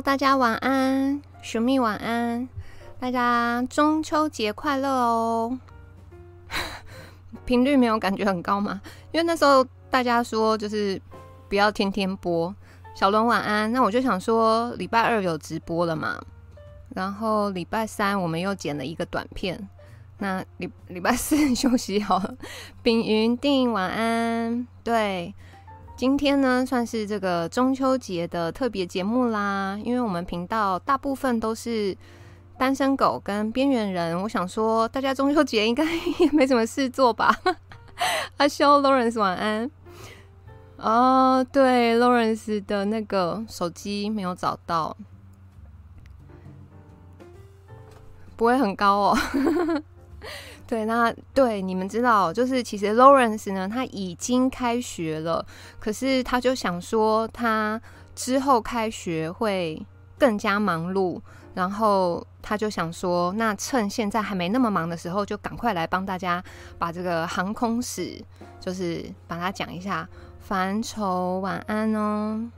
大家晚安，鼠蜜晚安，大家中秋节快乐哦！频率没有感觉很高吗？因为那时候大家说就是不要天天播。小伦晚安，那我就想说礼拜二有直播了嘛，然后礼拜三我们又剪了一个短片，那礼礼拜四 休息好了。丙云定晚安，对。今天呢，算是这个中秋节的特别节目啦。因为我们频道大部分都是单身狗跟边缘人，我想说大家中秋节应该也没什么事做吧。阿修，Lawrence 晚安。哦，对，Lawrence 的那个手机没有找到，不会很高哦。对，那对你们知道，就是其实 Lawrence 呢，他已经开学了，可是他就想说，他之后开学会更加忙碌，然后他就想说，那趁现在还没那么忙的时候，就赶快来帮大家把这个航空史，就是把它讲一下。凡愁晚安哦，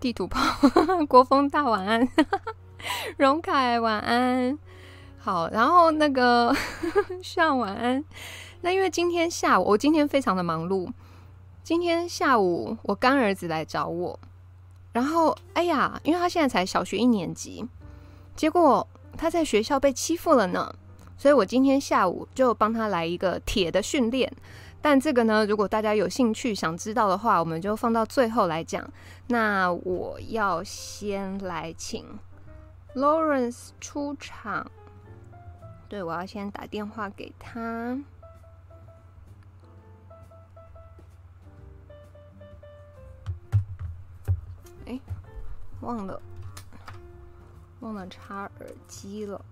地图炮，国风大晚安，荣凯晚安。好，然后那个 上晚安。那因为今天下午，我今天非常的忙碌。今天下午，我干儿子来找我，然后哎呀，因为他现在才小学一年级，结果他在学校被欺负了呢，所以我今天下午就帮他来一个铁的训练。但这个呢，如果大家有兴趣想知道的话，我们就放到最后来讲。那我要先来请 Lawrence 出场。对，我要先打电话给他。哎，忘了，忘了插耳机了。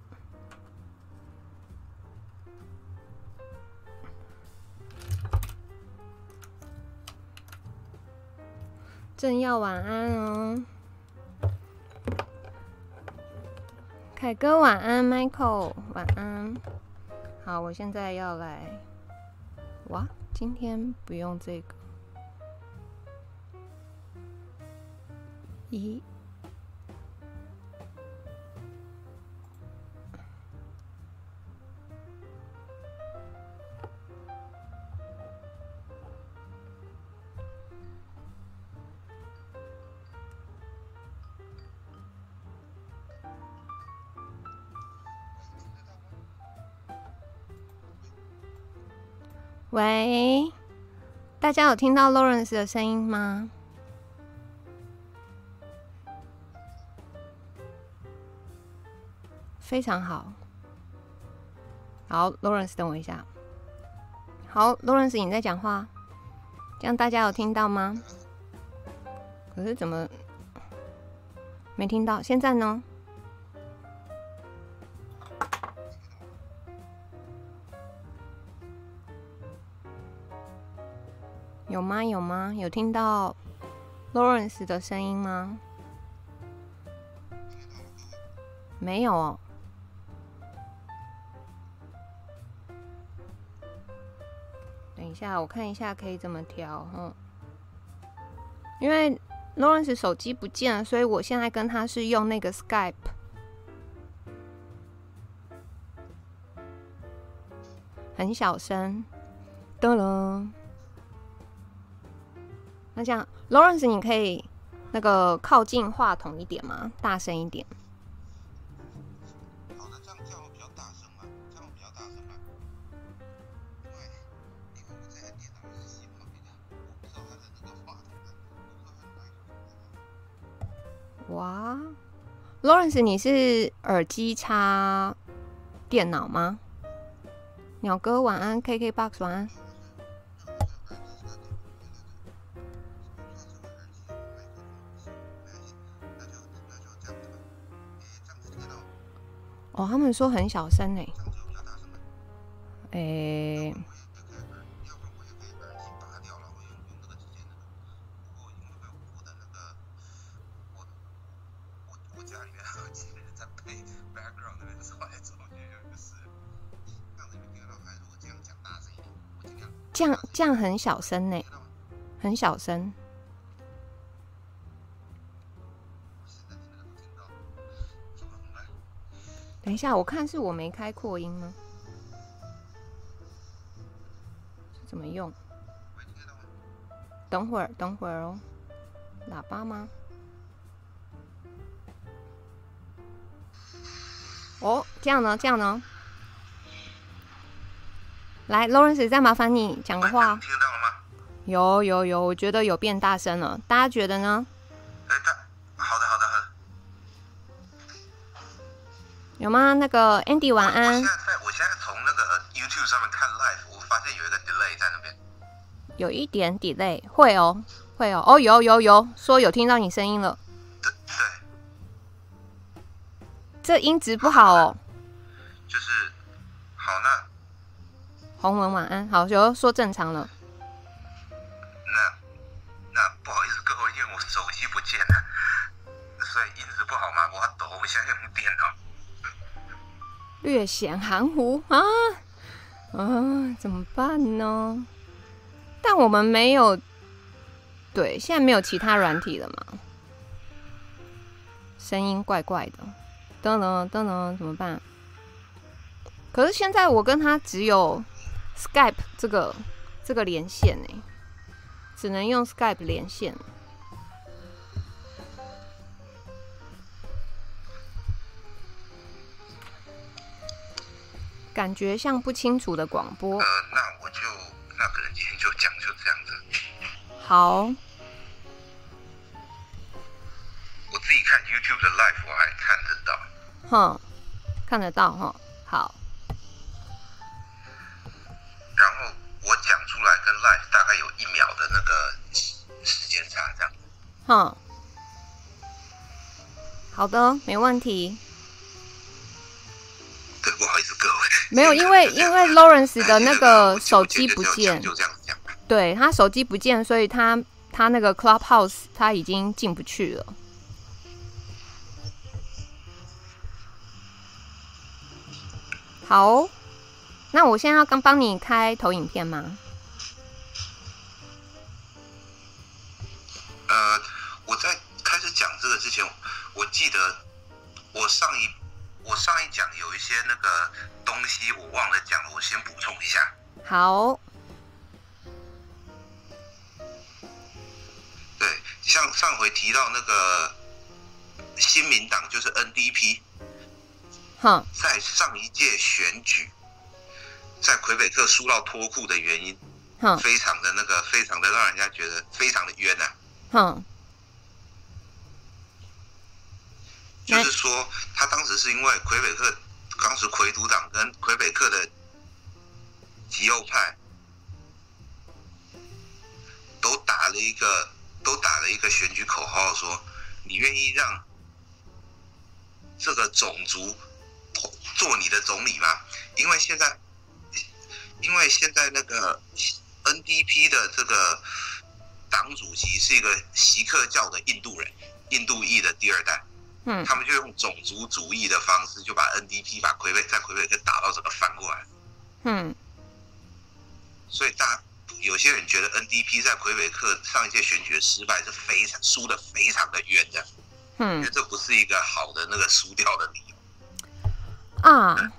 正要晚安哦。凯哥晚安，Michael 晚安。好，我现在要来。哇，今天不用这个。咦？喂，大家有听到 Lawrence 的声音吗？非常好，好，Lawrence，等我一下。好，Lawrence，你在讲话，这样大家有听到吗？可是怎么没听到？现在呢？有吗？有吗？有听到 Lawrence 的声音吗？没有。等一下，我看一下可以怎么调。嗯，因为 Lawrence 手机不见了，所以我现在跟他是用那个 Skype，很小声。噔噔。那这样，Lawrence，你可以那个靠近话筒一点吗？大声一点。好的，这样这样会比较大声吗？这样会比较大声我在电脑里是用那个，我不知道它的那个话筒。哇，Lawrence，你是耳机插电脑吗？鸟哥晚安，KKBOX 晚安。哦，他们说很小声呢。诶。这样这样很小声呢，很小声。下，我看是我没开扩音吗？怎么用？等会儿，等会儿哦。喇叭吗？哦，这样呢？这样呢？来，Lawrence，再麻烦你讲个话。听到了吗？有有有，我觉得有变大声了。大家觉得呢？有吗？那个 Andy 晚安。我现在在，我现在从那个 YouTube 上面看 Live，我发现有一个 delay 在那边。有一点 delay，会哦，会哦，哦，有有有，说有听到你声音了。对对。这音质不好哦。就是，好那。洪文晚安，好，就说正常了。略显含糊啊啊，怎么办呢？但我们没有，对，现在没有其他软体了嘛？声音怪怪的，噔噔噔噔，怎么办？可是现在我跟他只有。Skype 这个这个连线呢，只能用 Skype 连线，感觉像不清楚的广播。呃，那我就那可能今天就讲就这样子。好。我自己看 YouTube 的 Live 我还看得到。哼，看得到哈，好。然后我讲出来跟 Live 大概有一秒的那个时间差，这样。哼，好的，没问题。对，不好意思各位。没有，因为因为 Lawrence 的那个手机不见，就这样讲。对，他手机不见，所以他他那个 Clubhouse 他已经进不去了。好，那我现在要刚帮你开投影片吗？呃，我在开始讲这个之前，我记得我上一我上一讲有一些那个东西我忘了讲了，我先补充一下。好。对，像上回提到那个新民党就是 NDP，哼，在上一届选举，在魁北克输到脱裤的原因，哼，非常的那个，非常的让人家觉得非常的冤呐、啊。哼，就是说，他当时是因为魁北克当时魁独党跟魁北克的极右派都打了一个，都打了一个选举口号，说你愿意让这个种族做你的总理吗？因为现在，因为现在那个 NDP 的这个。党主席是一个锡克教的印度人，印度裔的第二代。嗯，他们就用种族主义的方式，就把 NDP 把魁北在魁北克打到这个翻过来。嗯，所以大有些人觉得 NDP 在魁北克上一届选举的失败是非常输的非常的冤的。嗯，因为这不是一个好的那个输掉的理由。啊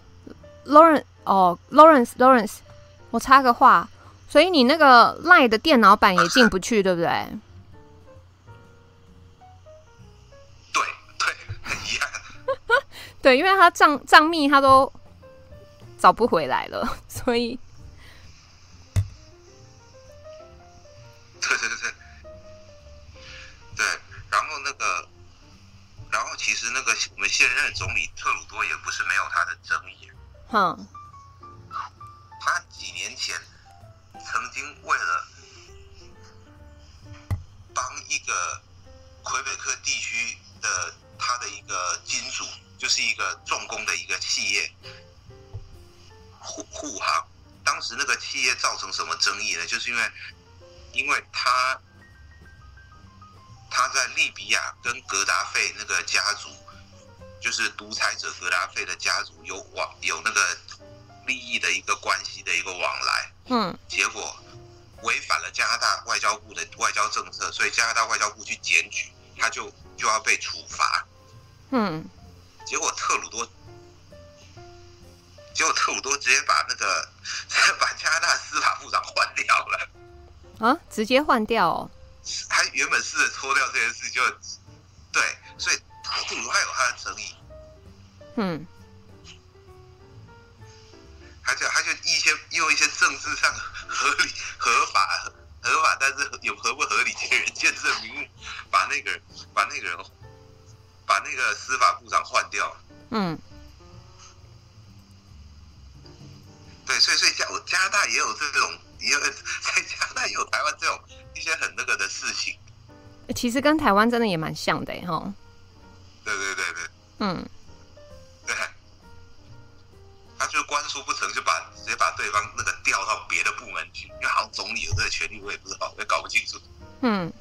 ，Lawrence，哦，Lawrence，Lawrence，我插个话。所以你那个 Line 的电脑版也进不去，对不？对很遗憾。对，因为他账账密他都找不回来了，所以。对对对对。对，然后那个，然后其实那个我们现任总理特鲁多也不是没有他的争议。哼。他几年前。曾经为了帮一个魁北克地区的他的一个金主，就是一个重工的一个企业护护航，当时那个企业造成什么争议呢？就是因为因为他他在利比亚跟格达费那个家族，就是独裁者格达费的家族有往有那个。利益的一个关系的一个往来，嗯，结果违反了加拿大外交部的外交政策，所以加拿大外交部去检举，他就就要被处罚，嗯，结果特鲁多结果特鲁多直接把那个 把加拿大司法部长换掉了。啊，直接换掉哦！他原本试着脱掉这件事就，就对，所以特鲁多还有他的争议。嗯。他就他就一些用一些政治上合理合法合法，但是有合不合理的人见证名目，把那个人把那个人把那个司法部长换掉。嗯。对，所以所以加加拿大也有这种，也有在加拿大也有台湾这种一些很那个的事情。其实跟台湾真的也蛮像的，哈。对对对对。嗯。对。他就官说不成，就把直接把对方那个调到别的部门去，因为好像总理有这个权利，我也不知道，我也搞不清楚。嗯。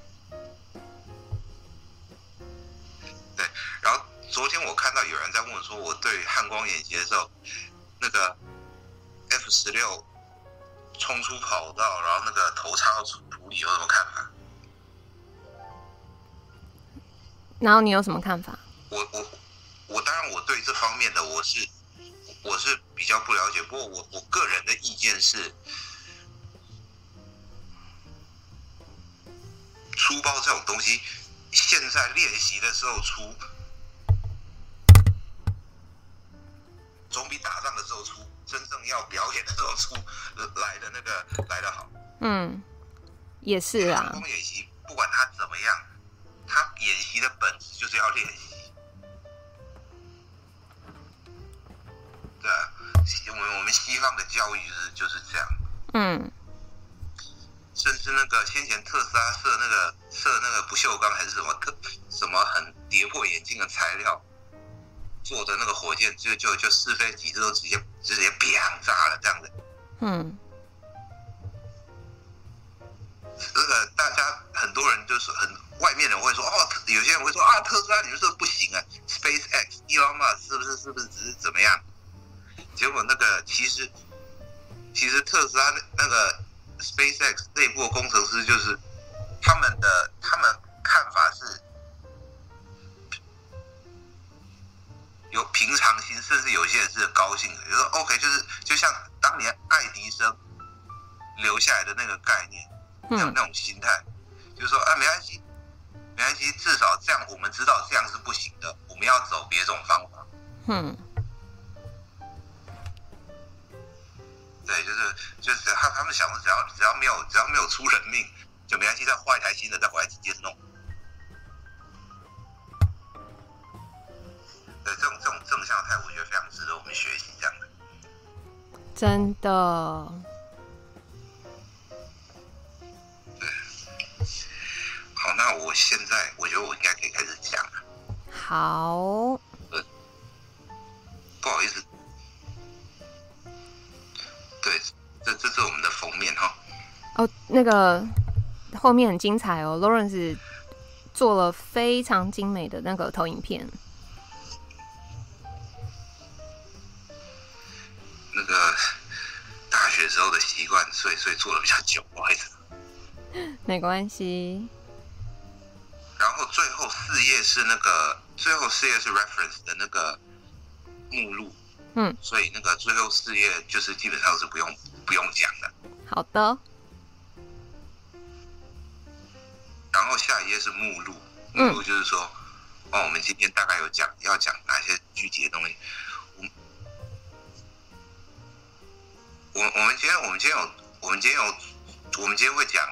对，然后昨天我看到有人在问我说，我对汉光演习的时候，那个 F 十六冲出跑道，然后那个头插到土里有什么看法？然后你有什么看法？我我我当然我对这方面的我是。我是比较不了解，不过我我个人的意见是，出包这种东西，现在练习的时候出，总比打仗的时候出，真正要表演的时候出来的那个来的好。嗯，也是啊。空演习不管他怎么样，他演习的本质就是要练习。对啊，我们我们西方的教育是就是这样。嗯。甚至那个先前特斯拉射那个射那个不锈钢还是什么特什么很跌破眼镜的材料做的那个火箭，就就就试飞几次都直接直接啪炸了这样的。嗯。这个大家很多人就是很外面人会说哦，有些人会说啊，特斯拉你们说不行啊，SpaceX Elon Musk 是不是是不是只是怎么样？结果那个其实，其实特斯拉那个 SpaceX 内部的工程师就是他们的他们看法是有平常心，甚至有些人是高兴的，就说 OK，就是就像当年爱迪生留下来的那个概念，那种那种心态，就是说啊，没关系，没关系，至少这样我们知道这样是不行的，我们要走别种方法。嗯。对，就是就是他他们想的，只要只要没有只要没有出人命，就没关系，再换一台新的再回来直接弄。对，这种这种正向态度，我觉得非常值得我们学习，这样的。真的。对。好，那我现在我觉得我应该可以开始讲了。好。呃。不好意思。对，这这是我们的封面哈。哦，那个后面很精彩哦，Lawrence 做了非常精美的那个投影片。那个大学时候的习惯，所以所以做的比较久，不好意思。没关系。然后最后四页是那个，最后四页是 reference 的那个目录。嗯，所以那个最后四页就是基本上是不用不用讲的。好的。然后下一页是目录，目录就是说，哦，我们今天大概有讲要讲哪些具体的东西。我我们今天我们今天有我们今天有我们今天会讲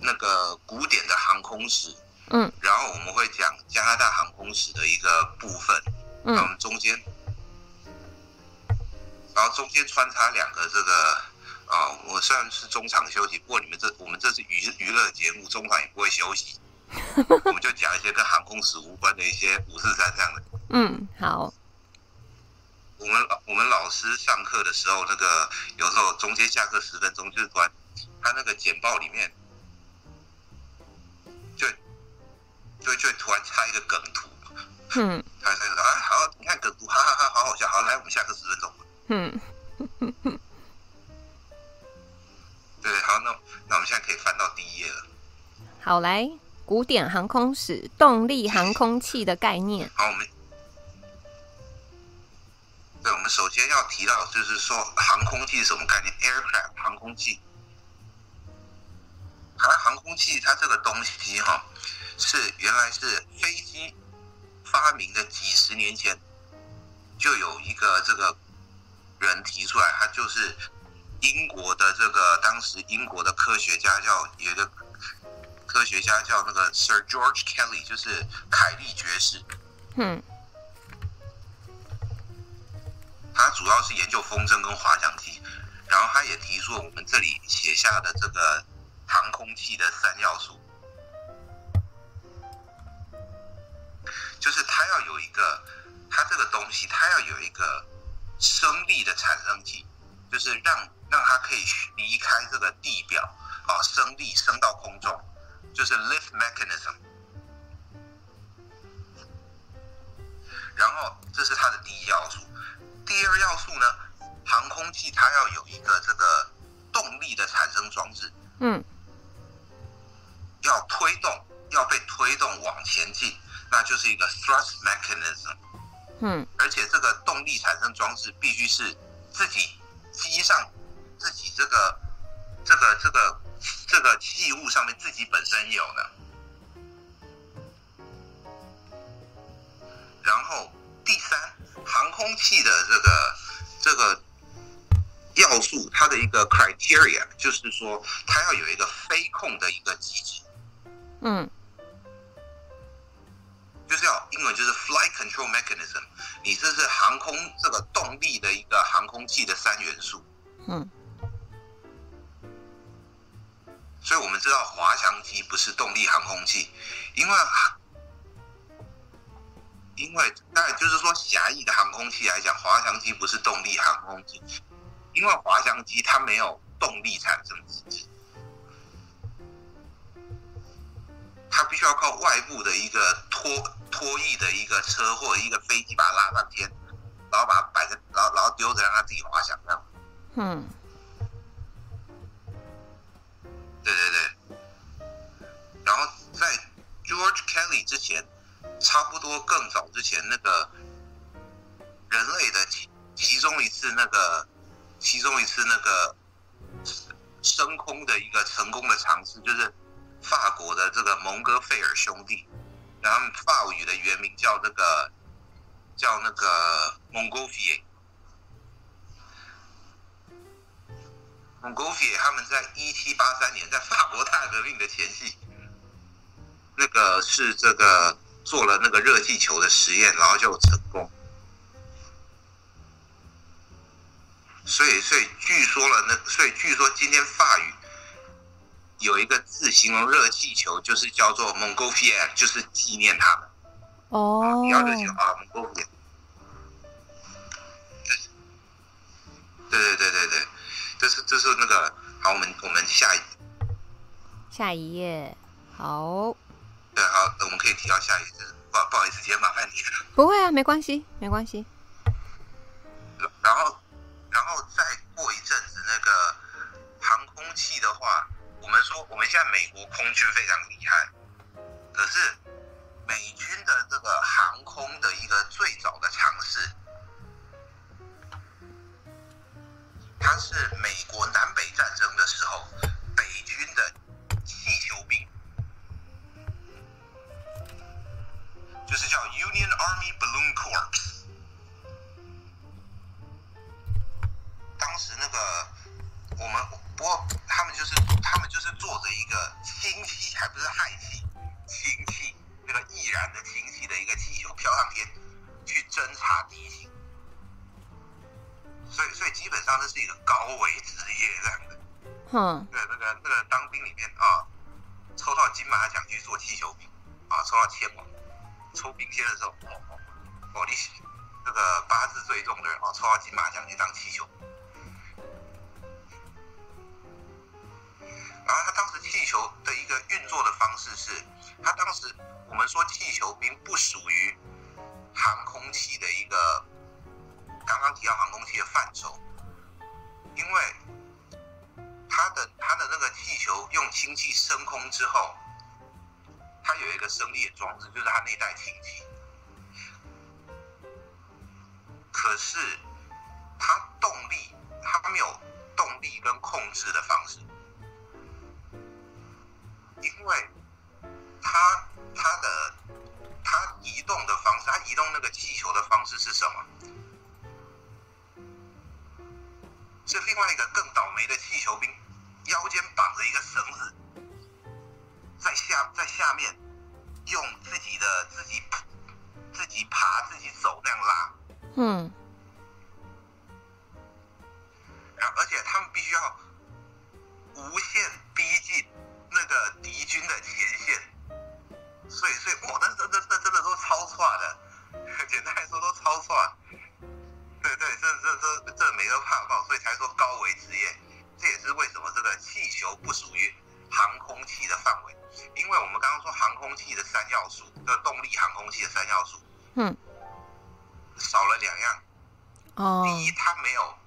那个古典的航空史，嗯，然后我们会讲加拿大航空史的一个部分，嗯，我们中间。然后中间穿插两个这个啊、哦，我虽然是中场休息，不过你们这我们这是娱娱乐节目，中场也不会休息，我们就讲一些跟航空史无关的一些五四三这样的。嗯，好。我们我们老师上课的时候，那个有时候中间下课十分钟，就是突然他那个简报里面就就就突然插一个梗图，嗯，他他说啊好，你看梗图，哈哈哈，好好笑，好来我们下课十分钟。嗯，对，好，那那我们现在可以翻到第一页了。好，来，古典航空史，动力航空器的概念。好，我们，对，我们首先要提到，就是说航空器是什么概念？Aircraft 航空器，它航空器它这个东西哈，是原来是飞机发明的几十年前就有一个这个人提出来，他就是英国的这个当时英国的科学家叫有一个科学家叫那个 Sir George Kelly，就是凯利爵士，嗯。他主要是研究风筝跟滑翔机，然后他也提出了我们这里写下的这个航空器的三要素，就是让让它可以离开这个地表啊，升力升到空中，就是 lift mechanism。然后这是它的第一要素。第二要素呢，航空器它要有一个这个动力的产生装置，嗯，要推动，要被推动往前进，那就是一个 thrust mechanism，嗯，而且这个动力产生装置必须是自己机上自己这个这个这个这个器物上面自己本身有的，然后第三。航空器的这个这个要素，它的一个 criteria 就是说，它要有一个飞控的一个机制，嗯，就是要英文就是 flight control mechanism，你这是航空这个动力的一个航空器的三元素，嗯，所以我们知道滑翔机不是动力航空器，因为。因为当然就是说，狭义的航空器来讲，滑翔机不是动力航空器，因为滑翔机它没有动力产生机制，它必须要靠外部的一个拖拖曳的一个车或者一个飞机把它拉上天，然后把它摆在，然后然后丢着让它自己滑翔这样。嗯。对对对。然后在 George Kelly 之前。差不多更早之前，那个人类的其其中一次那个其中一次那个升空的一个成功的尝试，就是法国的这个蒙哥费尔兄弟，然后法语的原名叫那个叫那个蒙哥费尔。蒙哥费尔他们在一七八三年在法国大革命的前夕，那个是这个。做了那个热气球的实验，然后就成功。所以，所以据说了那，所以据说今天法语有一个字形容热气球，就是叫做 Montgolfier，就是纪念他们。哦。比较热情啊，Montgolfier。对对对对对，这是这是那个好，我们我们下一下一页好。对，好，我们可以提到下一页。不，不好意思，今天麻烦你了。不会啊，没关系，没关系。然后，然后再过一阵子，那个航空器的话，我们说我们现在美国空军非常厉害，可是美军的这个航空的一个最早的尝试，它是美国南北战争的时候，北军的气球兵。就是叫 Union Army Balloon Corps。当时那个我们不过他们就是他们就是坐着一个氢气，还不是氦气，氢气那个易燃的氢气的一个气球飘上天去侦察敌情。所以所以基本上这是一个高危职业这样的。嗯。对，那个那个当兵里面啊，抽到金马奖去做气球兵啊，抽到天王。抽兵签的时候，哦哦哦，你那个八字最重的人哦，抽到金马奖去当气球。然后他当时气球的一个运作的方式是，他当时我们说气球兵不属于航空器的一个刚刚提到航空器的范畴，因为他的他的那个气球用氢气升空之后，它有一个升力的装置，就是它那带氢气。可是它动力它没有动力跟控制的方式。因为他他的他移动的方式他移动那个气球的方式是什么？是另外一个更倒霉的气球兵腰间绑着一个绳子在下在下面用自己的自己自己爬自己走那样拉。嗯。而且他们必须要无限逼近那个敌军的前线，所以所以我那真那那真的都超串的，简单来说都超串。对对，这这这这没得怕报，所以才说高危职业。这也是为什么这个气球不属于航空器的范围，因为我们刚刚说航空器的三要素，叫、动力航空器的三要素，嗯，少了两样。哦，第一，它没有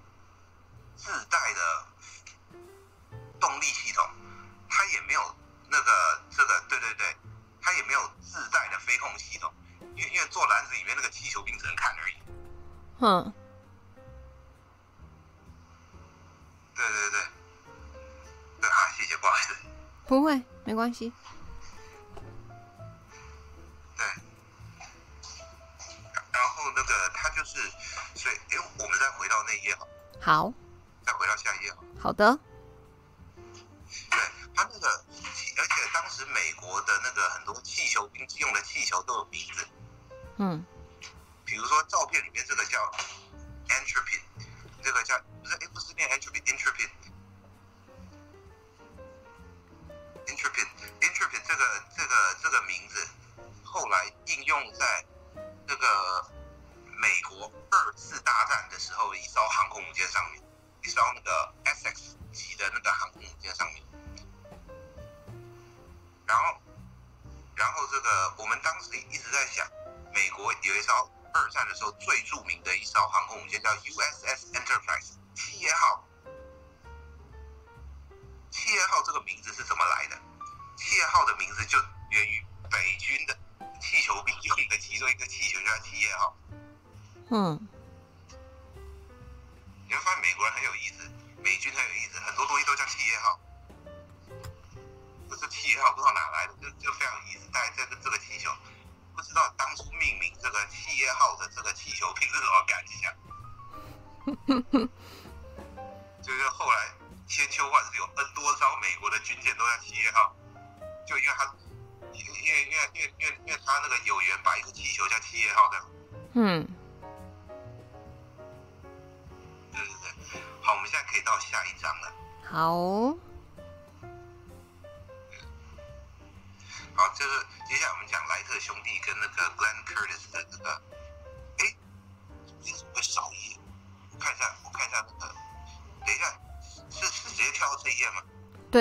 自带的动力系统。它也没有那个这个对对对它也没有自带的飞控系统因为因为坐篮子里面那个气球兵只能看而已。嗯对对对。对啊谢谢不好意思。不会没关系。对。然后那个它就是所以诶我们再回到那一页好好。再回到下一页好的。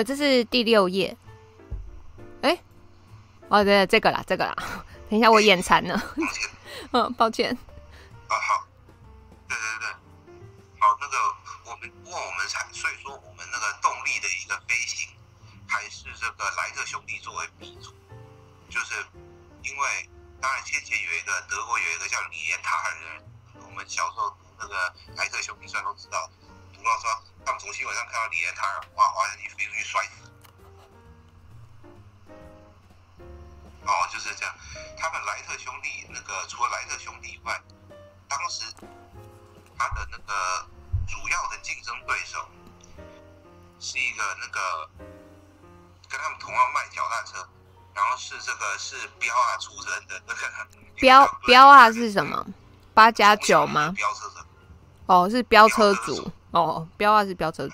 这是第六页，哎，哦对，这个啦，这个啦，等一下我眼馋了，嗯，抱歉。标啊是什么？八加九吗？哦是飙车族。哦标啊是飙车族。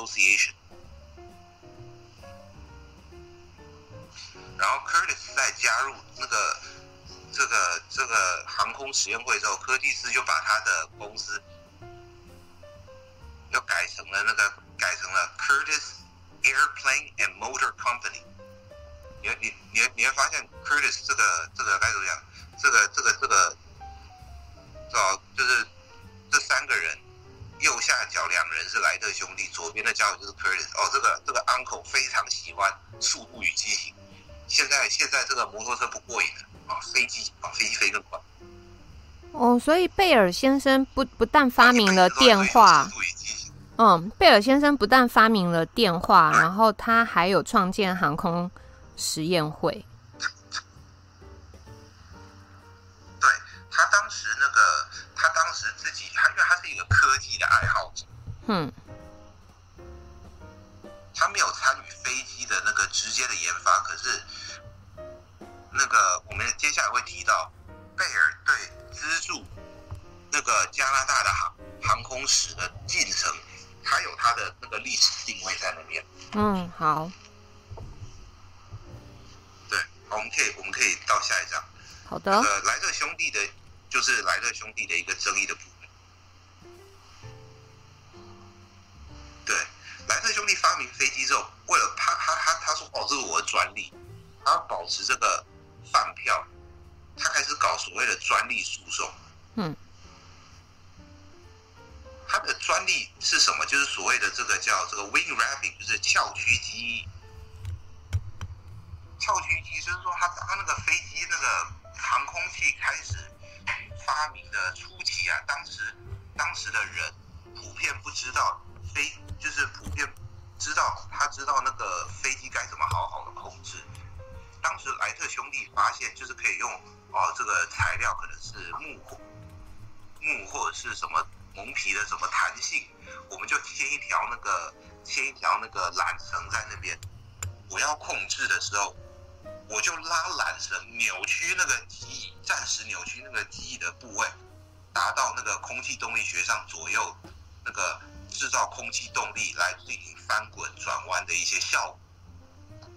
Association。然后 Curtis 在加入那个这个这个航空实验会之后，柯蒂斯就把他的公司又改成了那个改成了 Curtis Airplane and Motor Company。你你你你会发现 Curtis 这个这个该怎么讲？这个这个这个。哦，就是这三个人，右下角两人是莱特兄弟，左边的家伙就是 Curtis。哦，这个这个 uncle 非常喜欢《速度与激情》，现在现在这个摩托车不过瘾了啊，飞机啊，飞机飞更快。哦，所以贝尔先生不不但发明了电话，嗯，贝尔先生不但发明了电话，然后他还有创建航空实验会。嗯，他没有参与飞机的那个直接的研发，可是那个我们接下来会提到，贝尔对资助那个加拿大的航航空史的进程，他有他的那个历史定位在那边。嗯，好，对，我们可以我们可以到下一章。好的，那个莱特兄弟的，就是莱特兄弟的一个争议的部分。莱特兄弟发明飞机之后，为了他他他他说哦，这是我的专利，他要保持这个饭票，他开始搞所谓的专利诉讼。嗯，他的专利是什么？就是所谓的这个叫这个 wing wrapping，就是翘曲机。翘曲机就是说他他那个飞机那个航空器开始发明的初期啊，当时当时的人普遍不知道飞。就是普遍知道，他知道那个飞机该怎么好好的控制。当时莱特兄弟发现，就是可以用哦，这个材料可能是木或木或者是什么蒙皮的什么弹性，我们就牵一条那个牵一条那个缆绳在那边。我要控制的时候，我就拉缆绳扭曲那个机翼，暂时扭曲那个机翼的部位，达到那个空气动力学上左右那个。制造空气动力来进行翻滚转弯的一些效果，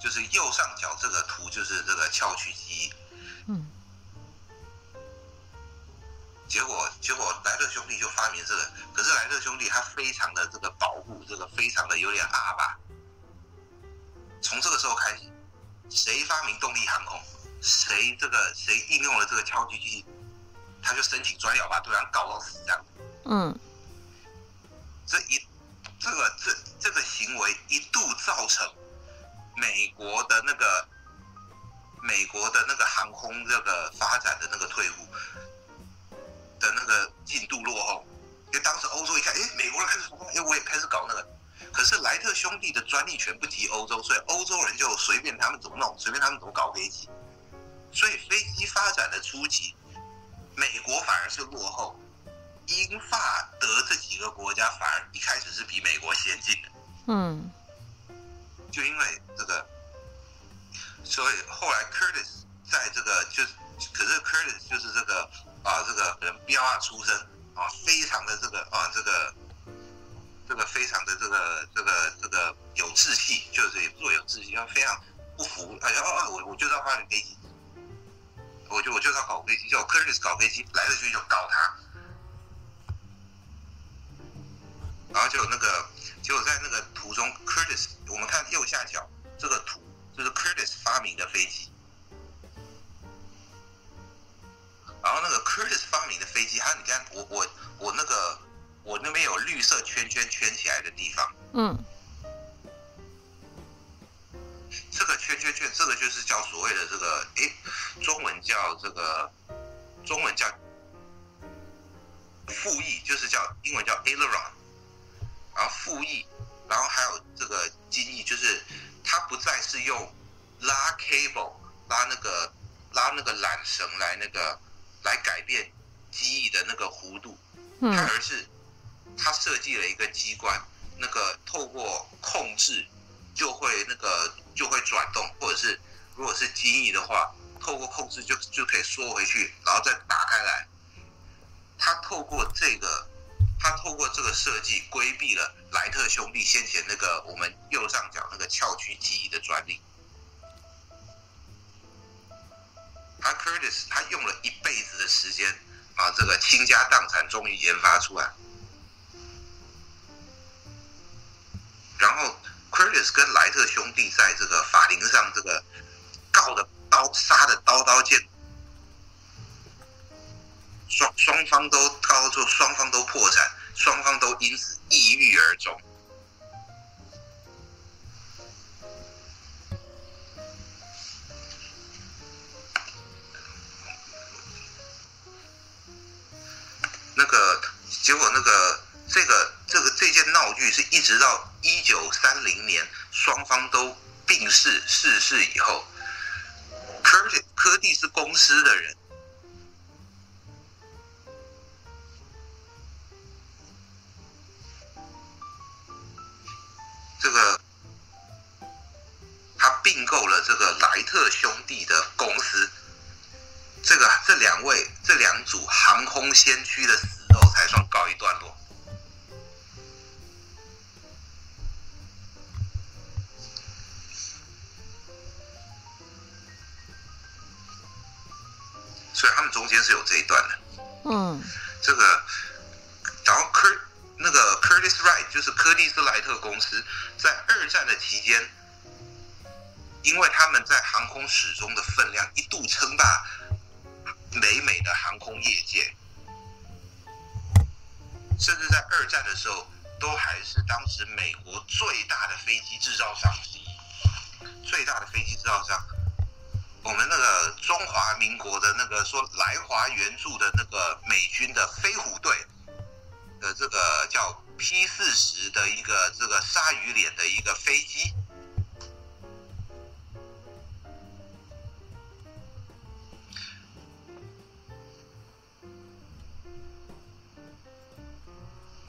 就是右上角这个图就是这个翘曲机。嗯。结果结果莱特兄弟就发明这个，可是莱特兄弟他非常的这个保护，这个非常的有点阿吧。从这个时候开始，谁发明动力航空，谁这个谁应用了这个翘曲机。他就申请专利，把对方告到死这样。嗯，这一这个这这个行为一度造成美国的那个美国的那个航空这个发展的那个退步的那个进度落后，因为当时欧洲一看，哎，美国人开始，哎，我也开始搞那个。可是莱特兄弟的专利权不及欧洲，所以欧洲人就随便他们怎么弄，随便他们怎么搞飞机。所以飞机发展的初期。美国反而是落后，英法德这几个国家反而一开始是比美国先进的。嗯，就因为这个，所以后来 Curtis 在这个就是，可是 Curtis 就是这个啊，这个人标啊出身啊，非常的这个啊，这个这个非常的这个这个这个有志气，就是若有志气，他非常不服，哎呀啊，我我就要发明飞机。我就我就要搞飞机，叫 Curtis 搞飞机，来了就就搞他，然后就有那个，就在那个途中，Curtis，我们看右下角这个图，就是 Curtis 发明的飞机，然后那个 Curtis 发明的飞机，还有你看我我我那个我那边有绿色圈圈圈起来的地方，嗯。这个圈圈圈，这个就是叫所谓的这个，诶，中文叫这个，中文叫副翼，就是叫英文叫 aileron，然后副翼，然后还有这个机翼，就是它不再是用拉 cable 拉那个拉那个缆绳来那个。来改变机翼的那个弧度，它而是它设计了一个机关，那个透过控制就会那个就会转动，或者是如果是机翼的话，透过控制就就可以缩回去，然后再打开来。它透过这个，它透过这个设计规避了莱特兄弟先前那个我们右上角那个翘曲机翼的专利。他 Curtis 他用了一辈子的时间啊，这个倾家荡产终于研发出来。然后 Curtis 跟莱特兄弟在这个法庭上这个告的刀杀的刀刀见，双双方都告到最后，双方都破产，双方都因此抑郁而终。那个结果，那个这个这个这件闹剧是一直到一九三零年，双方都病逝逝世以后，科蒂科蒂斯公司的人，这个他并购了这个莱特兄弟的公司。这个这两位这两组航空先驱的死斗才算告一段落。所以他们中间是有这一段的。嗯，这个，然后科那个 Curtiss Wright 就是柯蒂斯莱特公司，在二战的期间，因为他们在航空史中的分量一度称霸。美美的航空业界，甚至在二战的时候，都还是当时美国最大的飞机制造商之一。最大的飞机制造商，我们那个中华民国的那个说来华援助的那个美军的飞虎队的这个叫 P 四十的一个这个鲨鱼脸的一个飞机。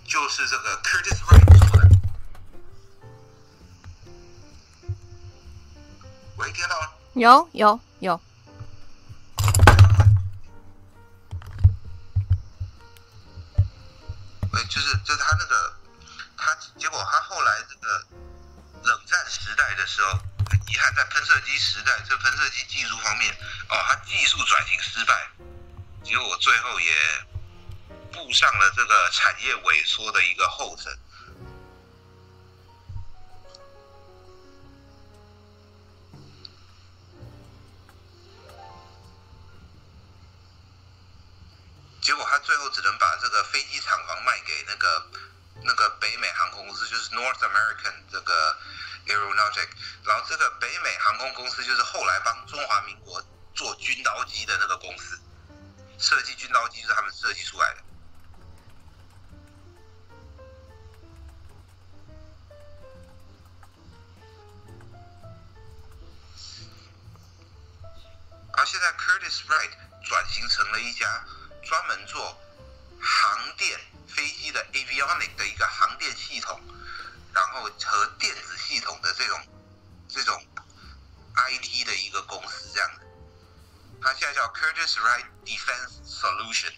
就是这个 Curtis Wright 做的。喂，听到吗？有有有。就是就是他那个，他结果他后来这个冷战时代的时候，很遗憾在喷射机时代，这喷射机技术方面，哦，他技术转型失败，结果最后也。步上了这个产业萎缩的一个后尘，结果他最后只能把这个飞机厂房卖给那个那个北美航空公司，就是 North American 这个 Aeronautic，然后这个北美航空公司就是后来帮中华民国做军刀机的那个公司，设计军刀机是他们设计出来的。而现在，Curtiss Wright 转型成了一家专门做航电飞机的 avionic 的一个航电系统，然后和电子系统的这种这种 IT 的一个公司，这样的。它现在叫 Curtiss Wright Defense Solution。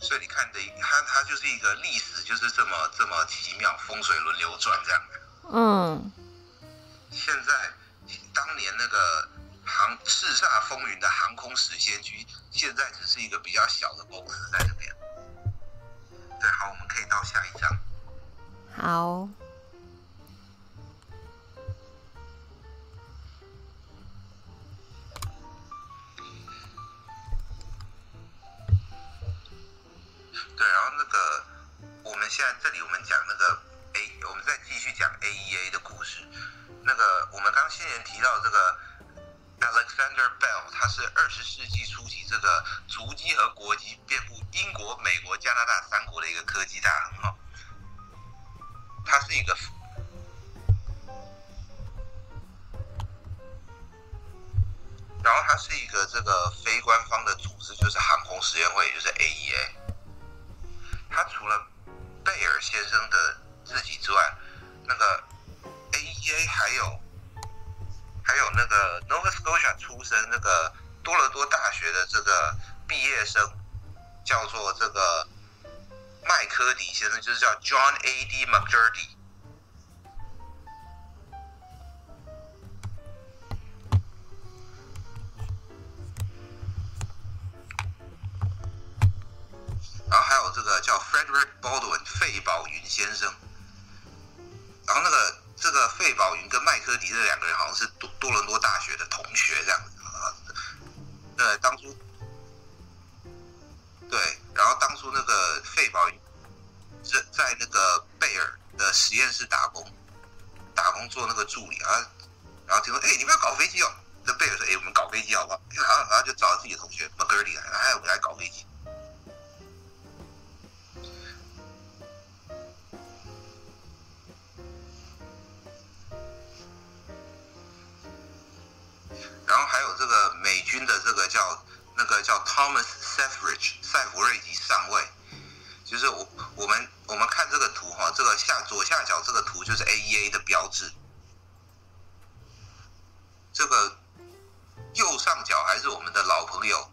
所以你看的，它它就是一个历史，就是这么这么奇妙，风水轮流转这样的。嗯。现在当年那个航叱咤风云的航空史先驱，现在只是一个比较小的公司在这边。对，好，我们可以到下一章。好。对，然后那个，我们现在这里我们讲那个 A，我们再继续讲 AEA 的故事。那个我们刚先前提到这个 Alexander Bell，他是二十世纪初期这个足迹和国籍遍布英国、美国、加拿大三国的一个科技大亨哈。他是一个，然后他是一个这个非官方的组织，就是航空实验会，也就是 AEA。他除了贝尔先生的自己之外，那个 AEA 还有还有那个 Nova Scotia 出生那个多伦多大学的这个毕业生，叫做这个麦科迪先生，就是叫 John A. D. McCurdy。然后还有这个叫 Frederick Baldwin 费宝云先生，然后那个这个费宝云跟麦科迪这两个人好像是多多伦多大学的同学这样子啊。对，当初对，然后当初那个费宝云在在那个贝尔的实验室打工，打工做那个助理啊，然后听说哎，你们要搞飞机哦，那贝尔说哎，我们搞飞机好不好？然后然后就找自己的同学 McCurdy 来，哎，我们来搞飞机。然后还有这个美军的这个叫那个叫 Thomas Selfridge 塞弗瑞吉上尉，就是我我们我们看这个图哈，这个下左下角这个图就是 AEA 的标志，这个右上角还是我们的老朋友，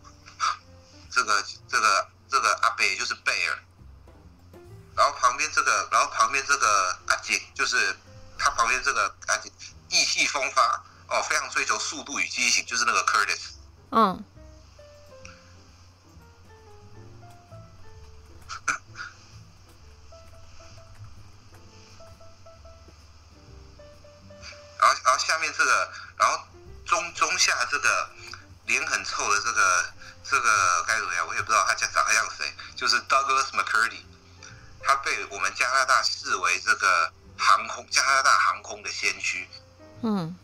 这个这个这个阿贝就是贝尔，然后旁边这个然后旁边这个阿杰就是他旁边这个阿杰意气风发。哦，非常追求速度与激情，就是那个 Curtis。嗯。然后，然后下面这个，然后中中下这个脸很臭的这个这个该怎么样？我也不知道他长长得像谁，就是 Douglas McCurdy，他被我们加拿大视为这个航空加拿大航空的先驱。嗯。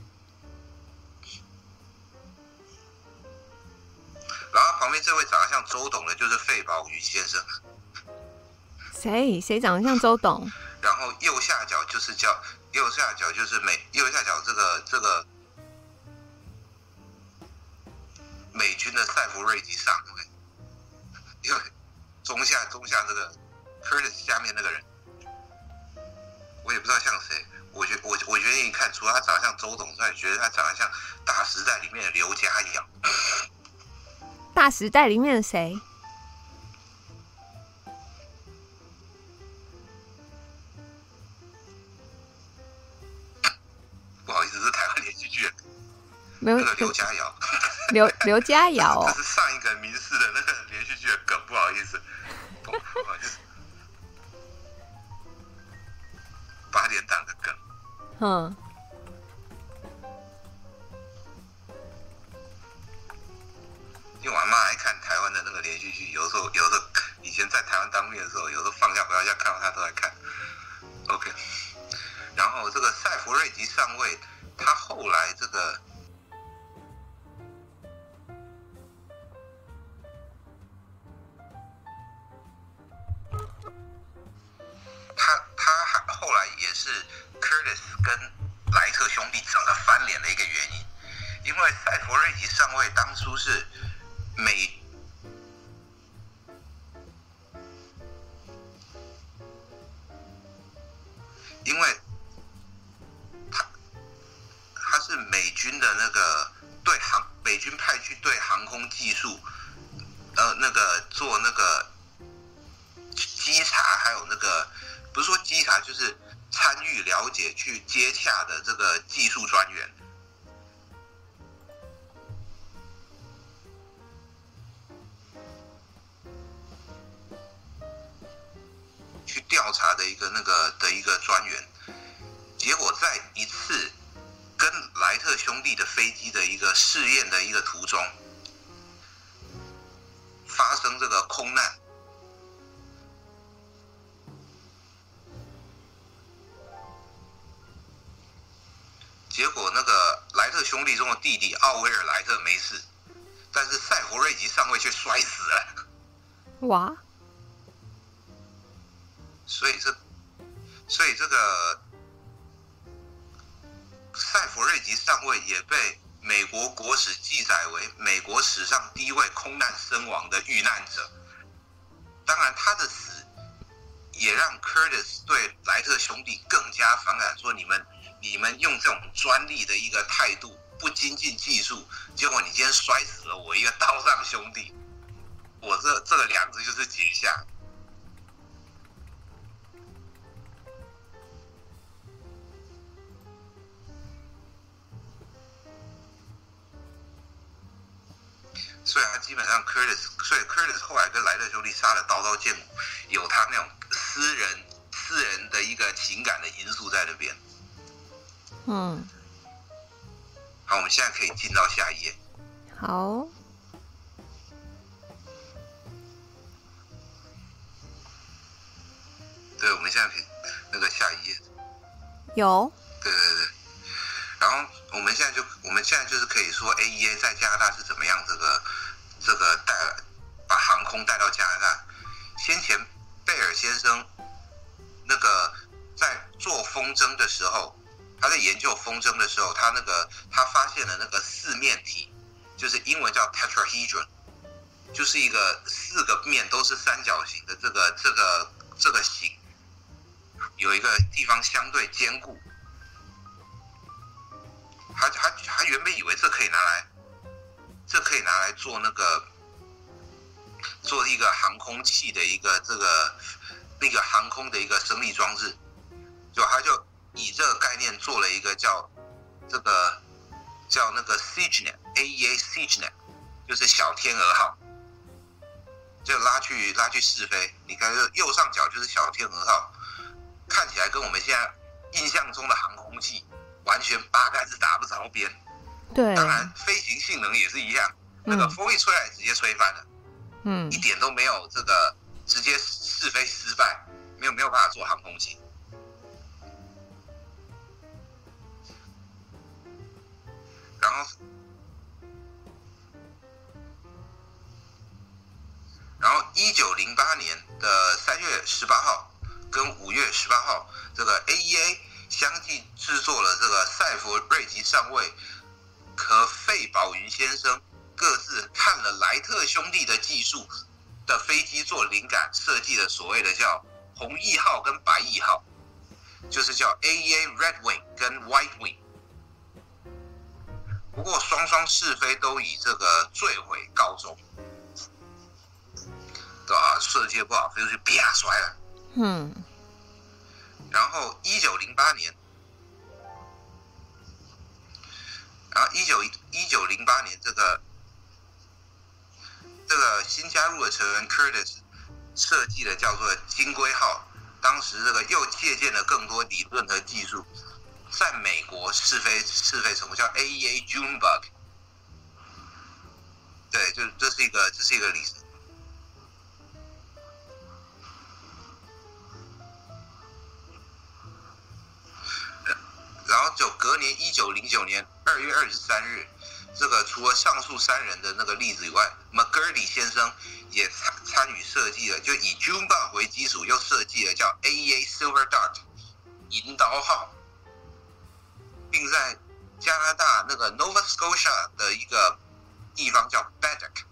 然后旁边这位长得像周董的，就是费宝云先生。谁谁长得像周董？然后右下角就是叫右下角就是美右下角这个这个美军的塞弗瑞吉上尉。因为中下中下这个 Curtis 下面那个人，我也不知道像谁。我觉我我觉得一看，除了他长得像周董之外，觉得他长得像《大时代》里面的刘家阳。大时代里面的谁？不好意思，是台湾连续剧。没有那个刘佳瑶。刘刘佳瑶哦。这是上一个民视的那个连续剧的梗，不好意思。不好意思。八点档的梗。嗯。有时候以前在台湾当兵的时候，有时候放假回到家看到他都在看。OK，然后这个塞弗瑞吉上尉，他后来这个，他他还后来也是 Curtis 跟莱特兄弟整个翻脸的一个原因，因为塞弗瑞吉上尉当初是。美，因为他他是美军的那个对航，美军派去对航空技术，呃，那个做那个稽查，还有那个不是说稽查，就是参与了解去接洽的这个技术专员。调查的一个那个的一个专员，结果在一次跟莱特兄弟的飞机的一个试验的一个途中，发生这个空难。结果那个莱特兄弟中的弟弟奥威尔莱特没事，但是赛佛瑞吉上尉却摔死了。哇！所以这，所以这个赛弗瑞吉上尉也被美国国史记载为美国史上第一位空难身亡的遇难者。当然，他的死也让 Curtis 对莱特兄弟更加反感，说你们。你们用这种专利的一个态度，不精进技术，结果你今天摔死了我一个 道上兄弟，我这这个两只就是结下。所以他基本上 Curtis，所以 Curtis 后来跟莱特兄弟杀的刀刀见骨，有他那种私人私人的一个情感的因素在那边。嗯，好，我们现在可以进到下一页。好，对，我们现在可以那个下一页。有。对对对，然后我们现在就我们现在就是可以说，AEA 在加拿大是怎么样这个这个带把航空带到加拿大。先前贝尔先生那个在做风筝的时候。他在研究风筝的时候，他那个他发现了那个四面体，就是英文叫 tetrahedron，就是一个四个面都是三角形的这个这个这个形，有一个地方相对坚固。他他他原本以为这可以拿来，这可以拿来做那个做一个航空器的一个这个那个航空的一个升力装置，就他就。以这个概念做了一个叫这个叫那个 SeaGenet，AEA SeaGenet，就是小天鹅号，就拉去拉去试飞。你看，右上角就是小天鹅号，看起来跟我们现在印象中的航空器完全八竿子打不着边。对，当然飞行性能也是一样，那个风一吹来直接吹翻了，嗯，一点都没有这个直接试飞失败，没有没有办法做航空器。然后，然后，一九零八年的三月十八号跟五月十八号，这个 AEA 相继制作了这个赛佛瑞吉上尉和费宝云先生各自看了莱特兄弟的技术的飞机做灵感设计的所谓的叫红翼号跟白翼号，就是叫 AEA Red Wing 跟 White Wing。不过双双试飞都以这个坠毁告终，对吧？设计不好，飞出去啪摔了。嗯。然后一九零八年，然后一九一九零八年，这个这个新加入的成员 Curtis 设计的叫做金龟号，当时这个又借鉴了更多理论和技术。在美国试飞试飞成功叫 AEA Junebug，对，就这是一个这是一个例子。然后就隔年一九零九年二月二十三日，这个除了上述三人的那个例子以外，McGurdy 先生也参参与设计了，就以 Junebug 为基础，又设计了叫 AEA Silver Dart 银刀号。并在加拿大那个 Nova Scotia 的一个地方叫 Baddeck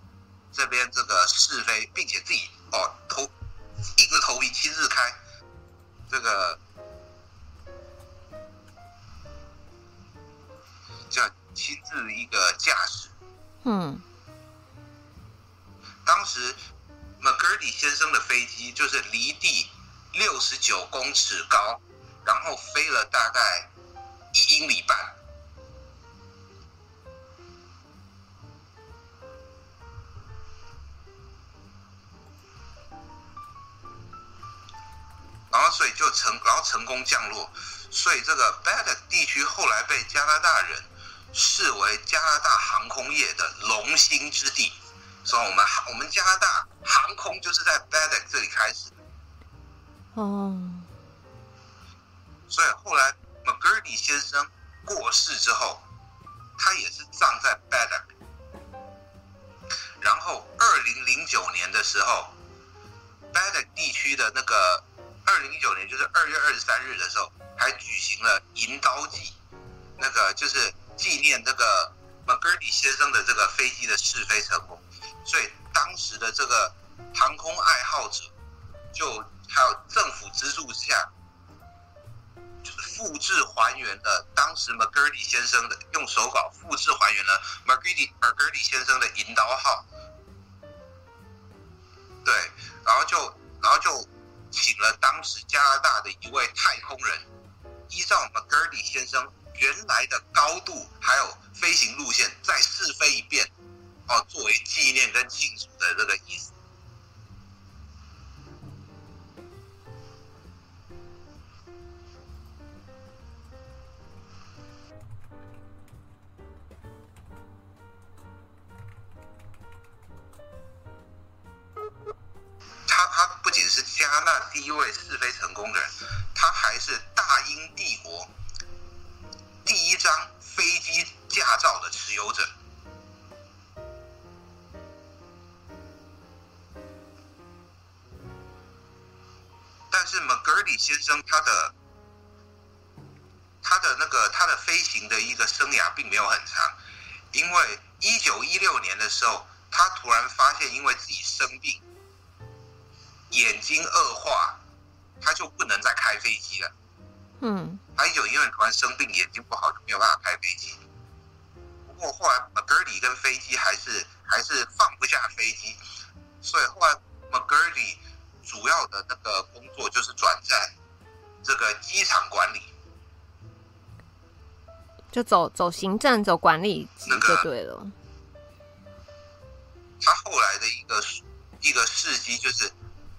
这边这个试飞，并且自己哦头硬着头皮亲自开这个叫亲自一个驾驶。嗯，当时 McGurdy 先生的飞机就是离地六十九公尺高，然后飞了大概。一英里半，然后后所以就成，然后成功降落，所以这个 Baddeck 地区后来被加拿大人视为加拿大航空业的龙兴之地，所以我们我们加拿大航空就是在 Baddeck 这里开始。哦，所以后来 McGurdy 先生过世之后，他也是葬在 Baddeck。然后二零零九年的时候，Baddeck 地区的那个二零一九年就是二月二十三日的时候，还举行了银刀祭，那个就是纪念这个 McGurdy 先生的这个飞机的试飞成功，所以当时的这个航空爱好者就。还有政府资助下，就是复制还原了当时 McGurdy 先生的用手稿复制还原了 McGurdy McGurdy 先生的引导号，对，然后就然后就请了当时加拿大的一位太空人，依照 McGurdy 先生原来的高度还有飞行路线再试飞一遍，哦，作为纪念跟庆祝的这个意思。他他不仅是加拿大第一位试飞成功的人，他还是大英帝国第一张飞机驾照的持有者。但是 McGurdy 先生他的他的那个他的飞行的一个生涯并没有很长，因为一九一六年的时候，他突然发现因为自己生病。眼睛恶化，他就不能再开飞机了。嗯，还有因为突然生病，眼睛不好，就没有办法开飞机。不过后来 McGurdy 跟飞机还是还是放不下飞机，所以后来 McGurdy 主要的那个工作就是转战这个机场管理，就走走行政、走管理就对了。他后来的一个一个事迹就是。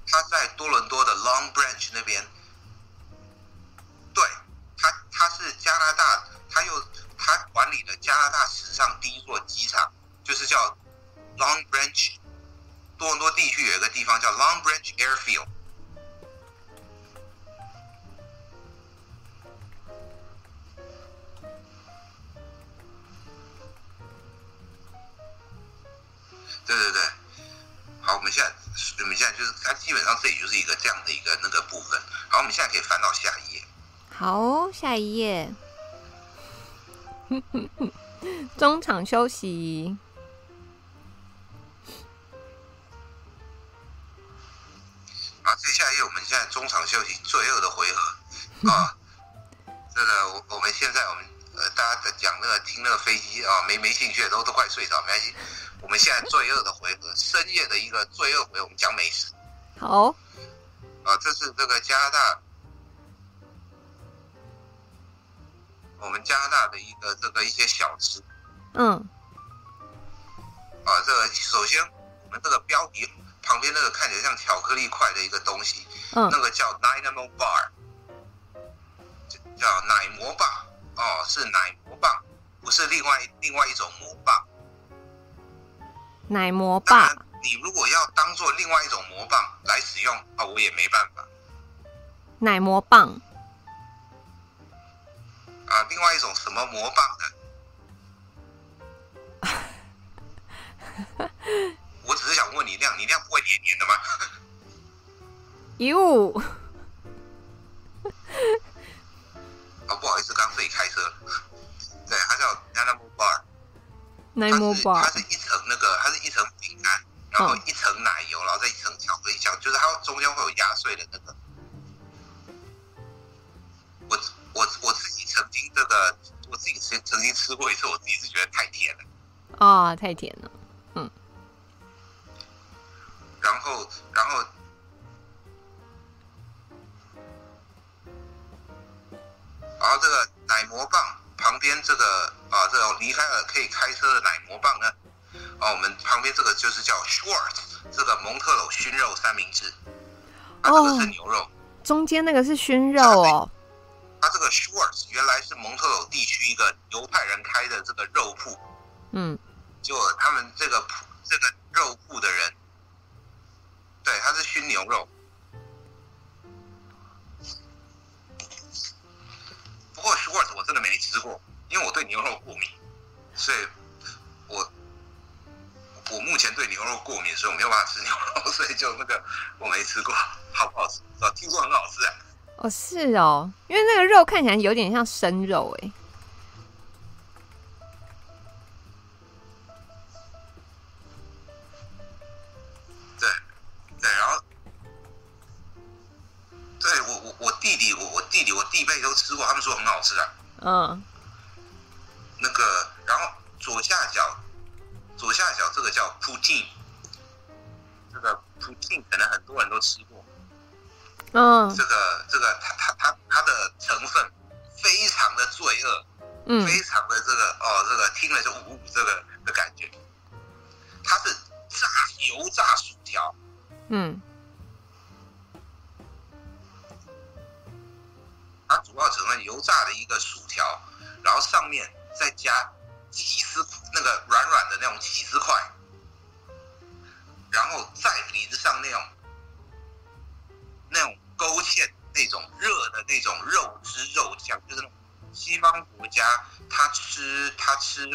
他在多伦多的 Long Branch 那边，对他，他是加拿大，他又他管理了加拿大史上第一座机场，就是叫 Long Branch。多伦多地区有一个地方叫 Long Branch Airfield。对对对。好，我们现在，我们现在就是，它基本上这里就是一个这样的一个那个部分。好，我们现在可以翻到下一页。好，下一页。中场休息。好，这下一页我们现在中场休息，最后的回合 啊。这个我我们现在我们呃大家在讲那个听那个飞机啊，没没兴趣都都快睡着，没关系。我们现在罪恶的回合，深夜的一个罪恶回合，我们讲美食。好，啊，这是这个加拿大，我们加拿大的一个这个一些小吃。嗯。啊，这个首先我们这个标题旁边那个看起来像巧克力块的一个东西，嗯，那个叫 Dynamo Bar，叫奶魔棒。哦，是奶魔棒，不是另外另外一种魔棒。奶魔棒，你如果要当做另外一种魔棒来使用啊，我也没办法。奶魔棒啊，另外一种什么魔棒的？我只是想问你，那样你那样不会黏黏的吗？哟。哦，不好意思，刚自己开车。对，它叫 Dynamo Bar。奶膜棒，它是一层那个，它是一层饼干，然后一层奶油，然后再一层巧克力酱，就是它中间会有压碎的那个。我我我自这个，我自己吃曾经吃过一次，我自己是觉得太甜了。啊，太甜了，嗯。然后，然后，然后这个奶膜棒。旁边这个啊，这种离开了可以开车的奶膜棒呢，啊，我们旁边这个就是叫 Schwartz，这个蒙特娄熏肉三明治，啊，这个是牛肉，中间那个是熏肉哦。它这个 Schwartz 原来是蒙特娄地区一个犹太人开的这个肉铺。嗯。就他们这个铺这个肉铺的人，对，他是熏牛肉。不过 Schwartz 我真的没吃过，因为我对牛肉过敏，所以我我目前对牛肉过敏，所以我没有办法吃牛肉，所以就那个我没吃过，好不好吃？啊，听说很好吃啊。哦，是哦，因为那个肉看起来有点像生肉，哎。弟弟我我弟弟我弟妹都吃过，他们说很好吃啊。嗯，那个，然后左下角，左下角这个叫 poutine，这个 poutine 可能很多人都吃过。嗯，这个这个它它它它的成分非常的罪恶，嗯，非常的这个哦，这个听了就呜呜这个的感觉。它是炸油炸薯条，嗯。它主要成分油炸的一个薯条，然后上面再加起司，那个软软的那种起司块，然后再淋上那种那种勾芡那种热的那种肉汁肉酱，就是西方国家他吃他吃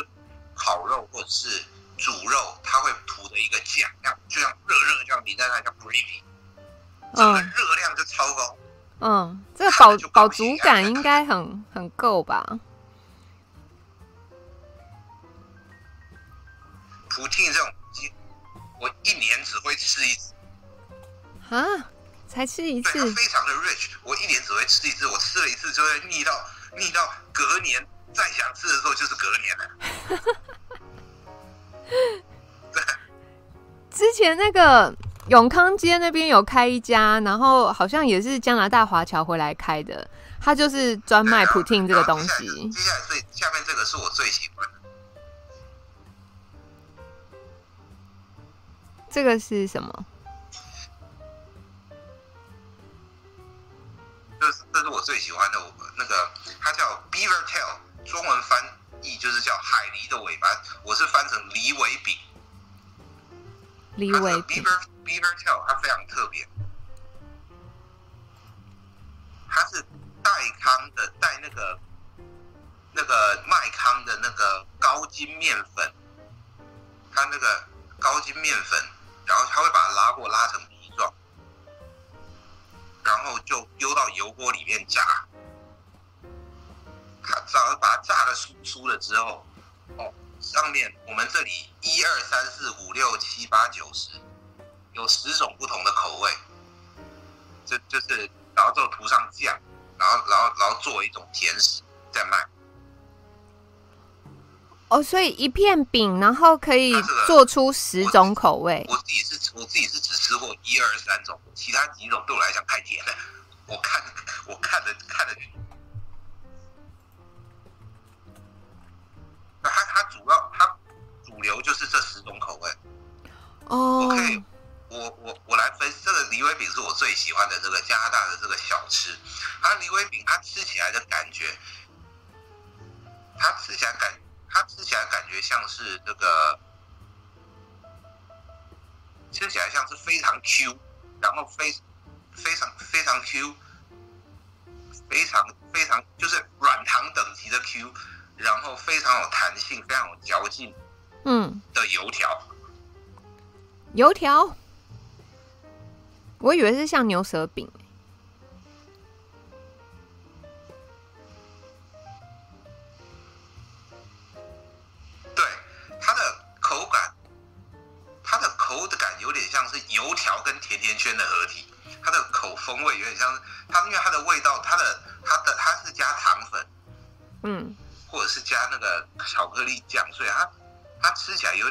烤肉或者是煮肉，他会涂的一个酱，像就像热热这样淋在那叫 gravy，这个热量就超高。嗯，这个饱饱足感应该很很够吧？普汀这种鸡，我一年只会吃一次。啊，才吃一次？对，非常的 rich，我一年只会吃一次，我吃了一次就会腻到腻到隔年再想吃的时候就是隔年了。之前那个。永康街那边有开一家，然后好像也是加拿大华侨回来开的，他就是专卖普汀这个东西。接下来最下面这个是我最喜欢的，这个是什么？这是这是我最喜欢的，我那个它叫 Beaver Tail，中文翻译就是叫海狸的尾巴，我是翻成狸尾饼。狸尾饼。Beaver Tail 它非常特别，它是带康的带那个那个麦康的那个高筋面粉，它那个高筋面粉，然后它会把它拉过拉成然后就丢到油锅里面炸，它只要把它炸的酥酥了之后，哦，上面我们这里一二三四五六七八九十。有十种不同的口味，就就是，然后就涂上酱，然后然后然后做一种甜食再卖。哦，所以一片饼，然后可以做出十种口味。我，自己是，我自己是只吃过一二三种，其他几种对我来讲太甜了。我看，我看着看着，那它它主要它主流就是这十种口味。哦。我可以。我我我来分这个梨威饼是我最喜欢的这个加拿大的这个小吃，它梨威饼它吃起来的感觉，它吃起来感它吃起来感觉像是这个，吃起来像是非常 Q，然后非非常非常 Q，非常非常就是软糖等级的 Q，然后非常有弹性，非常有嚼劲，嗯，的油条，油条。我以为是像牛舌饼，对，它的口感，它的口感有点像是油条跟甜甜圈的合体，它的口风味有点像是它，因为它的味道，它的它的它是加糖粉，嗯，或者是加那个巧克力酱，所以它它吃起来有，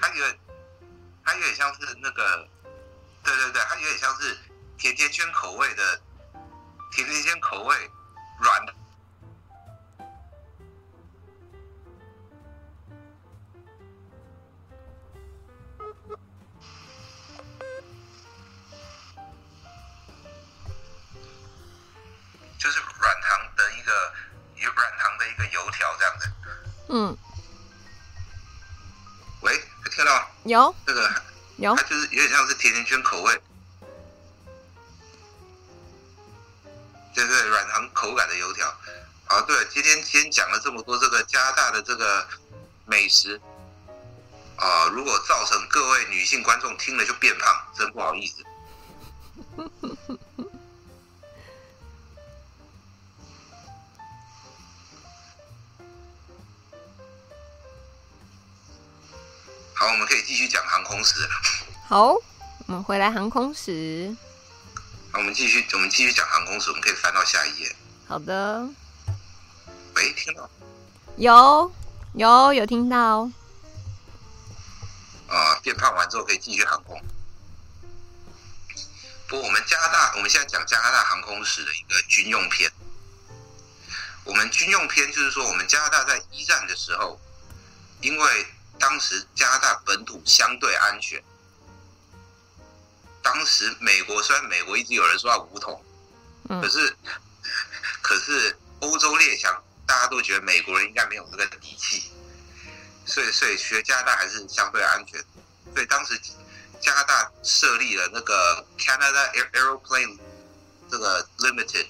它有点。它有点像是那个，对对对，它有点像是甜甜圈口味的，甜甜圈口味软的。一个油条这样子，嗯，喂，听到吗？有这个，有，它就是有点像是甜甜圈口味，对对，软糖口感的油条。啊，对，今天先讲了这么多这个加拿大的这个美食，啊，如果造成各位女性观众听了就变胖，真不好意思。好，我们可以继续讲航空史了。好，我们回来航空史。那，我们继续，我们继续讲航空史。我们可以翻到下一页。好的。喂，听到？有，有，有听到。啊，变胖完之后可以继续航空。不过我们加拿大，我们现在讲加拿大航空史的一个军用篇。我们军用篇就是说，我们加拿大在一战的时候，因为当时加拿大本土相对安全。当时美国虽然美国一直有人说要武统，可是 可是欧洲列强大家都觉得美国人应该没有这个底气，所以所以学加拿大还是相对安全。所以当时加拿大设立了那个 Canada Aeroplane 这个 Limited，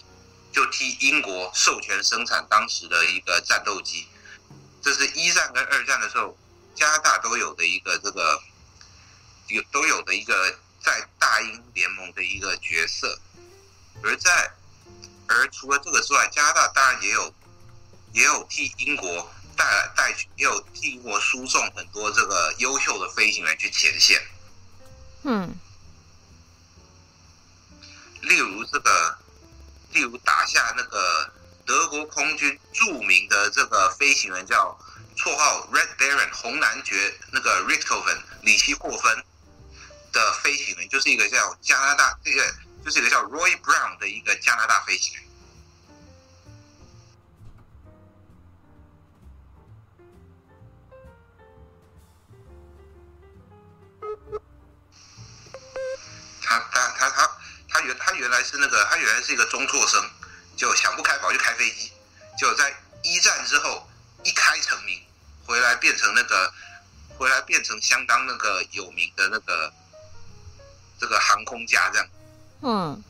就替英国授权生产当时的一个战斗机。这是一战跟二战的时候。加拿大都有的一个这个有都有的一个在大英联盟的一个角色，而在而除了这个之外，加拿大当然也有也有替英国带来带去，也有替英国输送很多这个优秀的飞行员去前线。嗯，例如这个，例如打下那个德国空军著名的这个飞行员叫。绰号 Red Baron 红男爵那个 Richtofen 里希霍芬的飞行员，就是一个叫加拿大这个，就是一个叫 Roy Brown 的一个加拿大飞行员。他他他他他原他原来是那个他原来是一个中辍生，就想不开跑去开飞机，就在一战之后一开成名。回来变成那个，回来变成相当那个有名的那个这个航空家这样。嗯。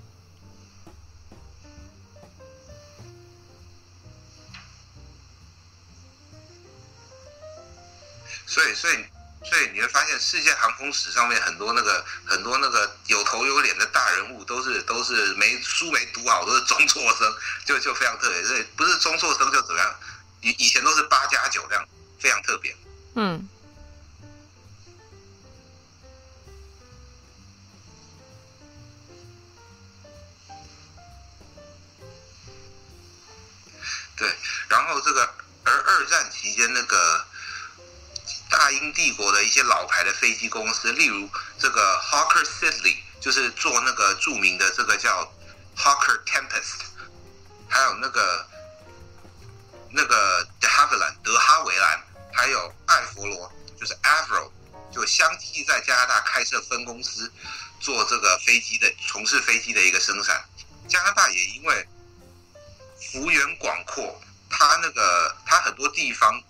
所以，所以，所以你会发现，世界航空史上面很多那个很多那个有头有脸的大人物，都是都是没书没读好，都是中辍生，就就非常特别。所以不是中辍生就怎么样，以以前都是八加九这样。非常特别，嗯，对，然后这个，而二战期间那个大英帝国的一些老牌的飞机公司，例如这个 Hawker Siddeley，就是做那个著名的这个叫 Hawker Tempest，还有那个那个 De Havilland 德哈维兰。还有艾佛罗，就是 Avro，就相继在加拿大开设分公司，做这个飞机的，从事飞机的一个生产。加拿大也因为幅员广阔，它那个它很多地方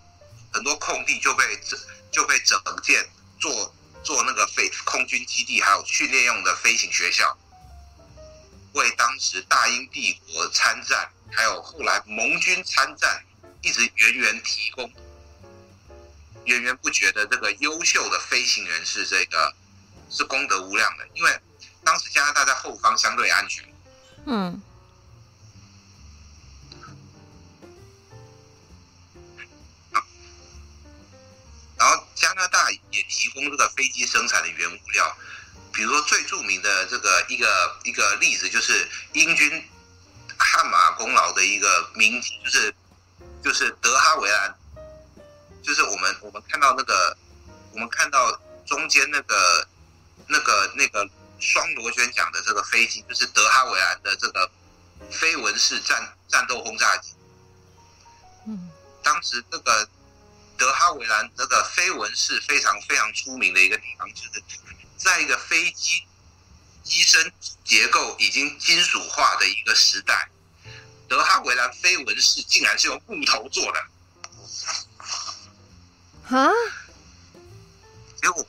很多空地就被整就被整建做做那个飞空军基地，还有训练用的飞行学校，为当时大英帝国参战，还有后来盟军参战，一直源源提供。源源不绝的这个优秀的飞行员是这个是功德无量的，因为当时加拿大在后方相对安全。嗯。然后加拿大也提供这个飞机生产的原物料，比如说最著名的这个一个一个例子就是英军汗马功劳的一个名，就是就是德哈维兰。就是我们我们看到那个，我们看到中间那个那个那个双螺旋桨的这个飞机，就是德哈维兰的这个飞蚊式战战斗轰炸机。嗯，当时这个德哈维兰这个飞蚊式非常非常出名的一个地方，就是在一个飞机机身结构已经金属化的一个时代，德哈维兰飞蚊式竟然是用木头做的。啊！结果，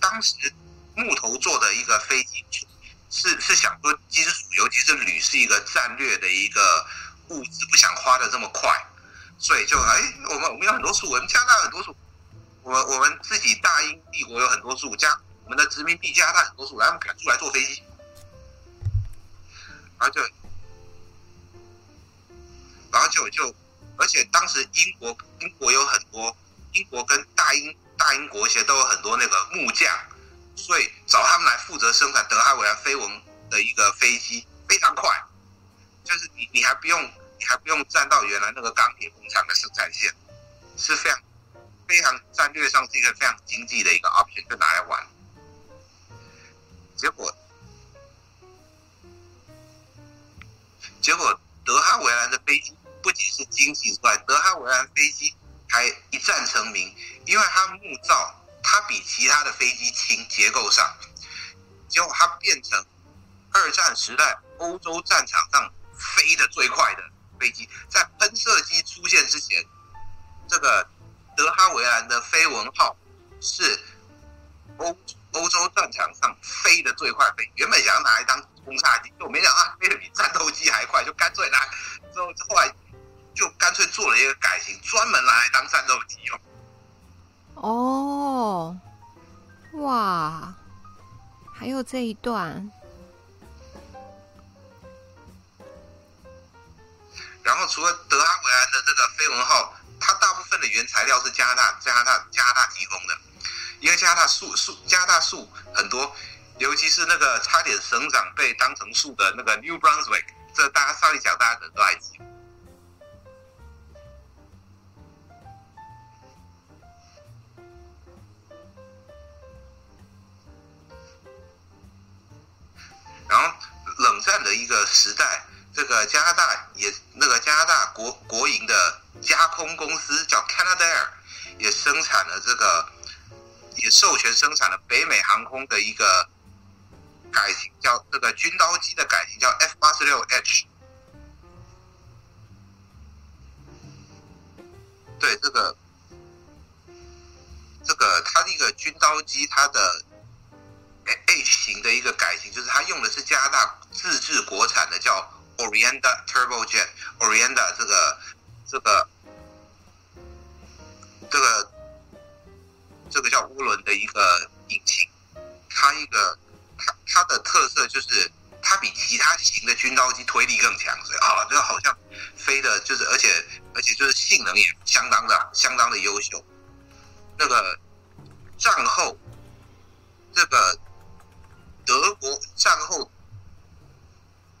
当时木头做的一个飞机，是是想说金属，尤其是铝，是一个战略的一个物质，不想花的这么快，所以就哎，我们我们有很多树，我们加拿大很多树，我我们自己大英帝国有很多树，加我们的殖民地加拿大很多树，来我们砍树来做飞机，然后就，然后就就，而且当时英国英国有很多，英国跟大英大英国协都有很多那个木匠。所以找他们来负责生产德哈维兰飞蚊的一个飞机非常快，就是你你还不用你还不用站到原来那个钢铁工厂的生产线，是非常非常战略上是一个非常经济的一个 option，就拿来玩。结果结果德哈维兰的飞机不仅是经济之外，德哈维兰飞机还一战成名，因为它木造。它比其他的飞机轻，结构上，结果它变成二战时代欧洲战场上飞得最快的飞机。在喷射机出现之前，这个德哈维兰的飞文号是欧欧洲战场上飞得最快飞。原本想要拿来当轰炸机，就没想到它飞得比战斗机还快，就干脆拿之后后来就干脆做了一个改型，专门拿来当战斗机用。哦，哇，还有这一段。然后除了德阿维安的这个飞蚊号，它大部分的原材料是加拿大、加拿大、加拿大提供的，因为加拿大树树加拿大树很多，尤其是那个差点省长被当成树的那个 New Brunswick，这大家上一讲大家可能都还记得。然后冷战的一个时代，这个加拿大也那个加拿大国国营的加空公司叫 Canada，也生产了这个，也授权生产了北美航空的一个改型，叫这个军刀机的改型，叫 F 八十六 H。对，这个这个它的一个军刀机，它的。H 型的一个改型，就是它用的是加拿大自制国产的，叫 Orienta Turbojet。Orienta 这个这个这个这个叫涡轮的一个引擎，它一个它它的特色就是它比其他型的军刀机推力更强，所以啊，就好像飞的，就是而且而且就是性能也相当的相当的优秀。那个战后这个。德国战后，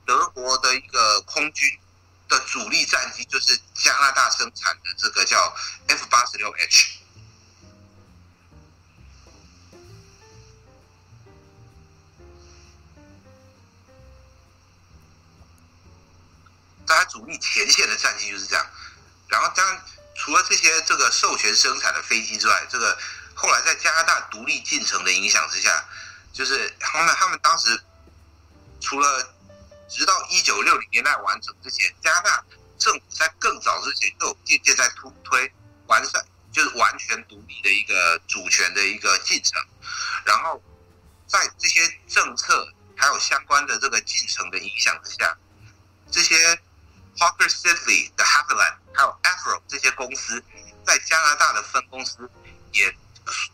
德国的一个空军的主力战机就是加拿大生产的这个叫 F 八十六 H，大家主力前线的战机就是这样。然后，当然除了这些这个授权生产的飞机之外，这个后来在加拿大独立进程的影响之下。就是他们，他们当时除了直到一九六零年代完成之前，加拿大政府在更早之前就渐渐在推推完善，就是完全独立的一个主权的一个进程。然后在这些政策还有相关的这个进程的影响之下，这些 Hawker Siddeley 的 h a v i l a n d 还有 a f r o 这些公司在加拿大的分公司也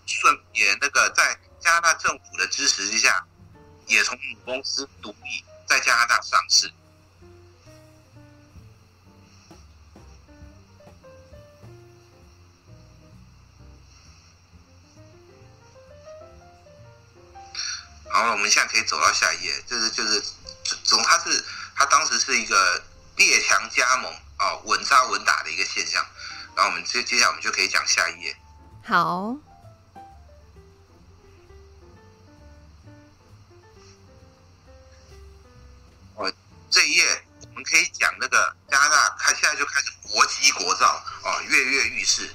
顺也那个在。加拿大政府的支持之下，也从母公司独立在加拿大上市。好了，我们现在可以走到下一页，就是就是总它是它当时是一个列强加盟啊，稳扎稳打的一个现象。然后我们接接下来我们就可以讲下一页。好。这一页我们可以讲那个加拿大，它现在就开始国机国造啊，跃跃欲试。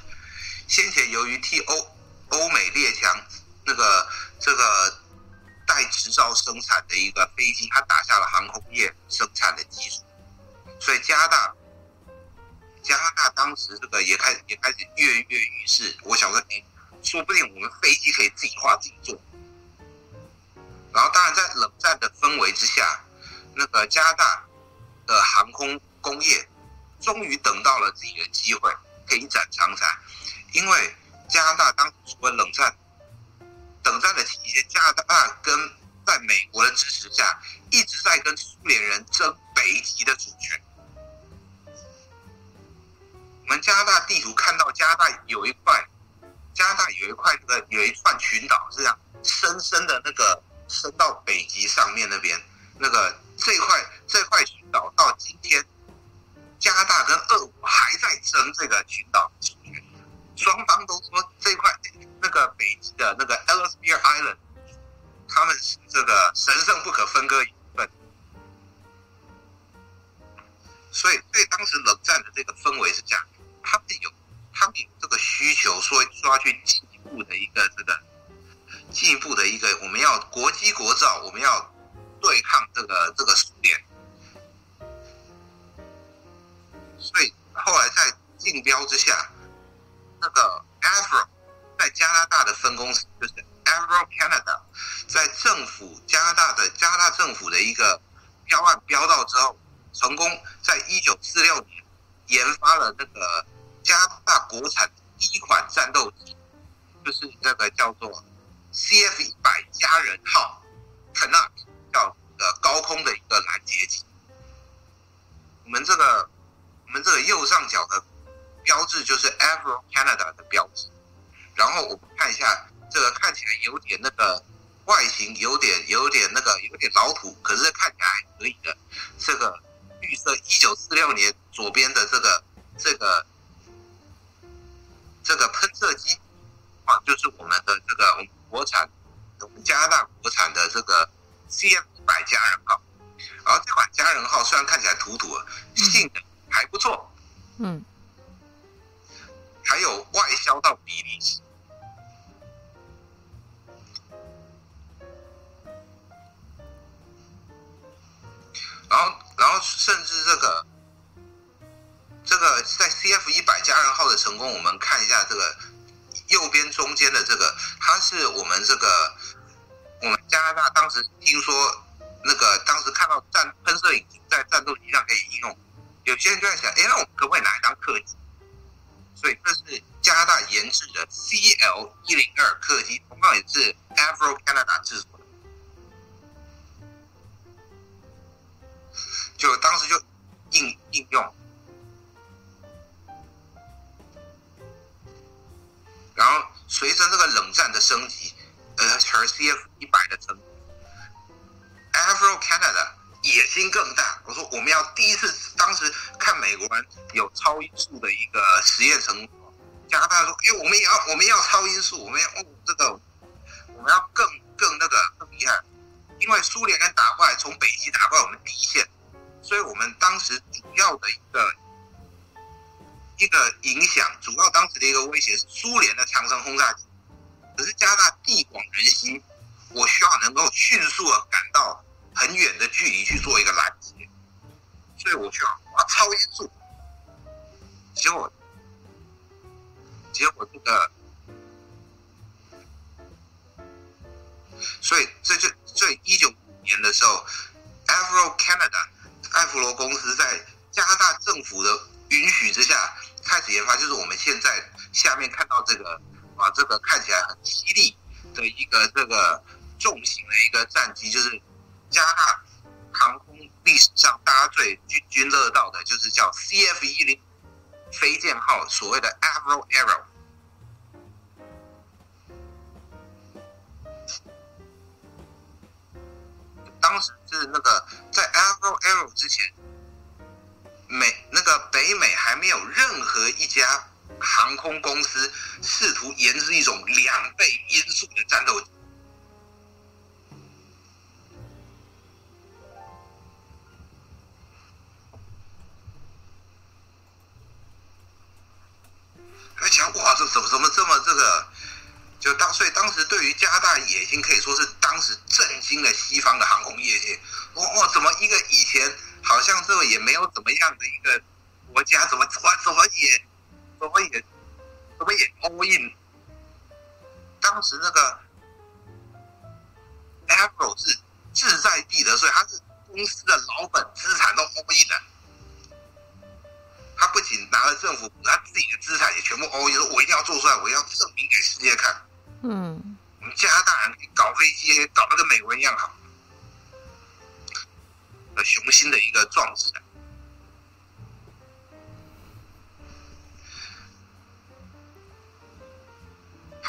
先前由于替欧欧美列强那个这个带执照生产的一个飞机，它打下了航空业生产的基础，所以加拿大加拿大当时这个也开始也开始跃跃欲试。我想说，说不定我们飞机可以自己画自己做，然后当然在冷战的氛围之下，那个加拿大的航空工业终于等到了自己的机会，可以一展长才。因为加拿大当时除了冷战，冷战的期间，加拿大跟在美国的支持下，一直在跟苏联人争北极的主权。我们加拿大地图看到，加拿大有一块，加拿大有一块那个有一串群岛是这样，深深的那个伸到北极上面那边，那个这块这块群岛到今天，加拿大跟俄国还在争这个群岛主权，双方都说这块那个北极的那个 Ellesmere Island，他们是这个神圣不可分割一部分，所以对当时冷战的这个氛围是这样。他们有，他们有这个需求，说说要去进一步的一个这个，进一步的一个，我们要国机国造，我们要对抗这个这个苏联。所以后来在竞标之下，那个 Avro 在加拿大的分公司就是 Avro Canada，在政府加拿大的加拿大政府的一个标案标到之后，成功在一九四六年研发了那个。加拿大国产第一款战斗机，就是那个叫做 CF 一百加人号，Canuck 叫呃高空的一个拦截机。我们这个我们这个右上角的标志就是 Avro Canada 的标志。然后我们看一下这个看起来有点那个外形有点有点那个有点老土，可是看起来还可以的。这个绿色一九四六年左边的这个这个。这个喷射机啊，就是我们的这个我们国产，我们加拿大国产的这个 CF 一百加人号。然后这款加人号虽然看起来土土的，性能还不错。嗯。还有外销到比利时。然后，然后甚至这个。这个在 CF 一百加人号的成功，我们看一下这个右边中间的这个，它是我们这个我们加拿大当时听说那个当时看到战喷射引擎在战斗机上可以应用，有些人就在想，哎，那我们可不可以拿来当客机？所以这是加拿大研制的 CL 一零二客机，同样也是 Avro Canada 制作的，就当时就应应用。然后随着这个冷战的升级，呃，和 CF 一百的成，Avro Canada 野心更大。我说我们要第一次，当时看美国人有超音速的一个实验成果，加拿大说，哎，我们也要，我们要超音速，我们要哦，这个我们要更更那个更厉害，因为苏联人打过来，从北极打过来我们第一线，所以我们当时主要的一个。一个影响，主要当时的一个威胁是苏联的长程轰炸机。可是加拿大地广人稀，我需要能够迅速的赶到很远的距离去做一个拦截，所以我需要啊超音速。结果，结果这个，所以这就这一九五年的时候，Avro Canada 艾弗罗公司在加拿大政府的允许之下。开始研发，就是我们现在下面看到这个啊，这个看起来很犀利的一个这个重型的一个战机，就是加拿大航空历史上大家最津津乐道的，就是叫 CF 一零飞剑号，所谓的 Avro Arrow。当时是那个在 Avro Arrow 之前。美那个北美还没有任何一家航空公司试图研制一种两倍音速的战斗机，而且哇，这怎么怎么这么这个？就当所以当时对于加大野心可以说是当时震惊了西方的航空业界。哇哇，怎么一个以前？好像这个也没有怎么样的一个国家，怎么怎么怎么也怎么也怎么也 all in。当时那个 Apple 是志在必得，所以他是公司的老本，资产都 all in 的。他不仅拿了政府，他自己的资产也全部 all in，我一定要做出来，我要证明给世界看。嗯，我们加拿大人搞飞机，搞得跟美国一样好，雄心的一个壮志的。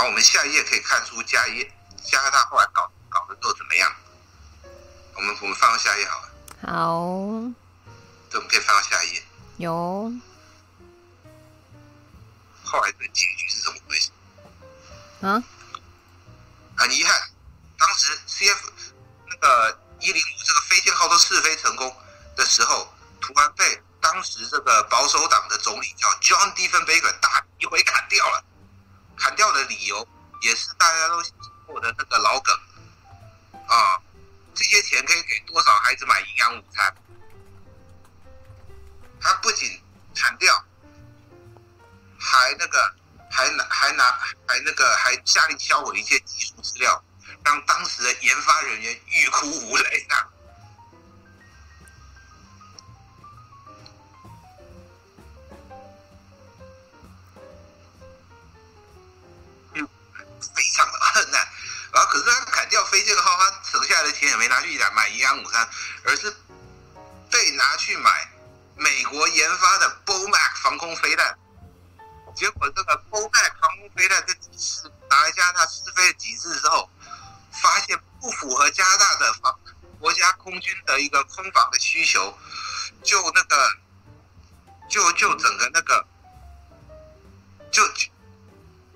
好，我们下一页可以看出加一加拿大后来搞搞的都怎么样？我们我们翻到下一页好了。好，对，我们可以翻到下一页。有。后来的结局是怎么回事？啊？很遗憾，当时 CF 那个一零五这个飞舰号都试飞成功的时候，突然被当时这个保守党的总理叫 John Diefenbaker 大一回砍掉了。砍掉的理由也是大家都听过的那个老梗啊，这些钱可以给多少孩子买营养午餐？他不仅砍掉，还那个还拿还拿还那个还下令销毁一些技术资料，让当时的研发人员欲哭无泪呐。下来的钱也没拿去买营养午餐，而是被拿去买美国研发的 BOMAC 防空飞弹。结果这个 BOMAC 防空飞弹这几次拿来加拿大试飞了几次之后，发现不符合加拿大的防国家空军的一个空防的需求，就那个就就整个那个就。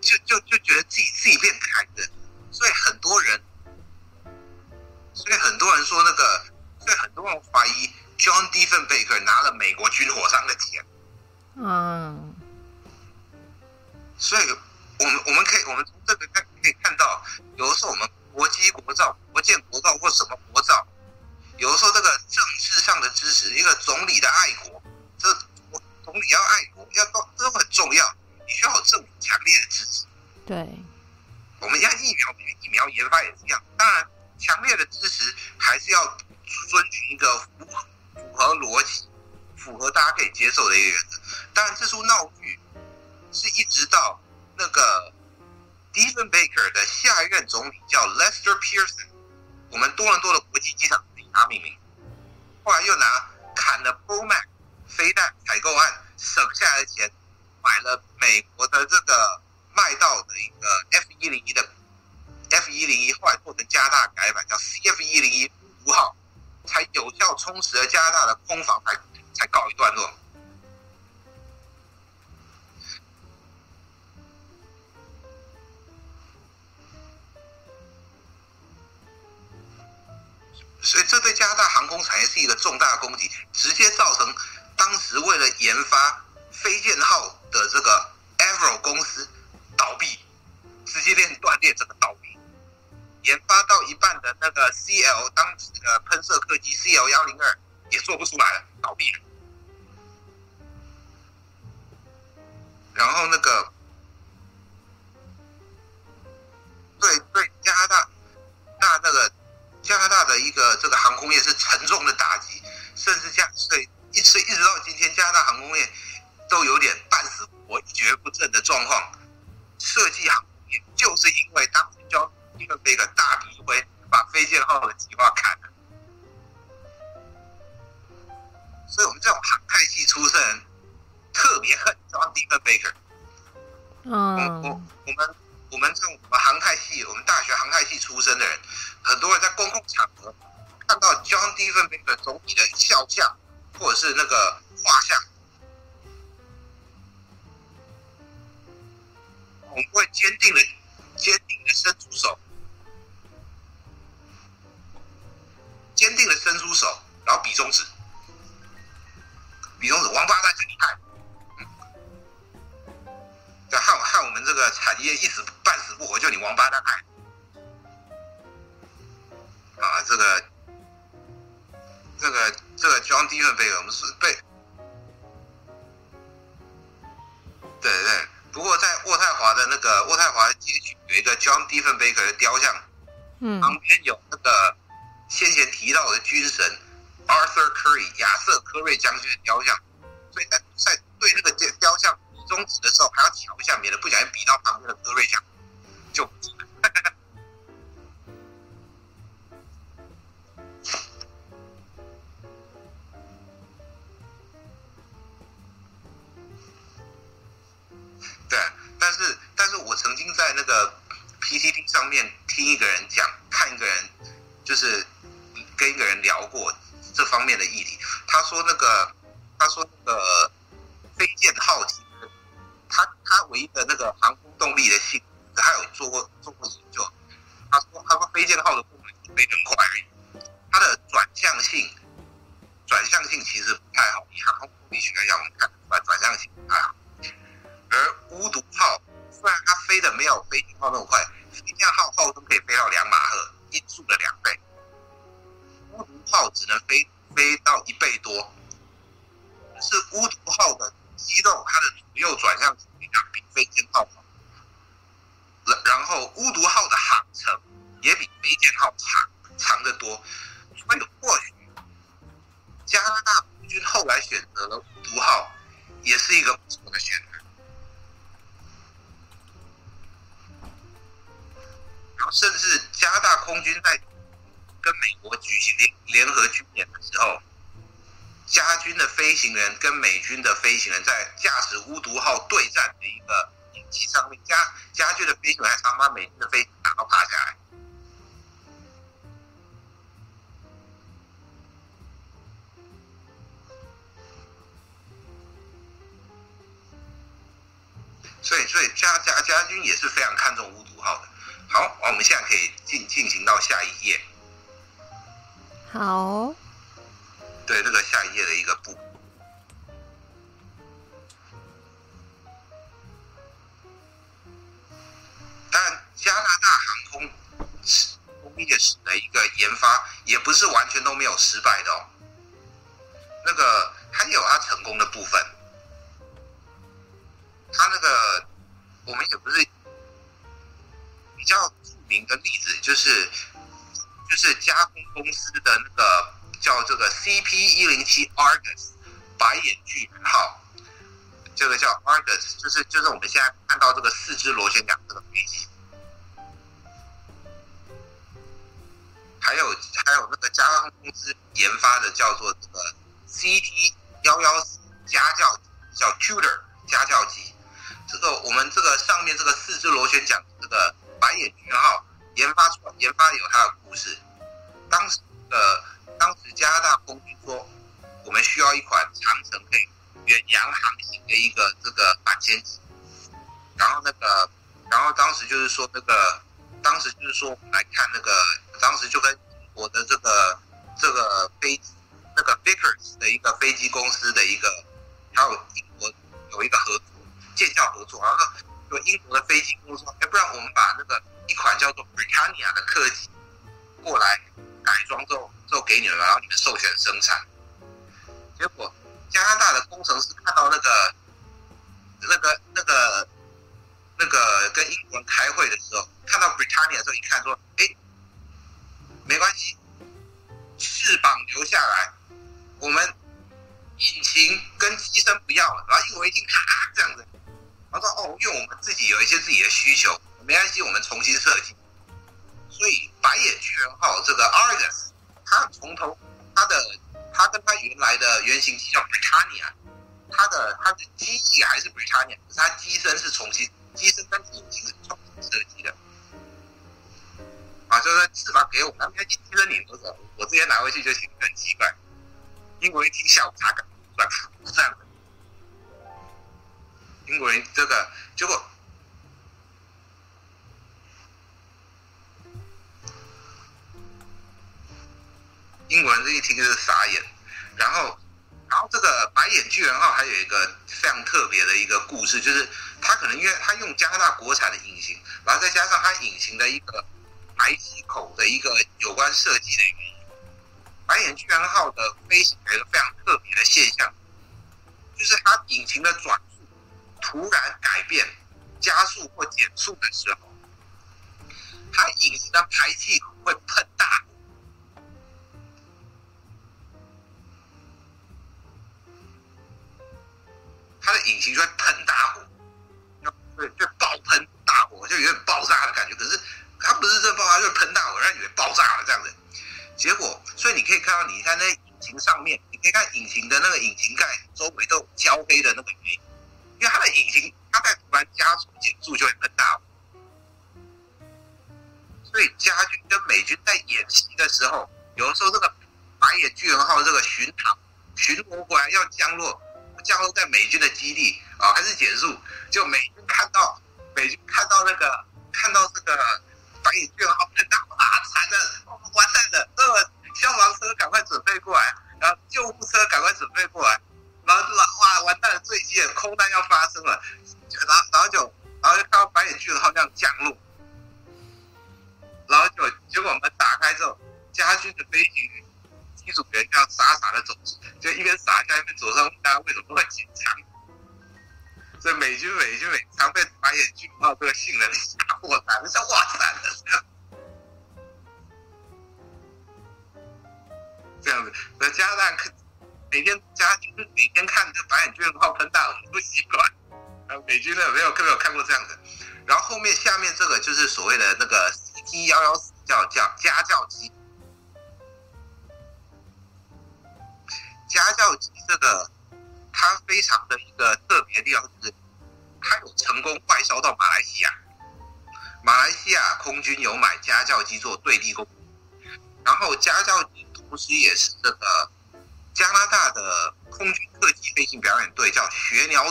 就就就觉得自己自己变台的，所以很多人，所以很多人说那个，所以很多人怀疑 John Diefenbaker 拿了美国军火商的钱。嗯，所以我们我们可以我们从这个看可以看到，有的时候我们国机国造、国建国造或什么国造，有的时候这个政治上的支持，一个总理的爱国，这总理要爱国，要都都很重要。你需要有政府强烈的支持。对，我们像疫苗疫苗研发也是一样。当然，强烈的支持还是要遵循一个符符合逻辑、符合大家可以接受的一个原则。当然，这出闹剧是一直到那个 Diefenbaker 的下一任总理叫 Lester Pearson，我们多伦多的国际机场以他命名。后来又拿砍了 BOMAC 飞弹采购案省下来的钱。买了美国的这个麦道的一个 F 一零一的 F 一零一，后来做成加大改版叫 CF 一零一五号，才有效充实了加拿大的空防，才才告一段落。所以这对加拿大航空产业是一个重大攻击，直接造成当时为了研发飞剑号。的这个 Avro 公司倒闭，直接链断裂，这个倒闭。研发到一半的那个 CL 当时的喷射客机 CL 幺零二也做不出来了，倒闭了。然后那个，对对，加拿大那那个加拿大的一个这个航空业是沉重的打击，甚至加对一直一直到今天，加拿大航空业。都有点半死不活、一蹶不振的状况。设计航空业就是因为当时交一个飞个大笔一挥，把飞剑号的计划砍了。所以，我们这种航太系出身人特别恨 John Diefenbaker。嗯，我我们我们这种我们航太系，我们大学航太系出身的人，很多人在公共场合看到 John Diefenbaker 总体的肖像，或者是那个画像。我们会坚定的、坚定的伸出手，坚定的伸出手，然后比中指，比中指，王八蛋真厉害，嗯，对，害害我们这个产业一直半死不活，就你王八蛋害，啊，这个，这个，这个 John d e e n 被我们是被，对对。不过，在渥太华的那个渥太华的街区有一个 John Diefenbaker 的雕像，嗯，旁边有那个先前提到的军神 Arthur Curry 亚瑟科瑞将军的雕像，所以在在对那个雕像比中指的时候，还要瞧一下，免得不小心比到旁边的科瑞将军就。但是但是我曾经在那个 PTT 上面听一个人讲，看一个人就是跟一个人聊过这方面的议题。他说那个他说那个飞剑号其实他他唯一的那个航空动力的性，他有做过做过研究。他说他说飞剑号的功能飞更快而已，它的转向性转向性其实不太好。以航空动力学来讲，我们看转向性不太好。而巫毒号虽然它飞的没有飞剑号那么快，飞剑号号称可以飞到两马赫，音速的两倍。巫毒号只能飞飞到一倍多，是巫毒号的机动，它的左右转向比比飞剑号好。然然后巫毒号的航程也比飞剑号长长得多，所以或许加拿大空军后来选择了巫毒号，也是一个不错的选择。然后甚至加大空军在跟美国举行联联合军演的时候，加军的飞行员跟美军的飞行员在驾驶乌毒号对战的一个演习上面，加加军的飞行员还常把美军的飞机打到趴下来。所以，所以家家家军也是非常看重巫毒号的。好，我们现在可以进进行到下一页。好，对，这个下一页的一个步。但加拿大航空工业史的一个研发，也不是完全都没有失败的哦。那个还有它成功的部分，它那个我们也不是。比较著名的例子就是，就是加工公司的那个叫这个 CP 一零七 Argus 白眼巨人号，这个叫 Argus，就是就是我们现在看到这个四只螺旋桨这个飞机，还有还有那个加工公司研发的叫做这个 CT 幺幺四家教叫 Tutor 家教机，这个我们这个上面这个四只螺旋桨这个。白眼巨人号研发出，研发有它的故事。当时呃，当时加拿大空军说，我们需要一款长程可以远洋航行的一个这个反潜机。然后那个，然后当时就是说那个，当时就是说我们来看那个，当时就跟英国的这个这个飞机那个 Vickers 的一个飞机公司的一个，还有英国有一个合作建教合作，然后。英国的飞机公司说：“哎，不然我们把那个一款叫做 Britannia 的客机过来改装之后，之后给你们，然后你们授权生产。”结果加拿大的工程师看到那个、那个、那个、那个跟英国人开会的时候，看到 Britannia 的时候，一看说：“哎，没关系，翅膀留下来，我们引擎跟机身不要了。”然后英国一听，咔，这样子。他说：“哦，因为我们自己有一些自己的需求，没关系，我们重新设计。所以白眼巨人号这个 Argus，它从头它的它跟它原来的原型机叫 Britannia，它的它的机翼还是 Britannia，可是它机身是重新机身跟引擎是重新设计的。啊，就是翅膀给我们，没关系，机身你留着，我直接拿回去就行，很奇怪。英国一听下午茶感，不这样。”英国人这个结果，英国人这一听就是傻眼。然后，然后这个白眼巨人号还有一个非常特别的一个故事，就是他可能因为他用加拿大国产的引擎，然后再加上他引擎的一个排气口的一个有关设计的原因，白眼巨人号的飞行有一个非常特别的现象，就是它引擎的转。突然改变加速或减速的时候，它引擎的排气口会喷大。它的引擎就会喷大火，对，就爆喷大火，就有点爆炸的感觉。可是它不是这爆炸，就是喷大火，让你以为爆炸了这样子。结果，所以你可以看到，你在那引擎上面，你可以看引擎的那个引擎盖周围都焦黑的那个原因，因为它的引擎它在突然加速减速就会喷大火。所以家军跟美军在演习的时候，有的时候这个白眼巨人号这个巡航巡逻过来要降落。降落在美军的基地啊，还是减速？就美军看到美军看到那个看到这个白眼巨人号喷大火啊，惨了，完蛋了！那个消防车赶快准备过来，然后救护车赶快准备过来，然后就哇，完蛋了，坠机了，空难要发生了，然后然后就然后就看到白眼巨人号这样降落，然后就结果我们打开之后，家军的飞行。机组员这样傻傻的走，就一边傻笑一边走上，问大家为什么那么紧张？所以美军美军美常被白眼巨人号这个性能吓破胆，像哇塞的这样子。那加拿大每天加军每天看这白眼军号喷大了不习惯，啊，美军的没有没有看过这样的。然后后面下面这个就是所谓的那个 CT 幺幺四叫叫家教机。家教机这个，它非常的一个特别的地方就是，它有成功外销到马来西亚。马来西亚空军有买家教机做对地攻击，然后家教机同时也是这个加拿大的空军特技飞行表演队叫雪鸟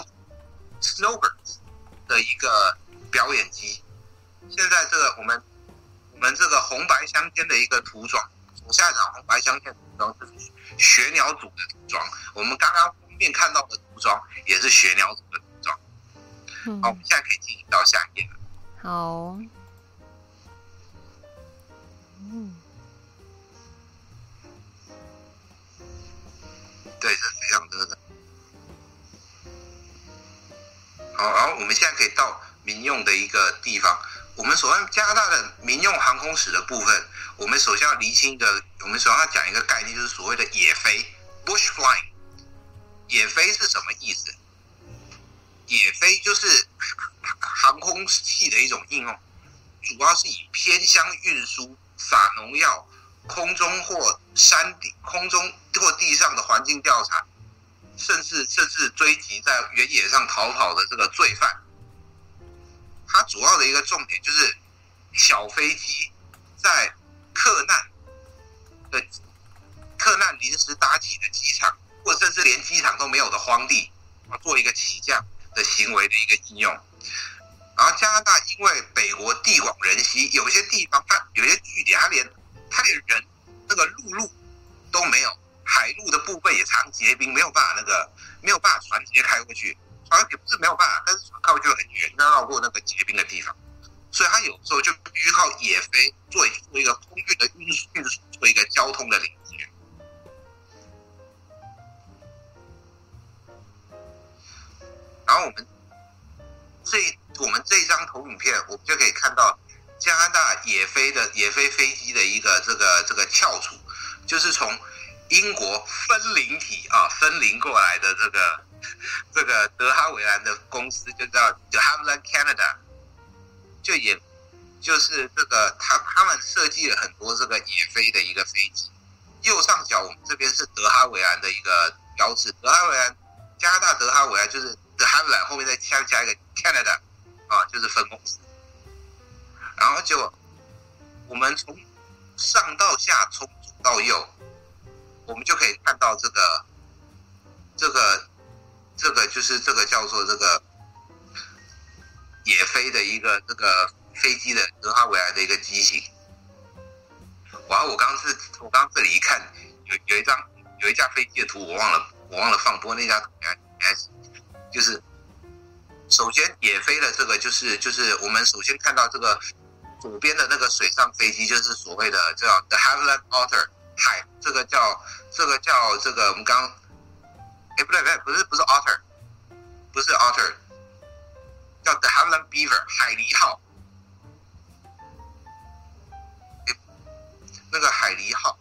Snowbirds 的一个表演机。现在这个我们我们这个红白相间的一个涂装，左下角红白相间的涂装就是。雪鸟组的涂装，我们刚刚封面看到的涂装也是雪鸟组的涂装。嗯。好，我们现在可以进行到下一页了。好。嗯。对，是非常多的。好，然后我们现在可以到民用的一个地方。我们所谓加拿大的民用航空史的部分，我们首先要厘清一个，我们首先要讲一个概念，就是所谓的野飞 （Bush Fly）。野飞是什么意思？野飞就是航空器的一种应用，主要是以偏乡运输、撒农药、空中或山顶、空中或地上的环境调查，甚至甚至追击在原野上逃跑的这个罪犯。它主要的一个重点就是小飞机在克难的克难临时搭起的机场，或甚至连机场都没有的荒地，做一个起降的行为的一个应用。然后加拿大因为北国地广人稀，有些地方它有些据点，它连它连人那个陆路都没有，海路的部分也常结冰，没有办法那个没有办法船直接开过去。船也不是没有办法，但是船靠就很远，要绕过那个结冰的地方，所以它有时候就必须靠野飞做做一个空运的运运输，做一个交通的连接。然后我们这我们这一张投影片，我们就可以看到加拿大野飞的野飞飞机的一个这个这个翘楚，就是从英国分灵体啊分灵过来的这个。这个德哈维兰的公司就叫 De Havilland Canada，就也就是这个他他们设计了很多这个野飞的一个飞机。右上角我们这边是德哈维兰的一个标志，德哈维兰加拿大德哈维兰就是 De Havilland 后面再加加一个 Canada 啊，就是分公司。然后就我们从上到下，从左到右，我们就可以看到这个这个。这个就是这个叫做这个野飞的一个这个飞机的德哈维莱的一个机型。哇！我刚是我刚这里一看，有有一张有一架飞机的图，我忘了我忘了放，不过那架图应该是就是首先野飞的这个就是就是我们首先看到这个左边的那个水上飞机，就是所谓的叫 The Havilland Otter，海这个叫这个叫这个我们刚。哎，不对不对，不是不是 Otter，不是 Otter，叫 The Havilland Beaver 海狸号。那个海狸号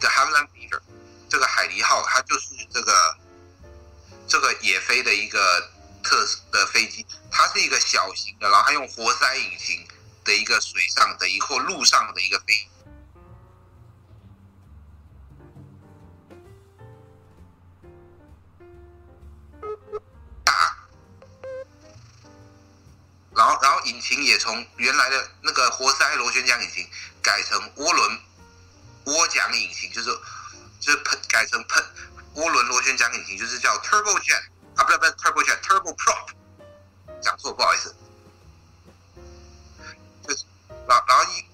The Havilland Beaver，这个海狸号它就是这个这个野飞的一个特的飞机，它是一个小型的，然后它用活塞引擎的一个水上的一或陆上的一个飞机然后，然后引擎也从原来的那个活塞螺旋桨引擎改成涡轮涡桨引擎，就是就是喷改成喷涡轮螺旋桨引擎，就是叫 turbojet 啊，不是不是 turbojet，turboprop，讲错，不好意思。就是，然后然后一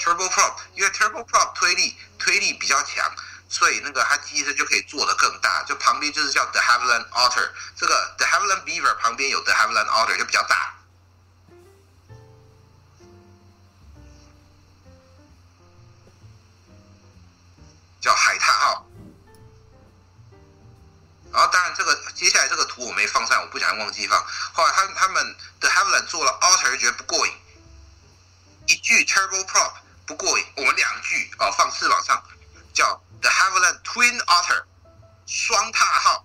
turboprop，因为 turboprop 推力推力比较强。所以那个它机身就可以做得更大，就旁边就是叫 The Haviland Otter，这个 The Haviland Beaver 旁边有 The Haviland Otter 就比较大，叫海獭号。然后当然这个接下来这个图我没放上，我不想忘记放。后来他他们的 Haviland 做了 Otter 觉得不过瘾，一句 Turboprop 不过瘾，我们两句哦放翅膀上叫。The Havilland Twin Otter，双獭号，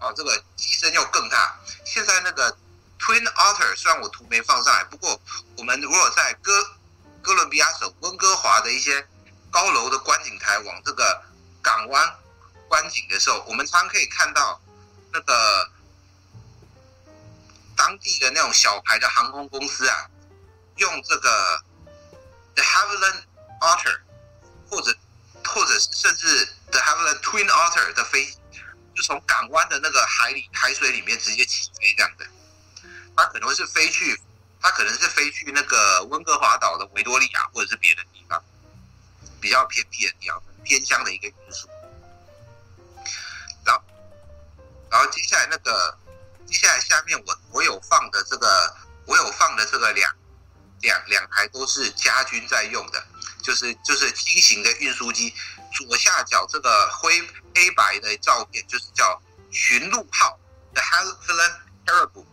哦，这个机身又更大。现在那个 Twin Otter 虽然我图没放上来，不过我们如果在哥哥伦比亚省温哥华的一些高楼的观景台往这个港湾观景的时候，我们常可以看到那个当地的那种小牌的航空公司啊，用这个 The Havilland Otter 或者。或者甚至 The have a Twin Otter 的飞，就从港湾的那个海里海水里面直接起飞这样的，它可能是飞去，它可能是飞去那个温哥华岛的维多利亚或者是别的地方，比较偏僻的地方，偏乡的一个因素。然后，然后接下来那个，接下来下面我我有放的这个，我有放的这个两两两台都是家军在用的。就是就是轻型的运输机，左下角这个灰黑白的照片就是叫驯鹿号的 Havilland Caribou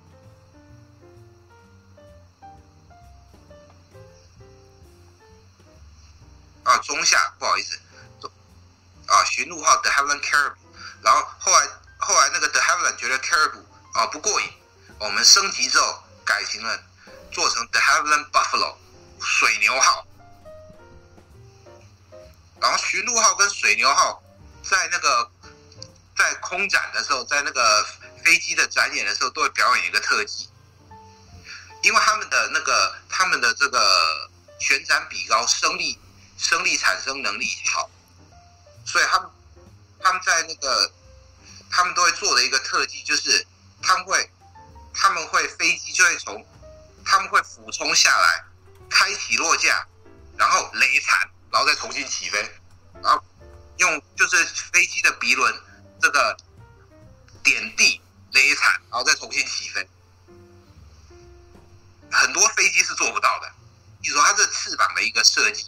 啊，中下不好意思，啊，驯鹿号的 Havilland Caribou 然后后来后来那个 The Havilland 觉得 Caribou 啊不过瘾，我们升级之后改成了，做成 The Havilland Buffalo 水牛号。然后驯鹿号跟水牛号在那个在空展的时候，在那个飞机的展演的时候，都会表演一个特技，因为他们的那个他们的这个旋转比高，升力升力产生能力好，所以他们他们在那个他们都会做的一个特技，就是他们会他们会飞机就会从他们会俯冲下来，开起落架，然后雷残。然后再重新起飞，然后用就是飞机的鼻轮这个点地雷残，然后再重新起飞。很多飞机是做不到的。你说它这翅膀的一个设计，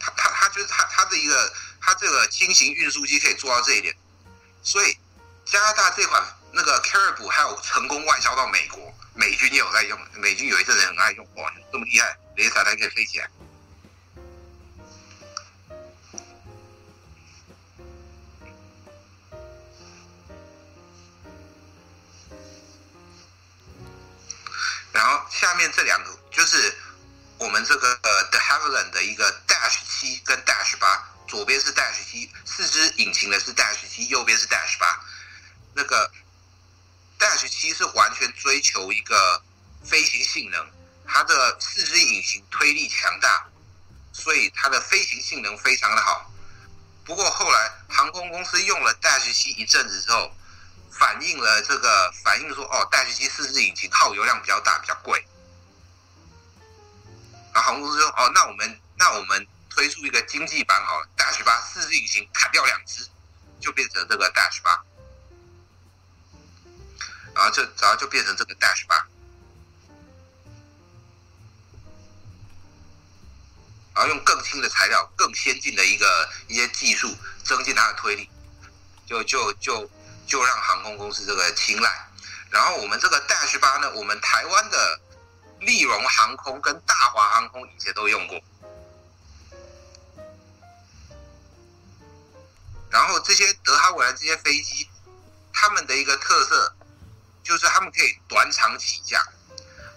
它它它就是它它的一个它这个轻型运输机可以做到这一点，所以加拿大这款那个 Carib 还有成功外销到美国。美军也有在用，美军有一阵子很爱用，哇，这么厉害，雷残还可以飞起来。然后下面这两个就是我们这个呃 The Havilland 的一个 Dash 七跟 Dash 八，左边是 Dash 七，四只引擎的是 Dash 七，右边是 Dash 八，那个。Dash 七是完全追求一个飞行性能，它的四支引擎推力强大，所以它的飞行性能非常的好。不过后来航空公司用了 Dash 七一阵子之后，反映了这个反映说哦，Dash 七四支引擎耗油量比较大，比较贵。然后航空公司说哦，那我们那我们推出一个经济版好了，Dash 八四支引擎砍掉两支，就变成这个 Dash 八。然后就然后就变成这个 Dash 八，然后用更轻的材料、更先进的一个一些技术，增进它的推力。就就就就让航空公司这个青睐。然后我们这个 Dash 八呢，我们台湾的立荣航空跟大华航空以前都用过。然后这些德哈维兰这些飞机，他们的一个特色就是他们可以短场起降。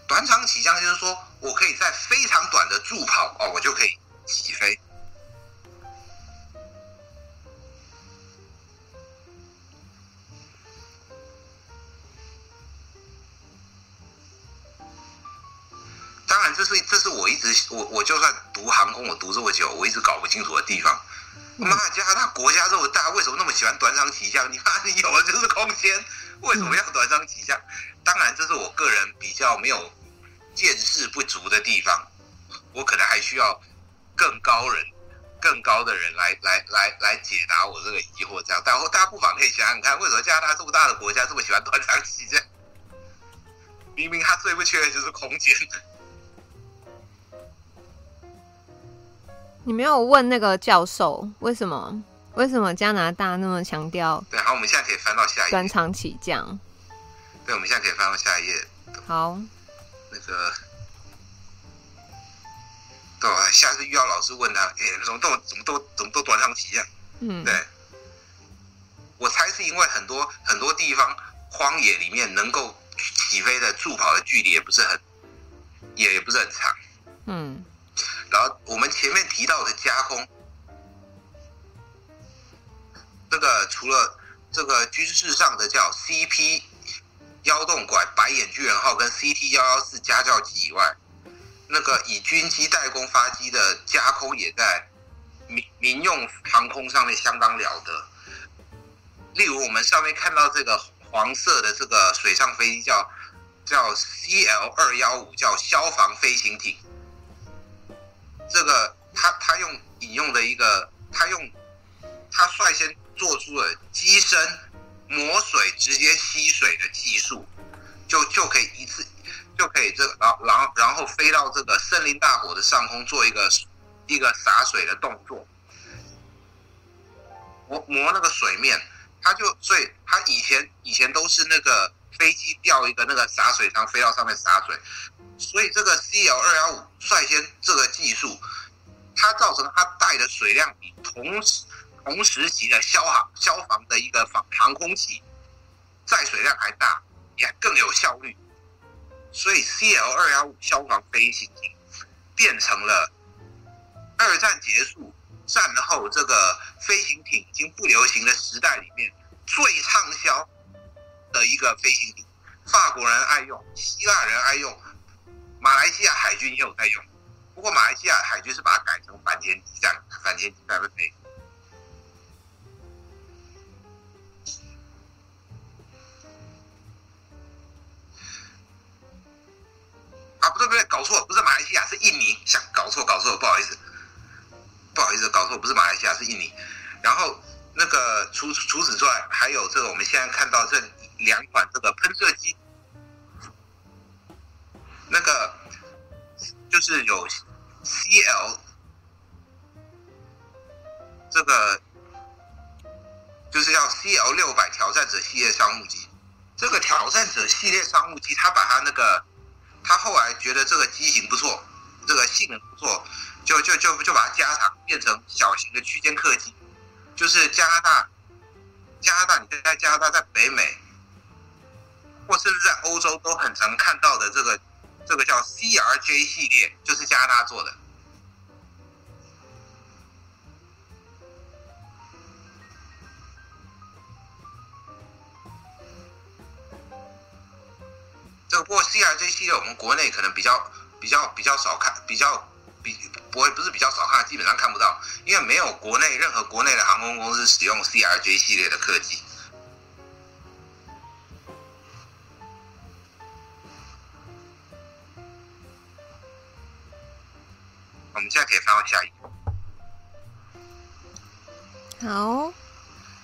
短场起降就是说我可以在非常短的助跑哦，我就可以起飞。当然，这是这是我一直我我就算读航空，我读这么久，我一直搞不清楚的地方。妈，加拿大国家这么大，为什么那么喜欢短场起降？你看，你有的就是空间，为什么要短场起降？当然，这是我个人比较没有见识不足的地方，我可能还需要更高人、更高的人来来来来解答我这个疑惑。这样，但大家不妨可以想想看，为什么加拿大这么大的国家这么喜欢短场起降？明明他最不缺的就是空间。你没有问那个教授为什么？为什么加拿大那么强调？对，好，我们现在可以翻到下一页。短场起降。对，我们现在可以翻到下一页。好。那个，对，下次遇到老师问他，哎，怎么都怎么都怎么都短场起降？嗯，对。我猜是因为很多很多地方荒野里面能够起飞的助跑的距离也不是很，也也不是很长。嗯。然后我们前面提到的加空，这个除了这个军事上的叫 CP 幺洞拐白眼巨人号跟 CT 幺幺四家教机以外，那个以军机代工发机的加空也在民民用航空上面相当了得。例如我们上面看到这个黄色的这个水上飞机叫叫 CL 二幺五，叫消防飞行艇。这个他他用引用的一个，他用他率先做出了机身磨水直接吸水的技术，就就可以一次就可以这个，然后然后然后飞到这个森林大火的上空做一个一个洒水的动作，磨磨那个水面，他就所以他以前以前都是那个飞机吊一个那个洒水舱飞到上面洒水。所以这个 CL 二幺五率先这个技术，它造成它带的水量比同时同时期的消防消防的一个防航空器载水量还大，也更有效率。所以 CL 二幺五消防飞行艇变成了二战结束战后这个飞行艇已经不流行的时代里面最畅销的一个飞行艇。法国人爱用，希腊人爱用。马来西亚海军也有在用，不过马来西亚海军是把它改成反潜机这样，反潜机在飞。啊，不对不对，搞错，不是马来西亚，是印尼，想搞错搞错，不好意思，不好意思，搞错，不是马来西亚，是印尼。然后那个除除此之外，还有这个我们现在看到这两款这个喷射机。那个就是有 CL 这个就是要 CL 六百挑战者系列商务机，这个挑战者系列商务机，它把它那个他后来觉得这个机型不错，这个性能不错，就就就就把它加长变成小型的区间客机，就是加拿大加拿大，你在加拿大在北美或甚至在欧洲都很常看到的这个。这个叫 CRJ 系列，就是加拿大做的。这个不过 CRJ 系列我们国内可能比较比较比较少看，比较比不会不是比较少看，基本上看不到，因为没有国内任何国内的航空公司使用 CRJ 系列的客机。我们现在可以翻到下一页。好，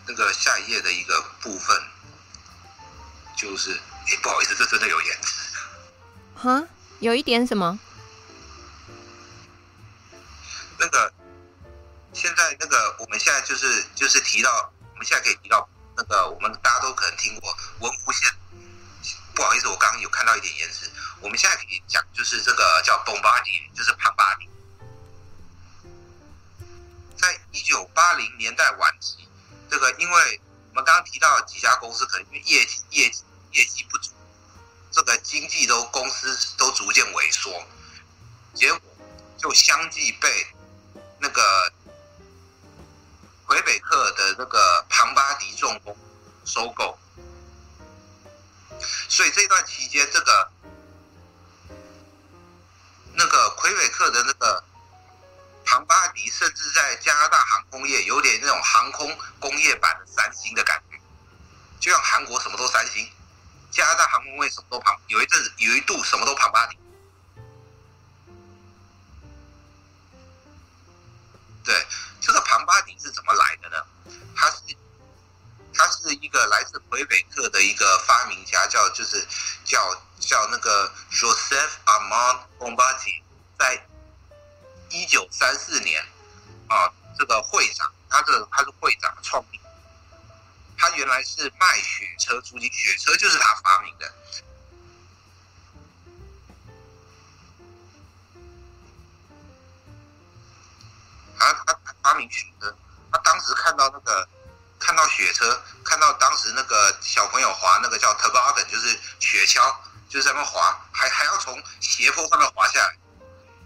那个下一页的一个部分，就是，哎，不好意思，这真的有延迟。哈，有一点什么？那个，现在那个，我们现在就是就是提到，我们现在可以提到那个我们大家都可能听过文湖线。不好意思，我刚刚有看到一点延迟。我们现在可以讲，就是这个叫 Bombardier，就是庞巴迪。在一九八零年代晚期，这个因为我们刚刚提到几家公司，可能因为业绩业绩业绩不足，这个经济都公司都逐渐萎缩，结果就相继被那个魁北克的那个庞巴迪重工收购。所以这段期间，这个那个魁北克的那个庞巴迪，甚至在加拿大航空业有点那种航空工业版的三星的感觉，就像韩国什么都三星，加拿大航空为什么都庞，有一阵子有一度什么都庞巴迪。对，这个庞巴迪是怎么来的呢？它是。他是一个来自魁北克的一个发明家，叫就是叫叫那个 Joseph Armand Bombardier，在一九三四年啊，这个会长，他这他是会长创立，他原来是卖雪车出去，雪车就是他发明的，他他发明雪车，他当时看到那个。看到雪车，看到当时那个小朋友滑那个叫 toboggan，就是雪橇，就是在那滑，还还要从斜坡上面滑下来，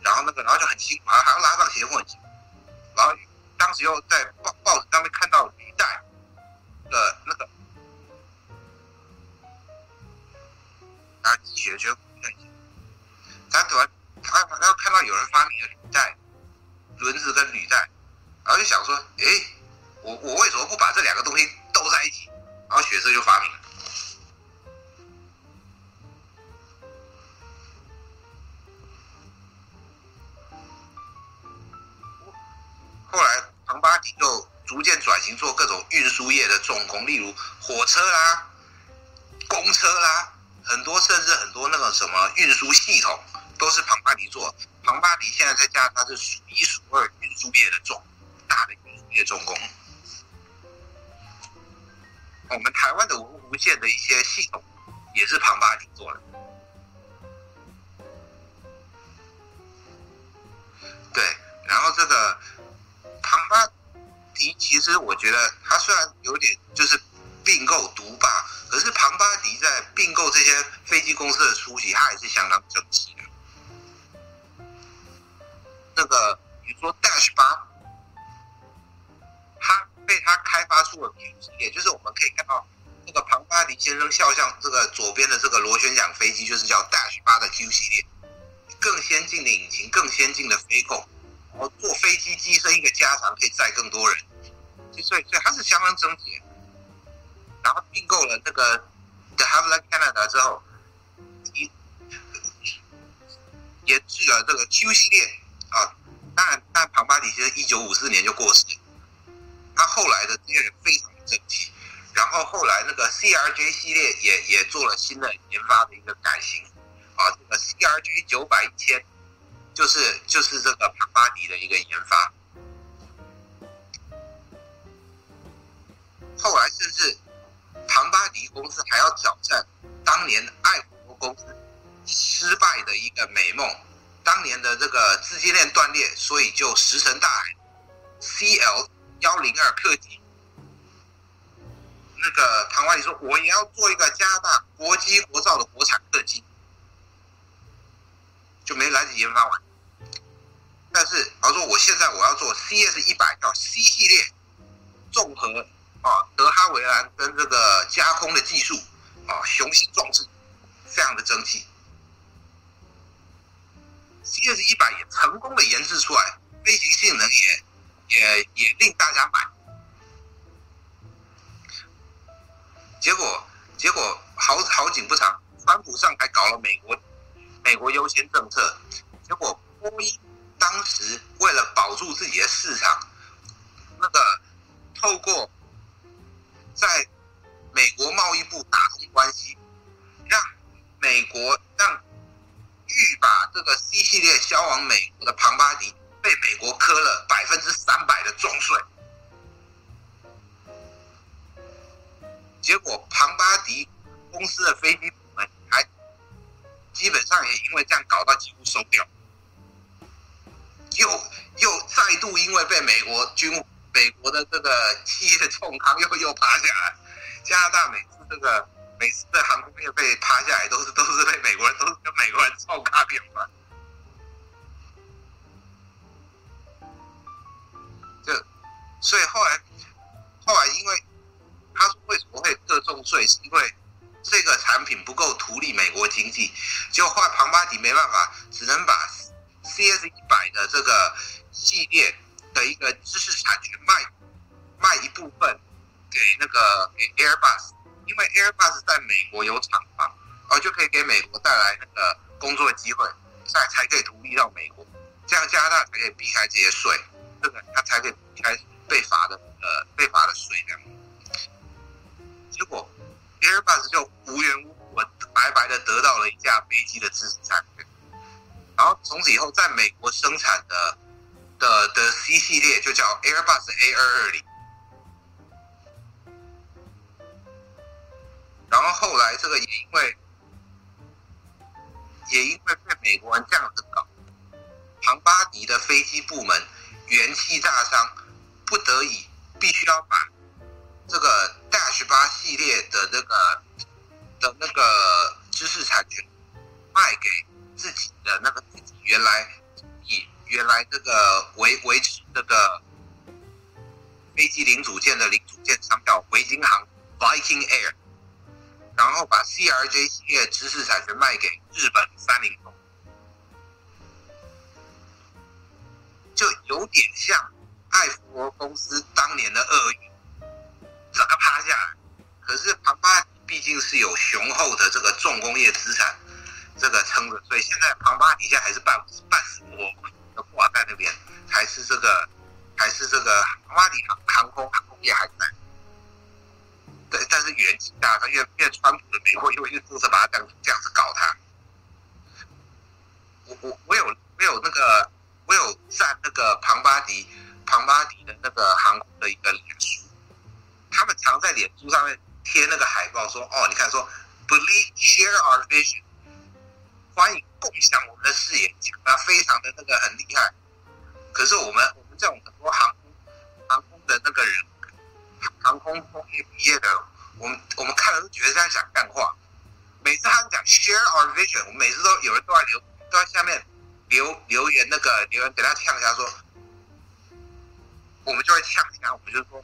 然后那个然后就很辛苦，还要拉上斜坡，然后当时又在报报纸上面看到履带呃那个啊雪橇，他突然他他看到有人发明了履带，轮子跟履带，然后就想说，哎。我我为什么不把这两个东西斗在一起？然后雪车就发明了。后来庞巴迪就逐渐转型做各种运输业的重工，例如火车啦、公车啦，很多甚至很多那个什么运输系统都是庞巴迪做。庞巴迪现在在加拿大是数一数二运输业的重大的运输业重工。我们台湾的文湖线的一些系统也是庞巴迪做的，对。然后这个庞巴迪，其实我觉得他虽然有点就是并购独霸，可是庞巴迪在并购这些飞机公司的初期，他也是相当争气的。那个比如说 Dash 八。被他开发出了 Q 系列，就是我们可以看到那个庞巴迪先生肖像这个左边的这个螺旋桨飞机，就是叫 Dash 八的 Q 系列，更先进的引擎，更先进的飞控，然后坐飞机机身一个加长可以载更多人，所以所以它是相当争气。然后并购了那个 The Havilland Canada 之后，延续了这个 Q 系列啊，当然但庞巴迪其实一九五四年就过世。他后来的这些人非常的争气，然后后来那个 CRJ 系列也也做了新的研发的一个改型，啊，这个 CRJ 九百一千，就是就是这个庞巴迪的一个研发。后来甚至庞巴迪公司还要挑战当年爱国公司失败的一个美梦，当年的这个资金链断裂，所以就石沉大海，CL。幺零二客机，那个庞巴迪说：“我也要做一个加拿大国机国造的国产客机，就没来得及研发完。但是他说我现在我要做 CS 一百叫 C 系列，综合啊德哈维兰跟这个加空的技术啊雄心壮志，非常的争气。CS 一百也成功的研制出来，飞行性能也。”也也令大家买，结果结果好好景不长，川普上台搞了美国美国优先政策，结果波音当时为了保住自己的市场，那个透过在美国贸易部打通关系，让美国让欲把这个 C 系列销往美国的庞巴迪。被美国磕了百分之三百的重税，结果庞巴迪公司的飞机部门还基本上也因为这样搞到几乎收掉，又又再度因为被美国军美国的这个企业重创，又又趴下来。加拿大每次这个每次的航空业被趴下来，都是都是被美国人都是跟美国人凑卡表嘛。就所以后来后来因为。他说：“为什么会特重税？是因为这个产品不够图利美国经济。结果后来庞巴迪没办法，只能把 CS 一百的这个系列的一个知识产权卖卖一部分给那个给 Airbus，因为 Airbus 在美国有厂房，而就可以给美国带来那个工作机会，才才可以独立到美国，这样加拿大才可以避开这些税，这个他才可以避开被罚的呃被罚的税这样。”结果，Airbus 就无缘无故白白的得到了一架飞机的知识产权，然后从此以后，在美国生产的的的 C 系列就叫 Airbus A 二二零，然后后来这个也因为也因为被美国人这样子搞，庞巴迪的飞机部门元气大伤，不得已必须要把这个。Dash 八系列的那个的那个知识产权卖给自己的那个自己原来以原来这个维维持这个飞机零组件的零组件商叫维京航 Viking Air，然后把 CRJ 系列知识产权卖给日本三菱重，就有点像艾弗公司当年的鳄鱼。整个趴下来，可是庞巴迪毕竟是有雄厚的这个重工业资产，这个撑着，所以现在庞巴迪下还是半半死不活的挂在那边，还是这个还是这个庞巴迪航航空航空业还在。对，但是元气大伤，因为因为川普的美国因为就就是把他这样这样子搞他。我我我有我有那个我有在那个庞巴迪庞巴迪的那个航空的一个脸书。他们常在脸书上面贴那个海报，说：“哦，你看，说 Believe share our vision，欢迎共享我们的视野，讲的非常的那个很厉害。可是我们我们这种很多航空航空的那个人，航空工业毕业的，我们我们看了都觉得在讲干话。每次他们讲 share our vision，我们每次都有人都在留都在下面留留言，那个留言给他呛一下说，我们就会呛一下，我们就说。”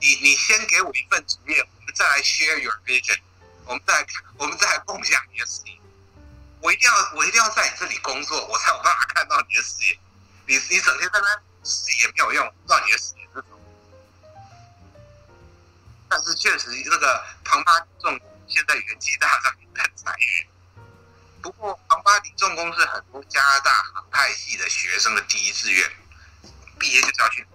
你你先给我一份职业，我们再来 share your vision，我们再来我们再来共享你的事业。我一定要我一定要在你这里工作，我才有办法看到你的事业。你你整天在那事业没有用，不知道你的事业是什么。但是确实，那个庞巴迪重工现在元气大伤，在裁员。不过庞巴迪重工是很多加拿大航太系的学生的第一志愿，毕业就要去。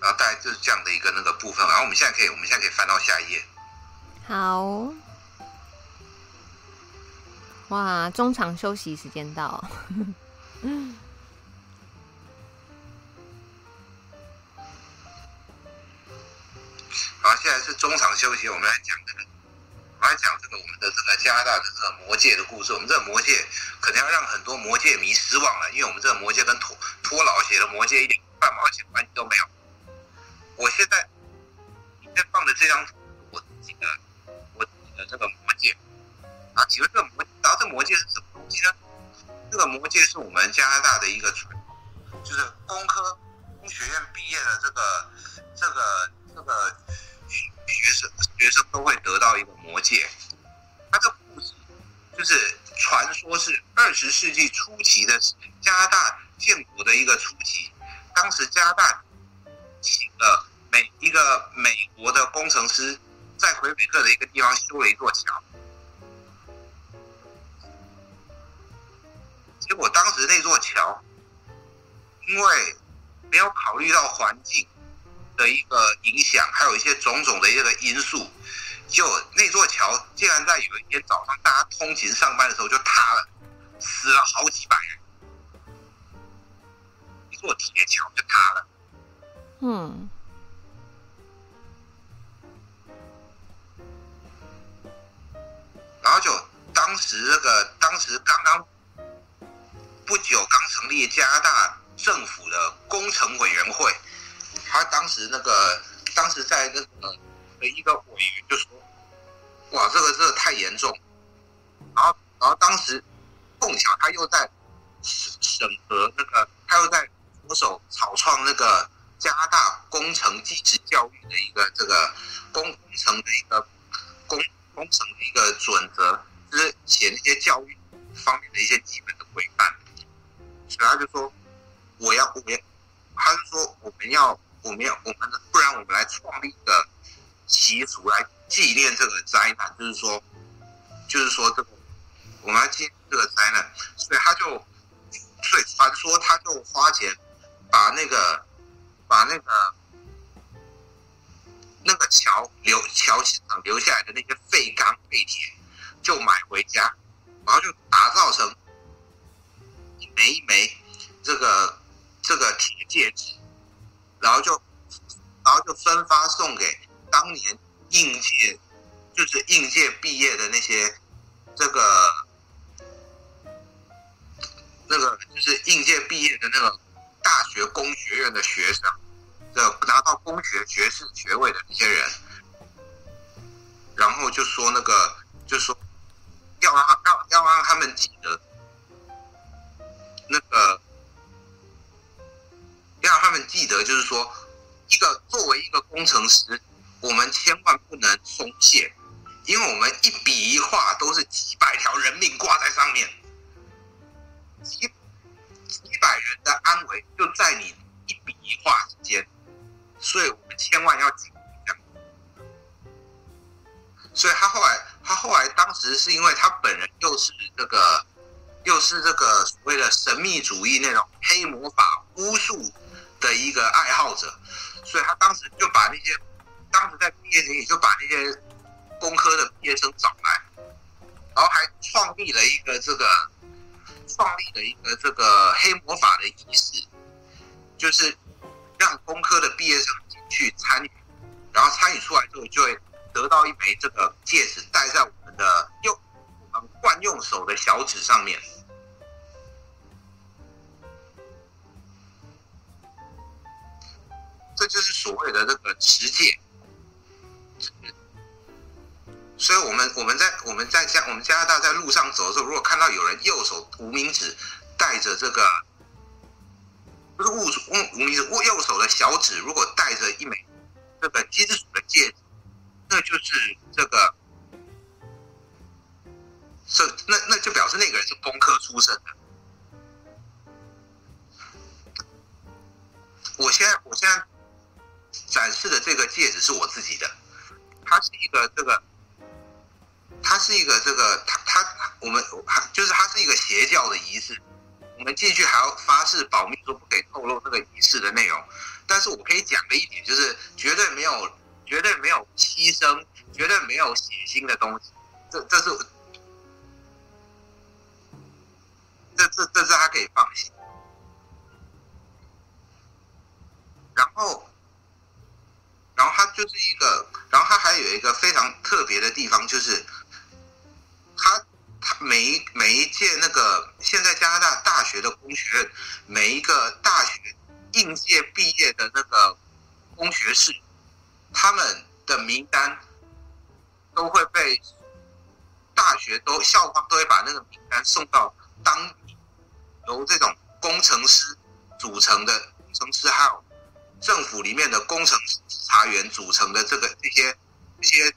然后大概就是这样的一个那个部分，然后我们现在可以，我们现在可以翻到下一页。好，哇，中场休息时间到。嗯 好，现在是中场休息，我们来讲这个，我们来讲这个我们的这个加拿大的这个魔界的故事。我们这个魔界可能要让很多魔界迷失望了，因为我们这个魔界跟托托老写的魔界一点半毛钱关系都没有。我现在你在放的这张图，我自己的我自己的这个魔戒啊，请问这个魔，然后这个魔戒是什么东西呢？这个魔戒是我们加拿大的一个传，就是工科工学院毕业的这个这个这个学生学生都会得到一个魔戒。它这故事就是传说是二十世纪初期的加拿大建国的一个初期，当时加拿大。请了美一个美国的工程师，在魁北克的一个地方修了一座桥，结果当时那座桥，因为没有考虑到环境的一个影响，还有一些种种的一个因素，就那座桥竟然在有一天早上大家通勤上班的时候就塌了，死了好几百人，一座铁桥就塌。嗯。然后就当时那个当时刚刚不久刚成立加拿大政府的工程委员会，他当时那个当时在那个的一个委员就说：“哇，这个这个太严重。”然后然后当时碰巧他又在审核那个，他又在着手草创那个加大工程技职教育的一个这个工工程的一个工。工程的一个准则，就是写那些教育方面的一些基本的规范，所以他就说，我要我们，他就说我们要我们要我们的不然我们来创立一个习俗来纪念这个灾难，就是说，就是说这个我们要纪念这个灾难，所以他就，所以传说他就花钱把那个把那个。那个桥留桥上留下来的那些废钢废铁，就买回家，然后就打造成一枚一枚这个这个铁戒指，然后就然后就分发送给当年应届就是应届毕业的那些这个那个就是应届毕业的那个大学工学院的学生。的拿到工学学士学位的那些人，然后就说那个，就说要让要要让他们记得，那个要让他们记得，就是说，一个作为一个工程师，我们千万不能松懈，因为我们一笔一画都是几百条人命挂在上面，几百人的安危就在你一笔一画之间。所以我们千万要记住，所以他后来，他后来当时是因为他本人又是这个，又是这个所谓的神秘主义那种黑魔法巫术的一个爱好者，所以他当时就把那些，当时在毕业典礼就把那些工科的毕业生找来，然后还创立了一个这个，创立了一个这个黑魔法的仪式，就是。让工科的毕业生去参与，然后参与出来之后，就会得到一枚这个戒指，戴在我们的用我们惯用手的小指上面。这就是所谓的这个持戒。所以，我们我们在我们在加我们加拿大在路上走的时候，如果看到有人右手无名指戴着这个。不是无无名指，右手的小指，如果戴着一枚这个金属的戒指，那就是这个，这那那就表示那个人是工科出身的。我现在我现在展示的这个戒指是我自己的，它是一个这个，它是一个这个，它它我们就是它是一个邪教的仪式。我们进去还要发誓保密，说不可以透露那个仪式的内容。但是我可以讲的一点就是，绝对没有，绝对没有牺牲，绝对没有血腥的东西。这这是，这这这是他可以放心。然后，然后他就是一个，然后他还有一个非常特别的地方，就是他他。每一每一届那个现在加拿大大学的工学院，每一个大学应届毕业的那个工学士，他们的名单都会被大学都校方都会把那个名单送到当地由这种工程师组成的工程师，还有政府里面的工程查员组成的这个这些这些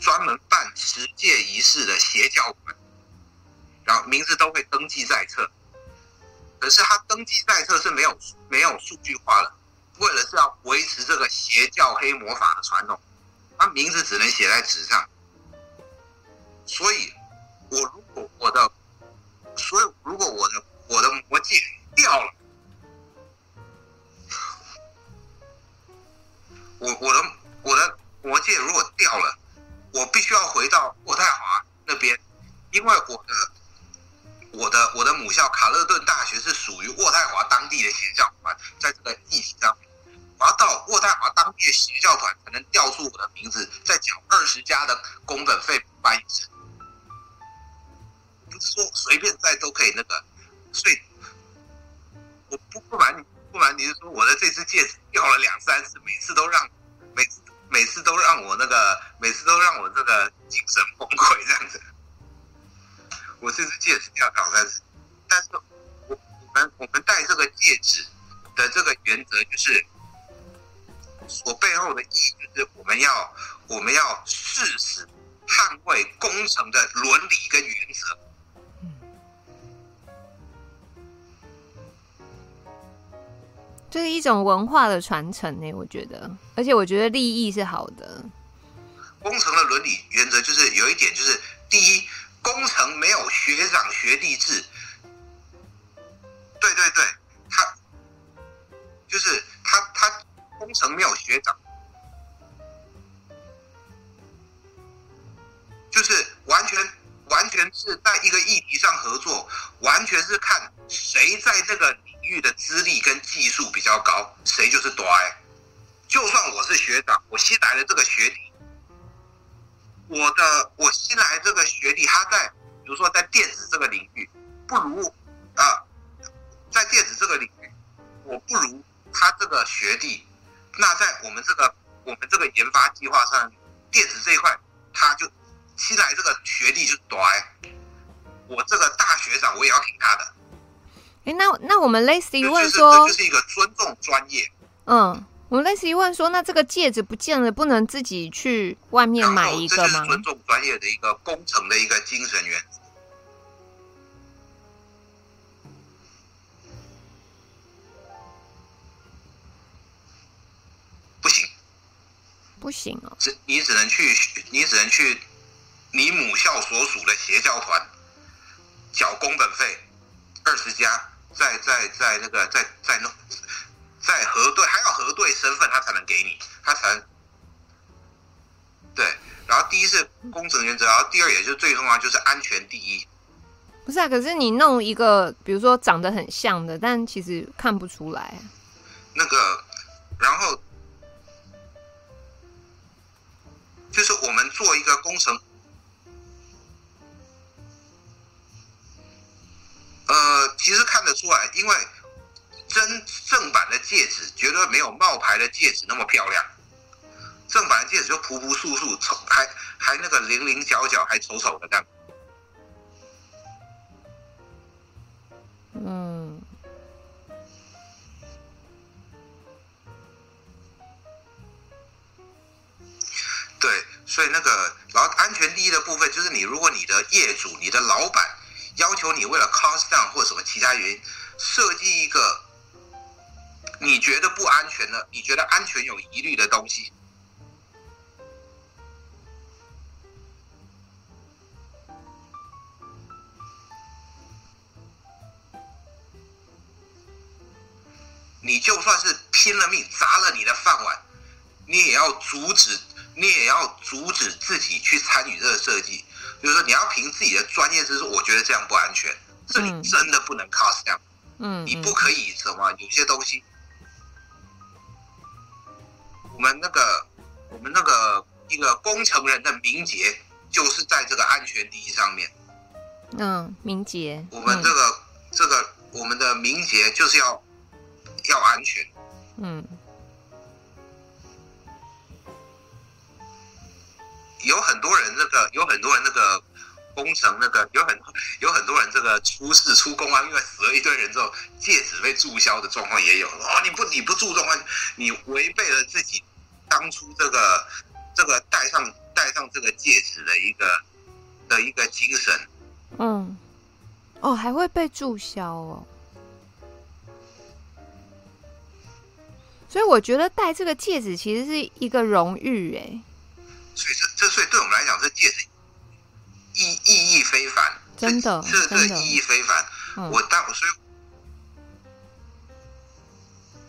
专门办持戒仪式的邪教们。然后名字都会登记在册，可是他登记在册是没有没有数据化的，为了是要维持这个邪教黑魔法的传统，他名字只能写在纸上。所以，我如果我的，所以如果我的我的魔戒掉了，我我的我的魔戒如果掉了，我必须要回到渥太华那边，因为我的我的我的母校卡勒顿大学是属于渥太华当地的邪教团，在这个议题上面，我要到渥太华当地的邪教团才能调出我的名字，再缴二十家的工本费翻译成，不是说随便在都可以那个，所以我不不瞒你不瞒你说，我的这只戒指掉了两三次，每次都让每次。每次都让我那个每次都让我这个精神崩溃这样子。我这只戒指掉两三次，但是我我们我们戴这个戒指的这个原则就是，我背后的意义就是我们要我们要誓死捍卫工程的伦理跟原则。这是一种文化的传承呢，我觉得，而且我觉得利益是好的。工程的伦理原则就是有一点，就是第一。工程没有学长学弟制，对对对，他就是他他工程没有学长，就是完全完全是在一个议题上合作，完全是看谁在这个领域的资历跟技术比较高，谁就是大的。就算我是学长，我新来的这个学弟。我的我新来这个学弟，他在比如说在电子这个领域不如啊，在电子这个领域我不如他这个学弟，那在我们这个我们这个研发计划上，电子这一块他就新来这个学弟就短，我这个大学长我也要听他的。哎，那那我们类似于问说，这就是一个尊重专业，嗯。我们类似于问说，那这个戒指不见了，不能自己去外面买一个吗？尊重专业的一个工程的一个精神原则。不行，不行哦。只你只能去，你只能去你母校所属的邪教团缴工本费二十家，在在在那个在在弄。在核对，还要核对身份，他才能给你，他才能对。然后第一是工程原则，然后第二也就是最重要，就是安全第一。不是啊，可是你弄一个，比如说长得很像的，但其实看不出来。那个，然后就是我们做一个工程，呃，其实看得出来，因为。真正版的戒指绝对没有冒牌的戒指那么漂亮，正版的戒指就朴朴素素，丑还还那个零零角角还丑丑的这样。嗯。对，所以那个然后安全第一的部分就是你，如果你的业主、你的老板要求你为了 cost down 或者什么其他原因设计一个。你觉得不安全的，你觉得安全有疑虑的东西，你就算是拼了命砸了你的饭碗，你也要阻止，你也要阻止自己去参与这个设计。就是说，你要凭自己的专业知识，我觉得这样不安全，这里真的不能 cost down。嗯，你不可以什么，有些东西。我们那个，我们那个一个工程人的名节，就是在这个安全第一上面。嗯，名节。我们这个、嗯、这个我们的名节就是要要安全。嗯。有很多人那个，有很多人那个。工程那个有很有很多人这个出事出公安，因为死了一堆人之后，戒指被注销的状况也有了哦。你不你不注重啊，你违背了自己当初这个这个戴上戴上这个戒指的一个的一个精神。嗯，哦，还会被注销哦。所以我觉得戴这个戒指其实是一个荣誉哎。所以这这所以对我们来讲，这戒指。意意义非凡，真的，这这意义非凡。嗯、我当所以，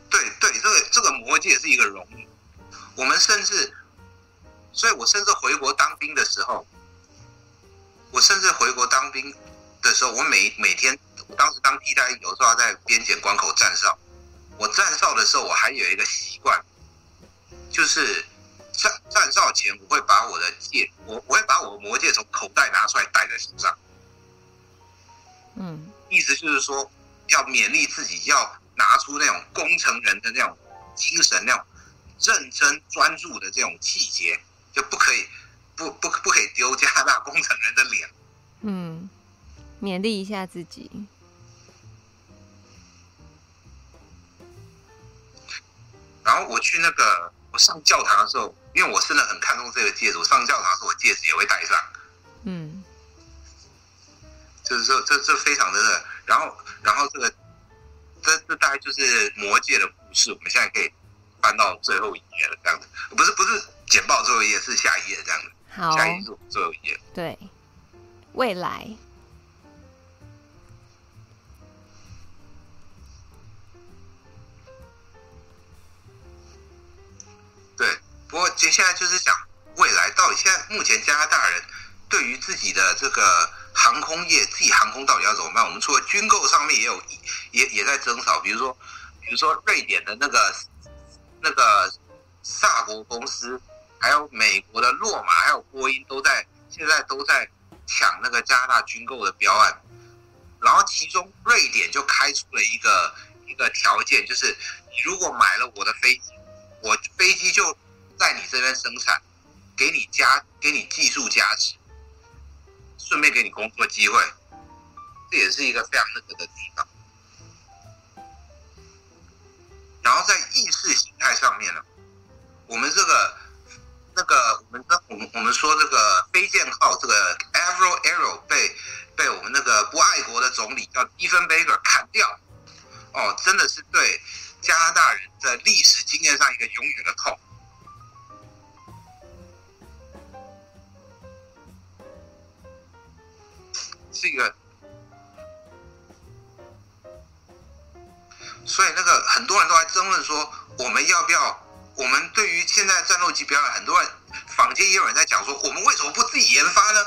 对对，这个这个魔戒是一个荣誉。我们甚至，所以我甚至回国当兵的时候，我甚至回国当兵的时候，我每每天我当时当替代役，有时候要在边检关口站哨。我站哨的时候，我还有一个习惯，就是站站哨前，我会把我的戒，我我会把我的魔戒从口袋拿出来戴在手上。嗯，意思就是说，要勉励自己，要拿出那种工程人的那种精神，那种认真专注的这种气节，就不可以不不不可以丢加拿大工程人的脸。嗯，勉励一下自己。然后我去那个我上教堂的时候，因为我真的很看重这个戒指，我上教堂的时候我戒指也会戴上。嗯，就是说这这非常的热。然后然后这个这这大概就是魔戒的故事，我们现在可以翻到最后一页了，这样子。不是不是简报最后一页，是下一页这样子。好，下一页是最后一页。对，未来。不过接下来就是讲未来到底现在目前加拿大人对于自己的这个航空业，自己航空到底要怎么办？我们除了军购上面也有也也在争吵，比如说比如说瑞典的那个那个萨博公司，还有美国的洛马，还有波音都在现在都在抢那个加拿大军购的标案，然后其中瑞典就开出了一个一个条件，就是你如果买了我的飞机，我飞机就。在你这边生产，给你加，给你技术加持，顺便给你工作机会，这也是一个非常那个的地方。然后在意识形态上面呢，我们这个那个我们的我们我们说这个飞剑号这个 Avro Arrow 被被我们那个不爱国的总理叫 Diefenbaker 砍掉，哦，真的是对加拿大人的历史经验上一个永远的痛。这个，所以那个很多人都在争论说，我们要不要？我们对于现在战斗机表演，很多人坊间也有人在讲说，我们为什么不自己研发呢？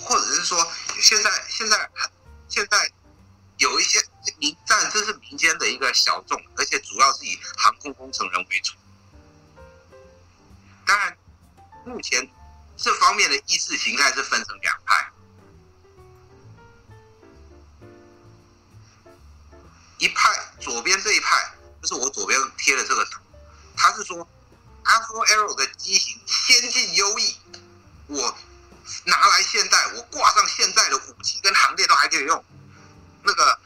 或者是说，现在现在现在有一些民战，这是民间的一个小众，而且主要是以航空工程人为主。当然，目前这方面的意识形态是分成两派。一派左边这一派就是我左边贴的这个图，他是说，Avro Arrow 的机型先进优异，我拿来现代，我挂上现在的武器跟航电都还可以用。那个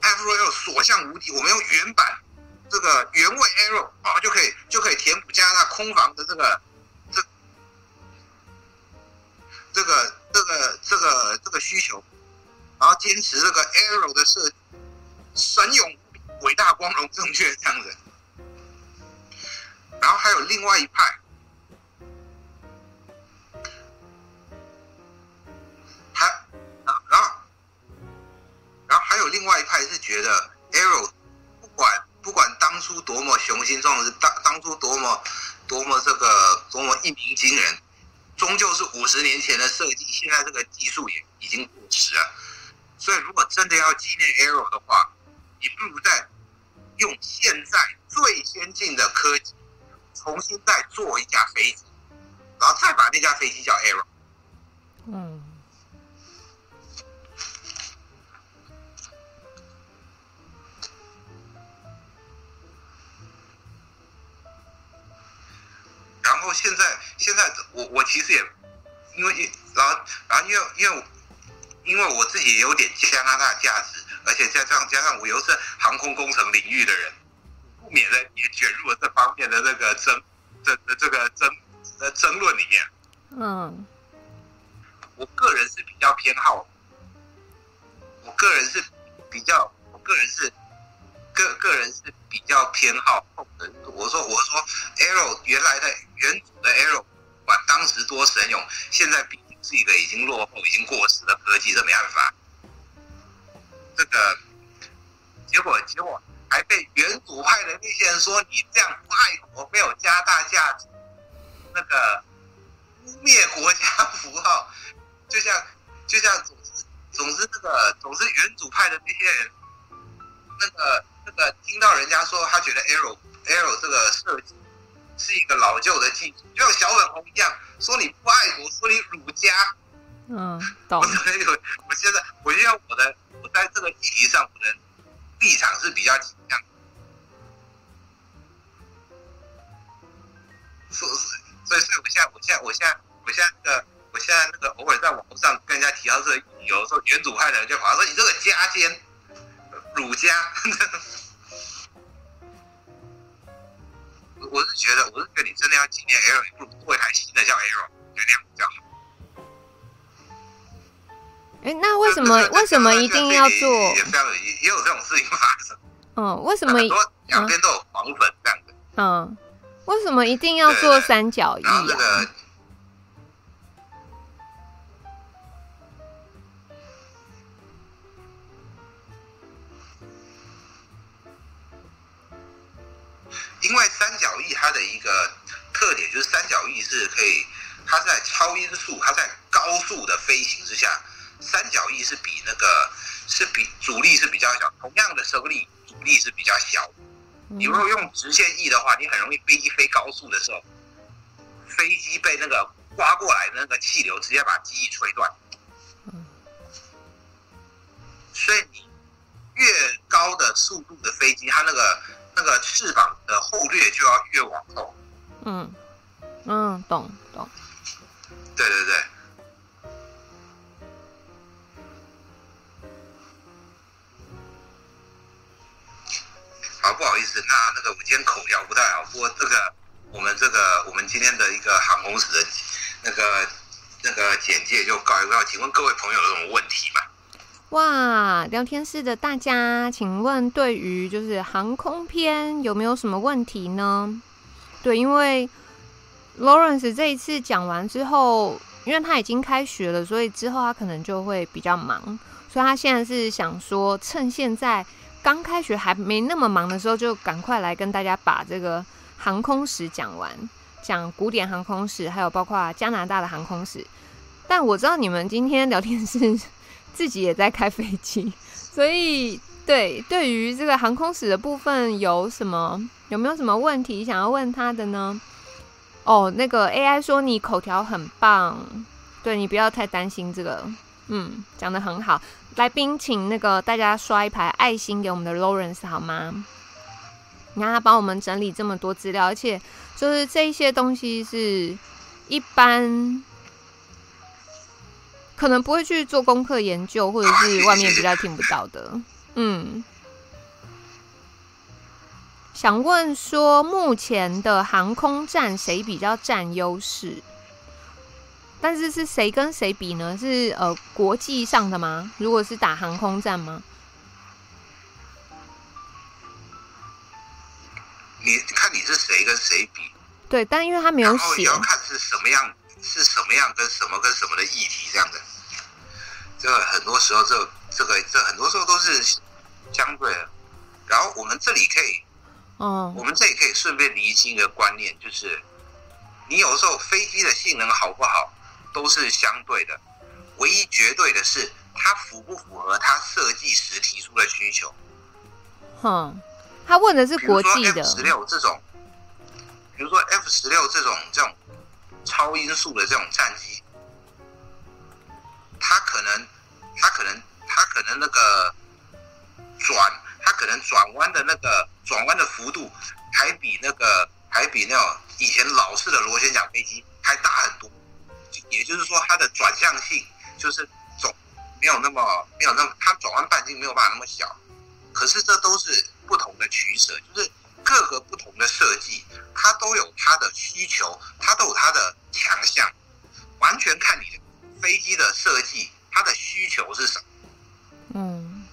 Avro Arrow 所向无敌，我们用原版这个原味 Arrow 啊就可以就可以填补加拿大空防的这个这这个这个这个这个需求，然后坚持这个 Arrow 的设计。神勇、伟大、光荣、正确这样子，然后还有另外一派，还，然后，然后还有另外一派是觉得 Arrow 不管不管当初多么雄心壮志，当当初多么多么这个多么一鸣惊人，终究是五十年前的设计，现在这个技术也已经过时了。所以，如果真的要纪念 Arrow 的话，你不如再用现在最先进的科技，重新再做一架飞机，然后再把那架飞机叫 Arrow。嗯。然后现在现在我我其实也因为然后然后因为因为因为我自己也有点加拿大价值。而且加上加上我又是航空工程领域的人，不免的也卷入了这方面的这个争这这这个争呃争论里面。嗯，我个人是比较偏好，我个人是比较，我个人是个个人是比较偏好的。我说我说，Arrow 原来的原主的 Arrow，管当时多神勇，现在毕竟是一个已经落后、已经过时的科技，这没办法。这个结果，结果还被原组派的那些人说你这样不爱国，没有加大价值，那个污蔑国家符号，就像就像总是总之这个总之原主派的那些人，那个那个听到人家说他觉得 Arrow Arrow 这个设计是一个老旧的技术，就像小粉红一样，说你不爱国，说你儒家。嗯，懂。我我现在我因为我的我在这个议题上我的立场是比较倾向，所以所以所以我现在我现在我现在我现在那个我现在那个偶尔在网络上跟人家提到这个议题，有时候原主派的人就跑来说，你这个家奸儒家。我是觉得我是觉得你真的要纪念 Arrow，你不如做一台新的叫 Arrow，就那样比较好。哎，那为什么为什么一定要做？也非常有也有这种事情发生。嗯，为什么很多两边都有黄粉这样的？嗯，为什么一定要做三角翼啊？这个，因为三角翼它的一个特点就是三角翼是可以，它在超音速，它在高速的飞行之下。三角翼是比那个是比阻力是比较小，同样的升力阻力是比较小。你如果用直线翼的话，你很容易飞机飞高速的时候，飞机被那个刮过来的那个气流直接把机翼吹断。所以你越高的速度的飞机，它那个那个翅膀的后掠就要越往后。嗯嗯，懂懂。对对对。好，不好意思，那那个我今天口条不太好，不过这个我们这个我们今天的一个航空史的那个那个简介就告一告，请问各位朋友有什么问题吗？哇，聊天室的大家，请问对于就是航空篇有没有什么问题呢？对，因为 Lawrence 这一次讲完之后，因为他已经开学了，所以之后他可能就会比较忙，所以他现在是想说趁现在。刚开学还没那么忙的时候，就赶快来跟大家把这个航空史讲完，讲古典航空史，还有包括加拿大的航空史。但我知道你们今天聊天室自己也在开飞机，所以对对于这个航空史的部分有什么有没有什么问题想要问他的呢？哦，那个 AI 说你口条很棒，对，你不要太担心这个，嗯，讲得很好。来宾，请那个大家刷一排爱心给我们的 Lawrence 好吗？你看他帮我们整理这么多资料，而且就是这些东西是一般可能不会去做功课研究，或者是外面比较听不到的。嗯，想问说，目前的航空站谁比较占优势？但是是谁跟谁比呢？是呃国际上的吗？如果是打航空站吗？你看你是谁跟谁比？对，但因为他没有写，要看是什么样，是什么样跟什么跟什么的议题这样的。这个很多时候这这个这很多时候都是相对的。然后我们这里可以，嗯，我们这里可以顺便厘清一个观念，就是你有时候飞机的性能好不好？都是相对的，唯一绝对的是它符不符合它设计时提出的需求。哼，他问的是国际的。十六这种，比如说 F 十六这种这种超音速的这种战机，它可能，它可能，它可能那个转，它可能转弯的那个转弯的幅度，还比那个还比那种以前老式的螺旋桨飞机还大很多。也就是说，它的转向性就是总没有那么没有那么，它转弯半径没有办法那么小。可是这都是不同的取舍，就是各个不同的设计，它都有它的需求，它都有它的强项，完全看你的飞机的设计，它的需求是什么。嗯。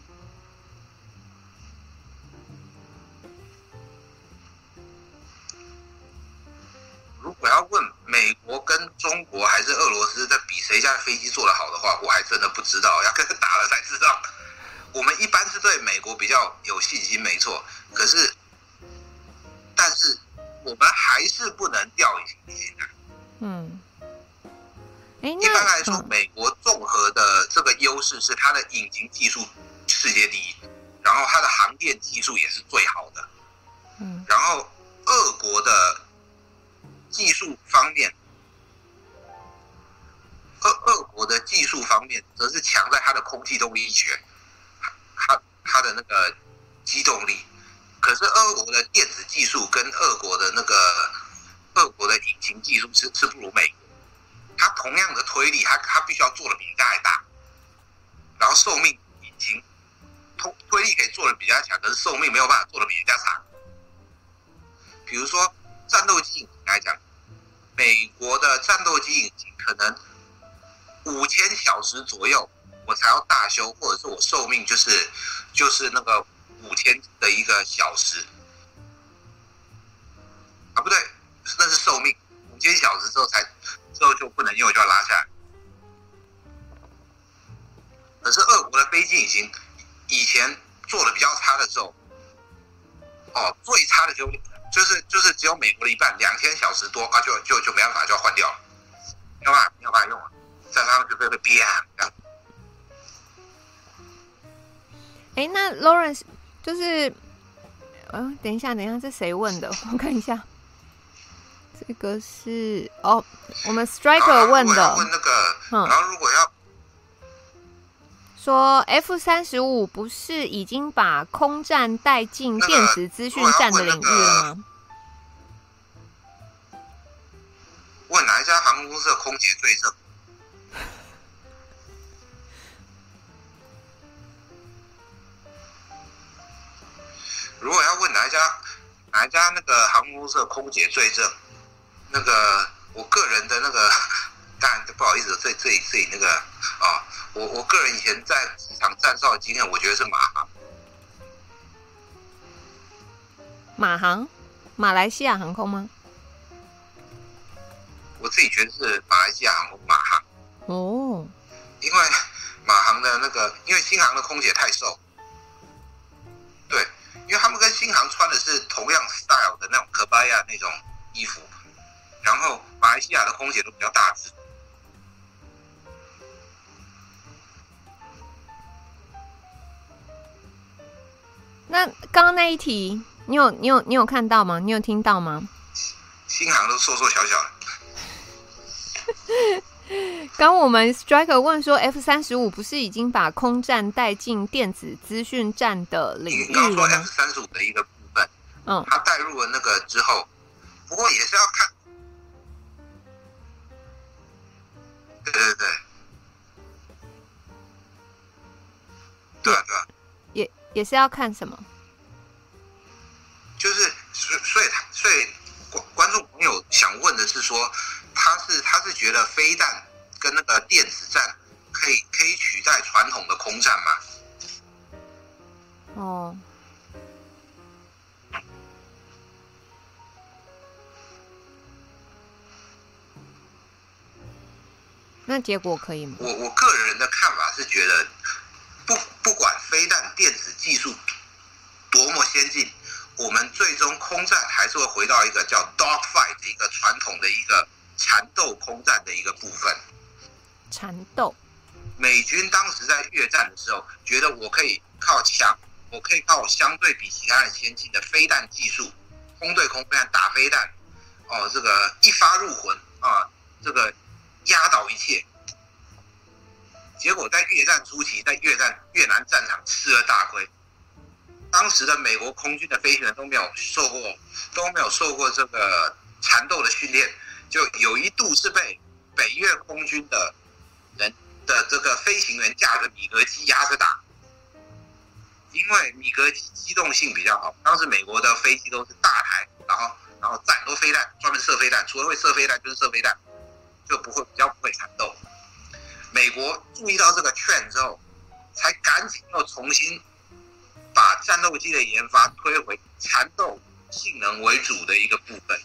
如果要问美国跟中国还是俄罗斯在比谁家飞机做得好的话，我还真的不知道，要跟他打了才知道。我们一般是对美国比较有信心，没错。可是，但是我们还是不能掉以轻心的。嗯，一般来说，美国综合的这个优势是它的引擎技术世界第一，然后它的航电技术也是最好的。嗯，然后俄国的技术方面，俄俄国的技术方面则是强在它的空气动力学，它它的那个机动力。可是俄国的电子技术跟俄国的那个俄国的引擎技术是是不如美国。它同样的推力，它它必须要做的比人家还大，然后寿命引擎推推力可以做的比人家强，可是寿命没有办法做的比人家长。比如说战斗机引擎来讲，美国的战斗机引擎可能五千小时左右我才要大修，或者是我寿命就是就是那个五千的一个小时啊，不对，那是寿命五千小时之后才。之后就不能用，就要拉下来。可是俄国的飞机引擎以前做的比较差的时候，哦，最差的就就是就是只有美国的一半，两千小时多啊，就就就没办法，就要换掉了，没有办法，没有办法用了，再上去会会变这样。哎，那 Lawrence 就是，嗯、呃，等一下，等一下，是谁问的？我看一下。这个是哦，我们 Striker 问的。问那个，嗯，然后如果要说 F 三十五不是已经把空战带进电子资讯战的领域了吗？问哪一家航空公司的空姐最正？如果要问哪一家哪一家那个航空公司的空姐最正？那个我个人的那个，当然不好意思，这这里这里那个啊，我我个人以前在机场站哨的经验，我觉得是马航。马航，马来西亚航空吗？我自己觉得是马来西亚航空马航。哦。因为马航的那个，因为新航的空姐太瘦。对，因为他们跟新航穿的是同样 style 的那种可巴亚那种衣服。然后马来西亚的空姐都比较大只。那刚刚那一题，你有你有你有看到吗？你有听到吗？新航都瘦瘦小小的。刚我们 Striker 问说，F 三十五不是已经把空战带进电子资讯战的领域了吗？F 三十五的一个部分，嗯，它带入了那个之后，不过也是要看。对对对，对啊对啊，也也是要看什么？就是所所以他所以观观众朋友想问的是说，他是他是觉得飞弹跟那个电子战可以可以取代传统的空战吗？哦。那结果可以吗？我我个人的看法是觉得不，不不管飞弹电子技术多么先进，我们最终空战还是会回到一个叫 dog fight 的一个传统的一个缠斗空战的一个部分。缠斗。美军当时在越战的时候，觉得我可以靠强，我可以靠相对比其他人先进的飞弹技术，空对空飞弹打飞弹，哦，这个一发入魂啊，这个。压倒一切，结果在越战初期，在越战越南战场吃了大亏。当时的美国空军的飞行员都没有受过，都没有受过这个缠斗的训练，就有一度是被北越空军的人的这个飞行员驾着米格机压着打，因为米格机机动性比较好。当时美国的飞机都是大台，然后然后战斗飞弹，专门射飞弹，除了会射飞弹就是射飞弹。就不会比较不会缠斗。美国注意到这个劝之后，才赶紧又重新把战斗机的研发推回缠斗性能为主的一个部分。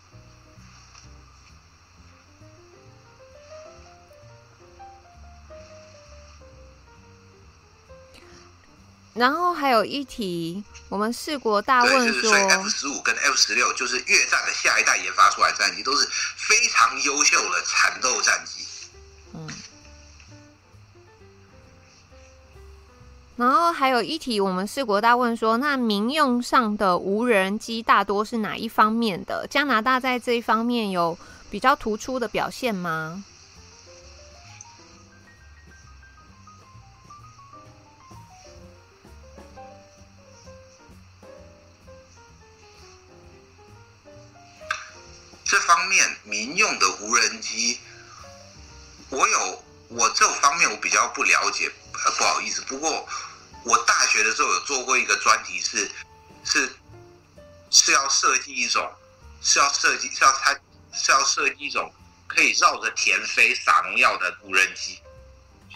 然后还有一题，我们四国大问说，F 十五跟 F 十六就是越战的下一代研发出来的战机，都是非常优秀的缠斗战机。嗯。然后还有一题，我们四国大问说，那民用上的无人机大多是哪一方面的？加拿大在这一方面有比较突出的表现吗？面民用的无人机，我有我这方面我比较不了解，不好意思，不过。我大学的时候有做过一个专题是，是是是要设计一种，是要设计是要它是要设计一种可以绕着田飞撒农药的无人机，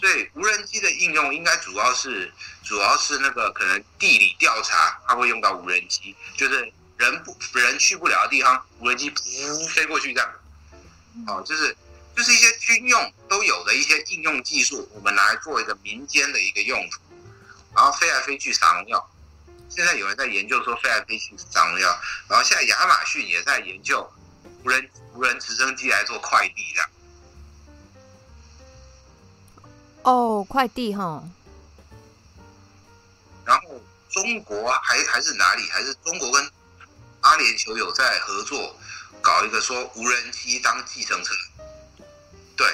所以无人机的应用应该主要是主要是那个可能地理调查，它会用到无人机，就是人不人去不了的地方，无人机噗飞过去这样，哦，就是就是一些军用都有的一些应用技术，我们拿来做一个民间的一个用途。然后飞来飞去撒农药，现在有人在研究说飞来飞去撒农药，然后现在亚马逊也在研究无人无人直升机来做快递这样。哦，快递哈。然后中国还还是哪里？还是中国跟阿联酋有在合作搞一个说无人机当计程车，对。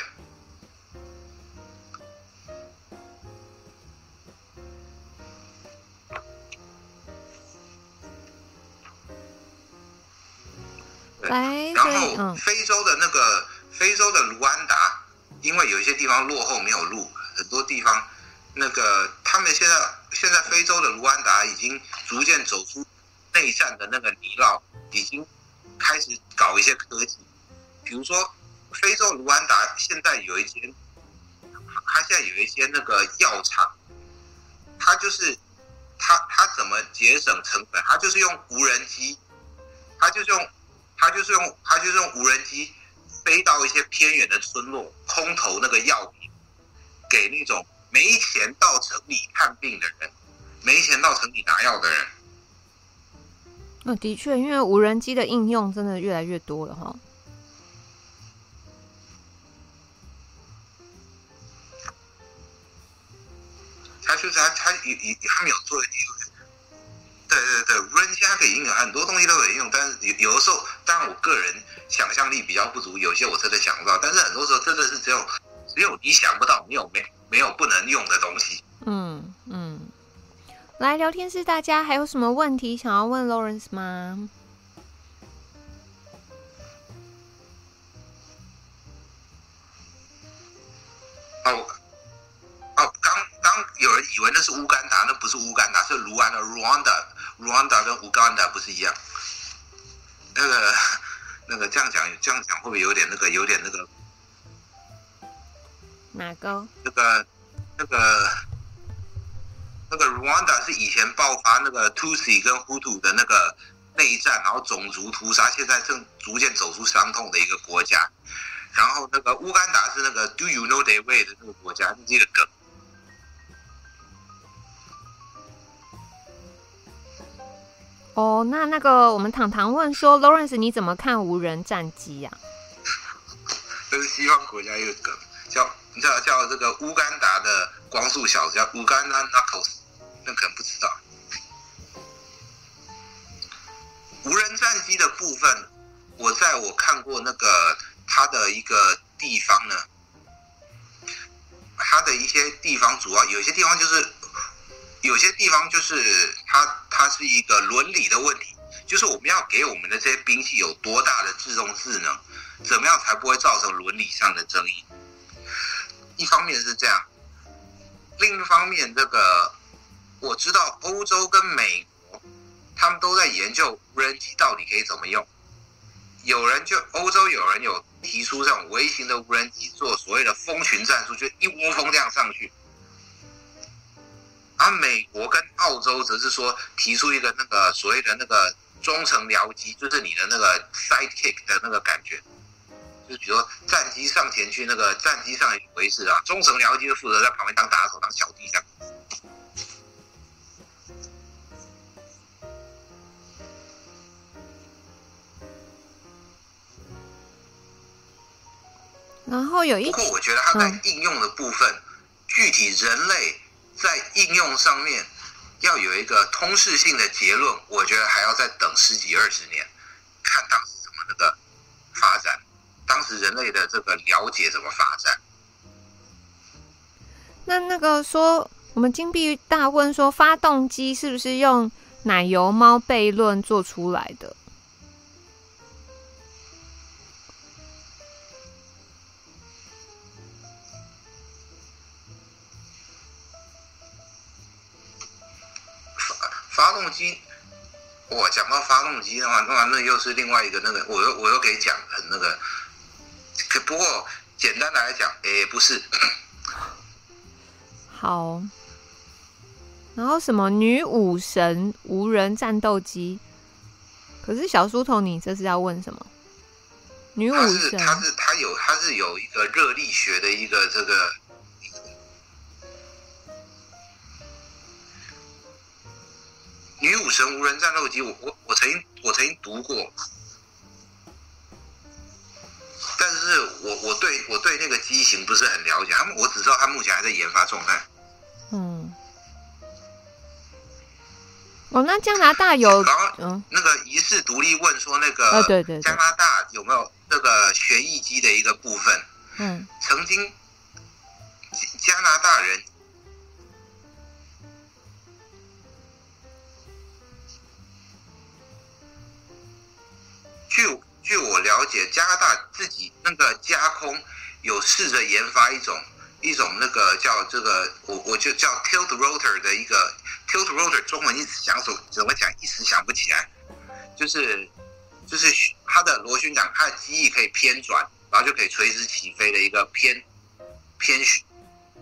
来，然后非洲的那个非洲的卢安达，因为有一些地方落后没有路，很多地方那个他们现在现在非洲的卢安达已经逐渐走出内战的那个泥淖，已经开始搞一些科技，比如说非洲卢安达现在有一间，他现在有一些那个药厂，他就是他他怎么节省成本？他就是用无人机，他就是用。他就是用他就是用无人机飞到一些偏远的村落，空投那个药品给那种没钱到城里看病的人，没钱到城里拿药的人。那的确，因为无人机的应用真的越来越多了哈。他就是他他有有他没有做的。对对对，无人机它可以应用很多东西都可以应用，但是有有的时候，当然我个人想象力比较不足，有些我真的想不到。但是很多时候真的是只有只有你想不到，没有没没有不能用的东西。嗯嗯，来聊天室，大家还有什么问题想要问 Lawrence 吗？哦。哦，刚刚有人以为那是乌干达，那不是乌干达，是卢安的 Rwanda，Rwanda 跟乌干达不是一样？那个那个这样讲，这样讲会不会有点那个有点那个？哪个？那个那个那个 Rwanda 是以前爆发那个 Tutsi 跟 Hutu 的那个内战，然后种族屠杀，现在正逐渐走出伤痛的一个国家。然后那个乌干达是那个 Do you know the way 的那个国家，是这个梗。哦，那那个我们糖糖问说，Lawrence 你怎么看无人战机呀？这是西方国家一个梗，叫你知道叫这个乌干达的光速小子叫乌干达 Knuckles，那可能不知道。无人战机的部分，我在我看过那个它的一个地方呢，它的一些地方主要有些地方就是。有些地方就是它，它是一个伦理的问题，就是我们要给我们的这些兵器有多大的自动智能，怎么样才不会造成伦理上的争议？一方面是这样，另一方面，这个我知道欧洲跟美国，他们都在研究无人机到底可以怎么用。有人就欧洲有人有提出这种微型的无人机做所谓的蜂群战术，就一窝蜂这样上去。而美国跟澳洲则是说提出一个那个所谓的那个中程僚机，就是你的那个 sidekick 的那个感觉，就比如说战机上前去，那个战机上一回事啊，中程僚机就负责在旁边当打手当小弟这样。然后有一，不过我觉得它在应用的部分，嗯、具体人类。在应用上面要有一个通识性的结论，我觉得还要再等十几二十年，看当时怎么那个发展，当时人类的这个了解怎么发展。那那个说，我们金币大问说，发动机是不是用奶油猫悖论做出来的？发动机，我讲到发动机的话，那那又是另外一个那个，我又我又可以讲很那个，可不过简单来讲，也、欸，不是。好，然后什么女武神无人战斗机？可是小书童，你这是要问什么？女武神，它是它有它是有一个热力学的一个这个女武神无人战斗机，我我我曾经我曾经读过。但是我我对我对那个机型不是很了解，他们我只知道他目前还在研发状态。嗯。哦，那加拿大有？然后，嗯，那个疑似独立问说那个，对对，加拿大有没有那个旋翼机的一个部分？嗯，曾经加拿大人，据。据我了解，加拿大自己那个加空有试着研发一种一种那个叫这个我我就叫 tilt rotor 的一个 tilt rotor，中文一时想说怎么讲一时想不起来，就是就是它的螺旋桨，它的机翼可以偏转，然后就可以垂直起飞的一个偏偏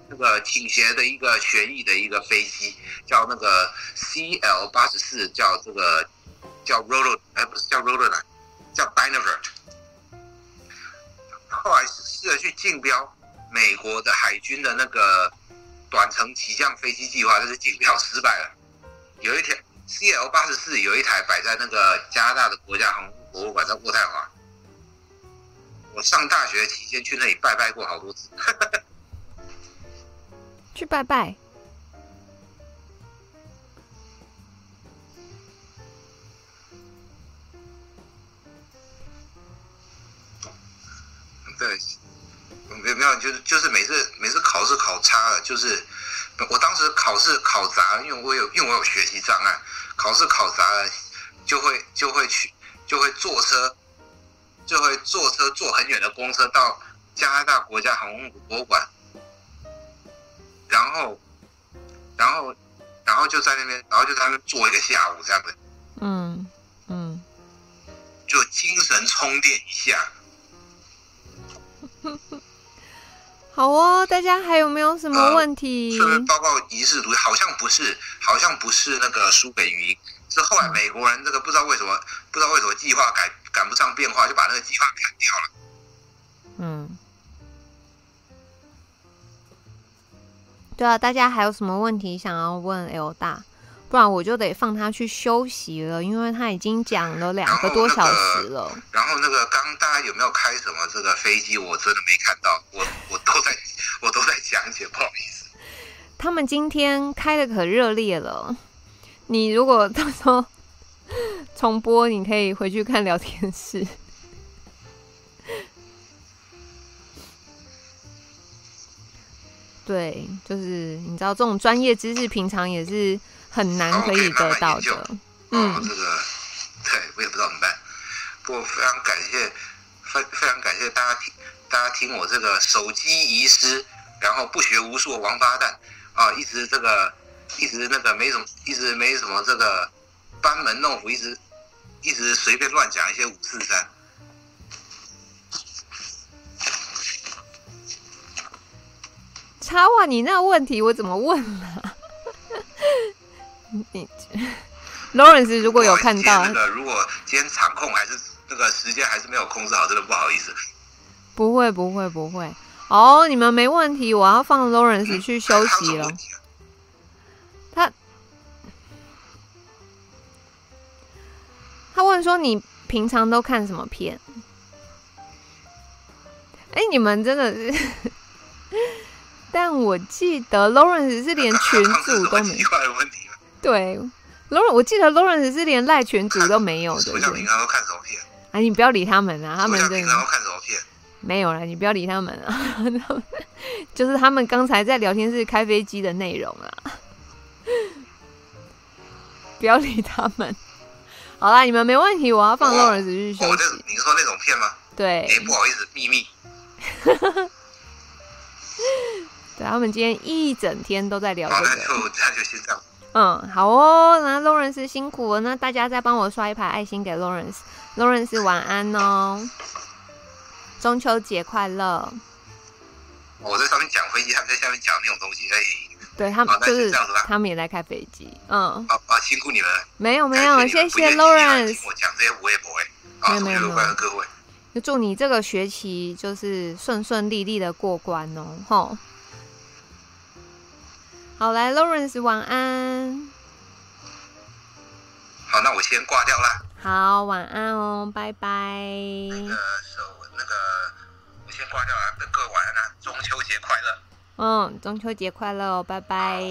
那个倾斜的一个旋翼的一个飞机，叫那个 CL 八十四，叫这个叫 rotor，哎不是叫 rotor 来。叫 dinavert 后来试着去竞标美国的海军的那个短程起降飞机计划，但是竞标失败了。有一天，CL 八十四有一台摆在那个加拿大的国家航空博物馆，在渥太华。我上大学期间去那里拜拜过好多次。去拜拜。对，没有没有，就是就是每次每次考试考差了，就是我当时考试考砸了，因为我有因为我有学习障碍，考试考砸了，就会就会去就会坐车，就会坐车坐很远的公车到加拿大国家航空博物馆，然后然后然后就在那边，然后就在那边坐一个下午这样子，嗯嗯，就精神充电一下。好哦，大家还有没有什么问题？呃、报告遗世独立，好像不是，好像不是那个输给鱼，是后来美国人这个不知道为什么，不知道为什么计划赶赶不上变化，就把那个计划砍掉了。嗯，对啊，大家还有什么问题想要问 L 大？不然我就得放他去休息了，因为他已经讲了两个多小时了。然后那个刚刚大家有没有开什么这个飞机？我真的没看到，我 我都在我都在讲解，不好意思。他们今天开的可热烈了，你如果到时候重播，你可以回去看聊天室。对，就是你知道这种专业知识，平常也是。很难可以得到的，哦、嗯，这个，对我也不知道怎么办。不过非常感谢，非非常感谢大家听，大家听我这个手机遗失，然后不学无术的王八蛋啊，一直这个，一直那个没什么，一直没什么这个班门弄斧，一直一直随便乱讲一些五四三。插话，你那问题我怎么问呢？你 Lawrence 如果有看到那个，如果今天场控还是那个时间还是没有控制好，真的不好意思。不会不会不会，哦、oh，你们没问题，我要放 Lawrence 去休息了。他他问说，你平常都看什么片？哎，你们真的是 但我记得 Lawrence 是连群主都没有。对，Lawrence，我记得 Lawrence 是连赖群组都没有的。我想平常都看什么片？啊，你不要理他们啊，他们真的。平常都看什么片？没有了，你不要理他们啊。就是他们刚才在聊天室开飞机的内容啊。不要理他们。好啦，你们没问题，我要放 Lawrence 去休息。哦，你是说那种片吗？对。哎，不好意思，秘密。对，他们今天一整天都在聊这个。好，那就那就先这样。嗯，好哦。那 Lawrence 辛苦了，那大家再帮我刷一排爱心给 Lawrence。Lawrence 晚安哦，中秋节快乐。我在上面讲飞机，他们在下面讲那种东西，哎。对他们就是他们也在开飞机，嗯。啊啊，辛苦你们。没有没有，谢谢 Lawrence。我讲这些我也不会。没有没有没有。各位，就祝你这个学期就是顺顺利利的过关哦，吼。好，来，Lawrence 晚安。好，那我先挂掉了。好，晚安哦，拜拜。那个手，那个我先挂掉了，跟各位晚安啦，中秋节快乐。嗯，中秋节快乐哦，拜拜。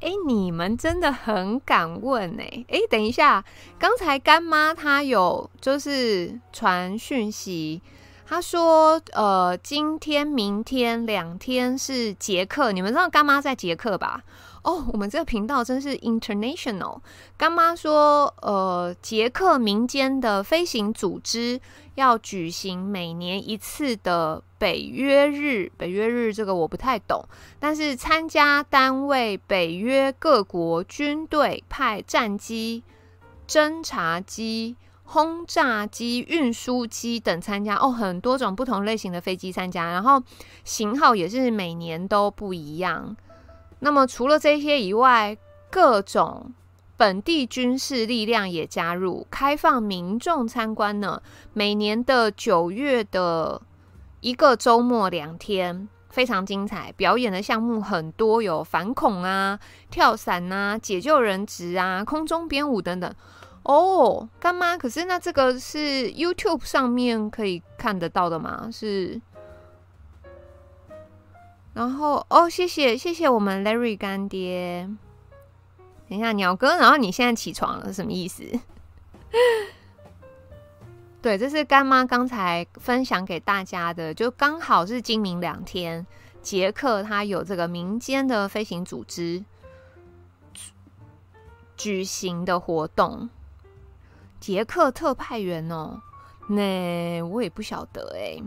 哎，你们真的很敢问哎！哎，等一下，刚才干妈她有就是传讯息，他说呃，今天、明天两天是捷克，你们知道干妈在捷克吧？哦，我们这个频道真是 international。干妈说，呃，捷克民间的飞行组织要举行每年一次的北约日。北约日这个我不太懂，但是参加单位北约各国军队派战机、侦察机、轰炸机、运输机等参加。哦，很多种不同类型的飞机参加，然后型号也是每年都不一样。那么除了这些以外，各种本地军事力量也加入，开放民众参观呢。每年的九月的一个周末两天，非常精彩，表演的项目很多，有反恐啊、跳伞啊、解救人质啊、空中编舞等等。哦，干妈，可是那这个是 YouTube 上面可以看得到的吗？是？然后哦，谢谢谢谢我们 Larry 干爹。等一下，鸟哥，然后你现在起床了是什么意思？对，这是干妈刚才分享给大家的，就刚好是今明两天，捷克它有这个民间的飞行组织举行的活动。捷克特派员哦，那我也不晓得哎。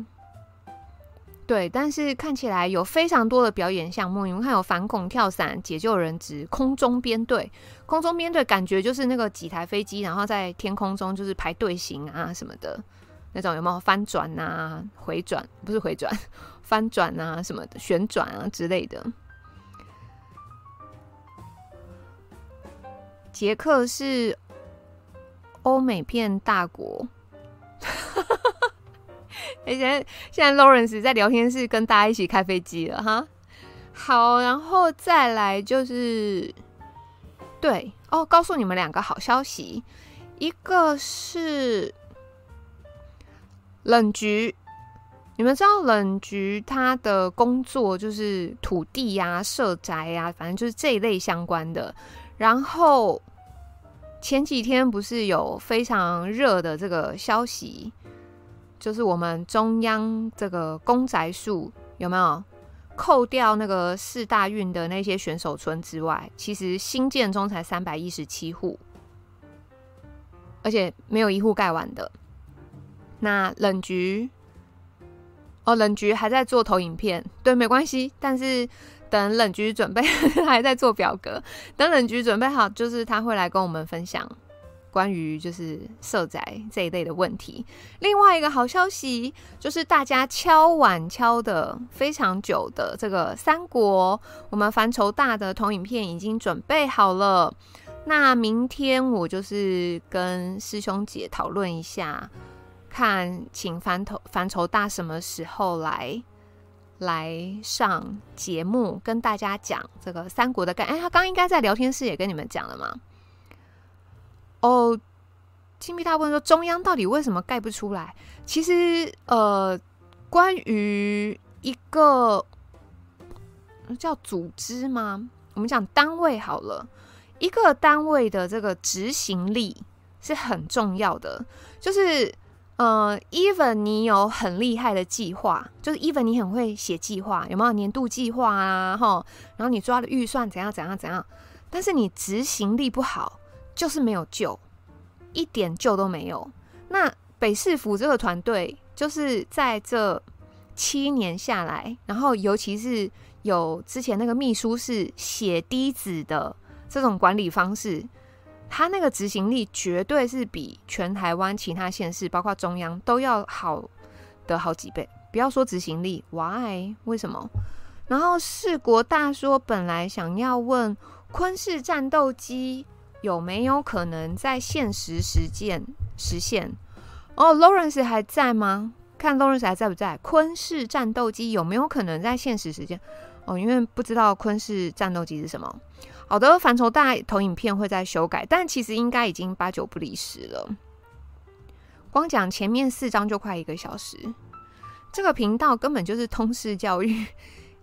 对，但是看起来有非常多的表演项目。你们看，有反恐、跳伞、解救人质、空中编队。空中编队感觉就是那个几台飞机，然后在天空中就是排队形啊什么的，那种有没有翻转啊、回转？不是回转，翻转啊什么的，旋转啊之类的。捷克是欧美片大国。而且现在 Lawrence 在聊天室跟大家一起开飞机了哈。好，然后再来就是，对哦，告诉你们两个好消息，一个是冷局，你们知道冷局他的工作就是土地呀、啊、社宅呀、反正就是这一类相关的。然后前几天不是有非常热的这个消息。就是我们中央这个公宅数有没有扣掉那个四大运的那些选手村之外，其实新建中才三百一十七户，而且没有一户盖完的。那冷局哦，冷局还在做投影片，对，没关系。但是等冷局准备，还在做表格，等冷局准备好，就是他会来跟我们分享。关于就是社宅这一类的问题，另外一个好消息就是大家敲碗敲的非常久的这个三国，我们范畴大的投影片已经准备好了。那明天我就是跟师兄姐讨论一下，看请范头范畴大什么时候来来上节目，跟大家讲这个三国的概念。哎，他刚应该在聊天室也跟你们讲了吗？哦，金币大部分说中央到底为什么盖不出来？其实呃，关于一个叫组织吗？我们讲单位好了，一个单位的这个执行力是很重要的。就是呃，even 你有很厉害的计划，就是 even 你很会写计划，有没有年度计划啊？哈，然后你抓的预算怎样怎样怎样，但是你执行力不好，就是没有救。一点救都没有。那北市府这个团队，就是在这七年下来，然后尤其是有之前那个秘书是血滴子的这种管理方式，他那个执行力绝对是比全台湾其他县市，包括中央都要好的好几倍。不要说执行力，Why？为什么？然后世国大说本来想要问昆士战斗机。有没有可能在现实实践实现？哦，Lawrence 还在吗？看 Lawrence 还在不在？昆士战斗机有没有可能在现实实践？哦，因为不知道昆士战斗机是什么。好的，范畴大投影片会再修改，但其实应该已经八九不离十了。光讲前面四章就快一个小时，这个频道根本就是通识教育。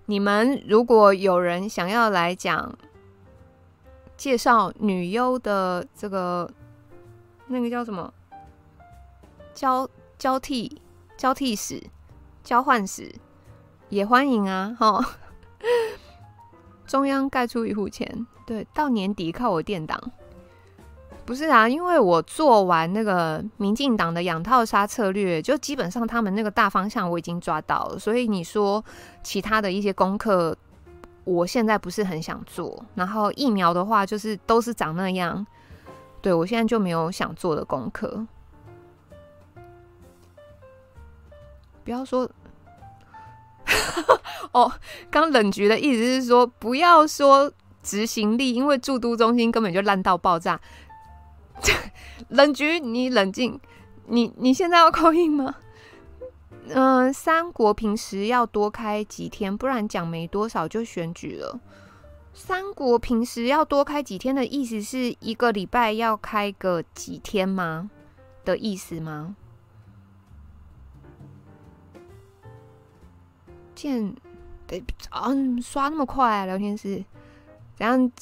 你们如果有人想要来讲，介绍女优的这个那个叫什么交交替交替史交换史也欢迎啊！哈，中央盖出一户钱，对，到年底靠我垫档。不是啊，因为我做完那个民进党的养套杀策略，就基本上他们那个大方向我已经抓到了，所以你说其他的一些功课。我现在不是很想做，然后疫苗的话就是都是长那样，对，我现在就没有想做的功课。不要说 哦，刚冷局的意思是说不要说执行力，因为驻都中心根本就烂到爆炸。冷局，你冷静，你你现在要扣印吗？嗯、三国平时要多开几天，不然讲没多少就选举了。三国平时要多开几天的意思是一个礼拜要开个几天吗？的意思吗？见，得啊，刷那么快啊，聊天室怎样？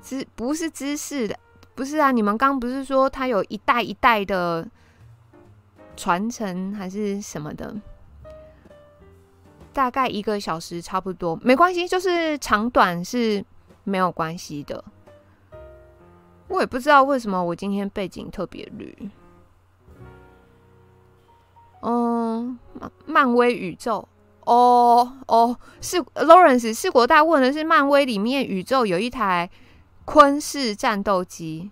知不是知识的，不是啊？你们刚不是说他有一代一代的？传承还是什么的，大概一个小时差不多，没关系，就是长短是没有关系的。我也不知道为什么我今天背景特别绿。嗯，漫威宇宙，哦哦，是 Lawrence 世国大问的是漫威里面宇宙有一台昆式战斗机。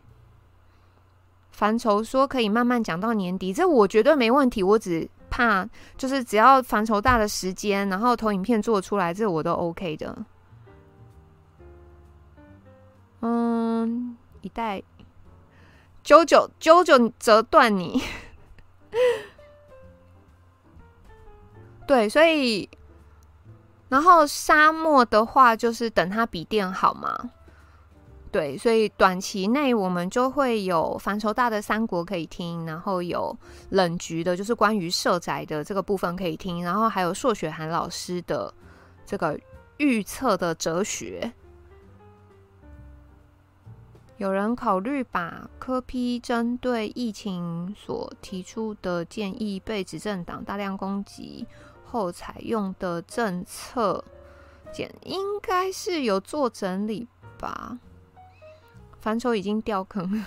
凡愁说可以慢慢讲到年底，这我绝对没问题。我只怕就是只要凡愁大的时间，然后投影片做出来，这我都 OK 的。嗯，一代九九九九折断你。对，所以然后沙漠的话，就是等它笔电好嘛？对，所以短期内我们就会有范畴大的三国可以听，然后有冷局的，就是关于社宅的这个部分可以听，然后还有硕雪涵老师的这个预测的哲学。有人考虑把柯 P 针对疫情所提出的建议被执政党大量攻击后采用的政策，简应该是有做整理吧。范畴已经掉坑了，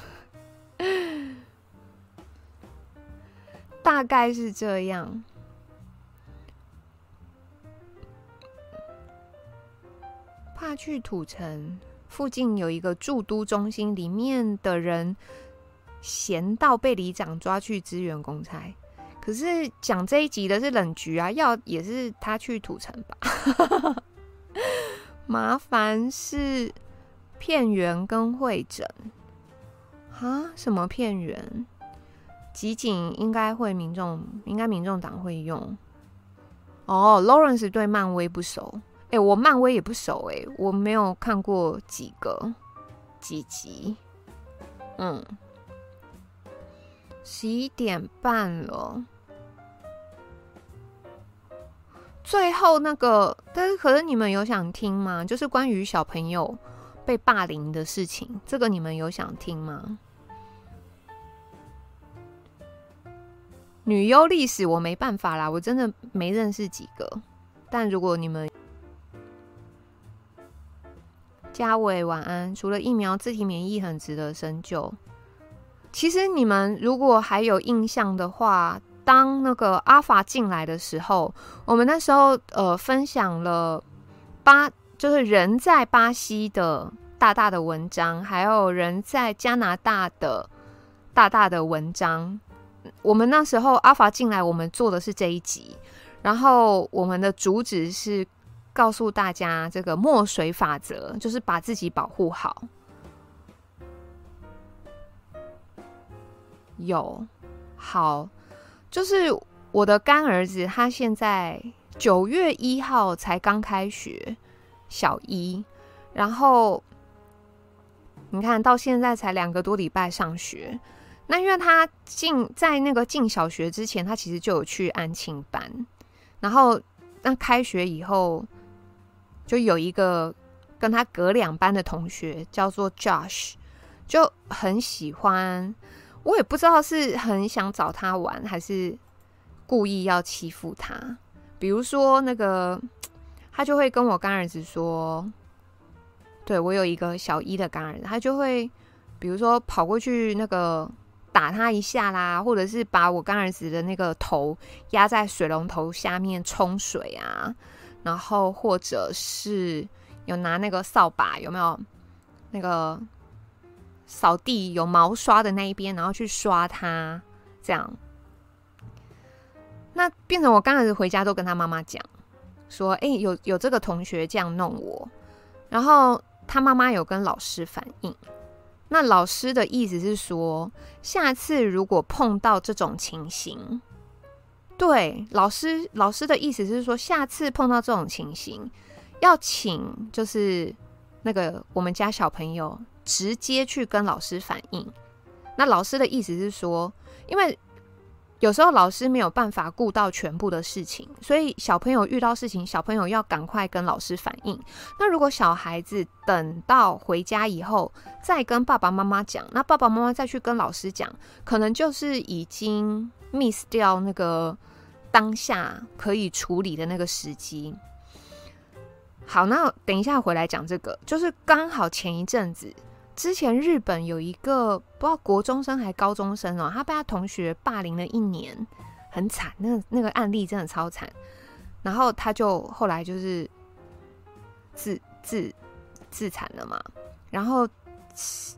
大概是这样。怕去土城附近有一个驻都中心，里面的人闲到被里长抓去支援公差。可是讲这一集的是冷局啊，要也是他去土城吧？麻烦是。片源跟会诊啊？什么片源？集锦应该会民众，应该民众党会用。哦，Lawrence 对漫威不熟，哎、我漫威也不熟，哎，我没有看过几个几集。嗯，十一点半了。最后那个，但是可是你们有想听吗？就是关于小朋友被霸凌的事情，这个你们有想听吗？女优历史我没办法啦，我真的没认识几个。但如果你们，嘉伟晚安。除了疫苗，自体免疫很值得深究。其实你们如果还有印象的话。当那个阿法进来的时候，我们那时候呃分享了巴，就是人在巴西的大大的文章，还有人在加拿大的大大的文章。我们那时候阿法进来，我们做的是这一集，然后我们的主旨是告诉大家这个墨水法则，就是把自己保护好。有好。就是我的干儿子，他现在九月一号才刚开学小一，然后你看到现在才两个多礼拜上学。那因为他进在那个进小学之前，他其实就有去安亲班，然后那开学以后，就有一个跟他隔两班的同学叫做 Josh，就很喜欢。我也不知道是很想找他玩，还是故意要欺负他。比如说，那个他就会跟我干儿子说：“对，我有一个小一的干儿子，他就会比如说跑过去那个打他一下啦，或者是把我干儿子的那个头压在水龙头下面冲水啊，然后或者是有拿那个扫把，有没有那个？”扫地有毛刷的那一边，然后去刷它，这样，那变成我刚开始回家都跟他妈妈讲，说，哎、有有这个同学这样弄我，然后他妈妈有跟老师反映，那老师的意思是说，下次如果碰到这种情形，对，老师老师的意思是说，下次碰到这种情形，要请就是那个我们家小朋友。直接去跟老师反映，那老师的意思是说，因为有时候老师没有办法顾到全部的事情，所以小朋友遇到事情，小朋友要赶快跟老师反映。那如果小孩子等到回家以后再跟爸爸妈妈讲，那爸爸妈妈再去跟老师讲，可能就是已经 miss 掉那个当下可以处理的那个时机。好，那等一下回来讲这个，就是刚好前一阵子。之前日本有一个不知道国中生还高中生哦，他被他同学霸凌了一年，很惨，那那个案例真的超惨。然后他就后来就是自自自残了嘛。然后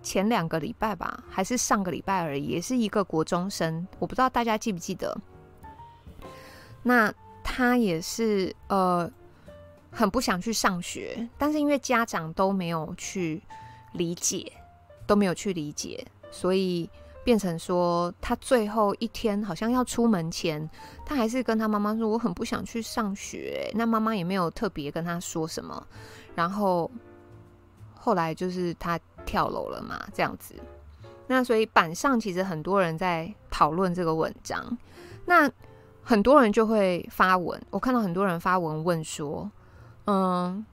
前两个礼拜吧，还是上个礼拜而已，也是一个国中生，我不知道大家记不记得。那他也是呃很不想去上学，但是因为家长都没有去。理解都没有去理解，所以变成说他最后一天好像要出门前，他还是跟他妈妈说：“我很不想去上学。”那妈妈也没有特别跟他说什么。然后后来就是他跳楼了嘛，这样子。那所以板上其实很多人在讨论这个文章，那很多人就会发文，我看到很多人发文问说：“嗯。”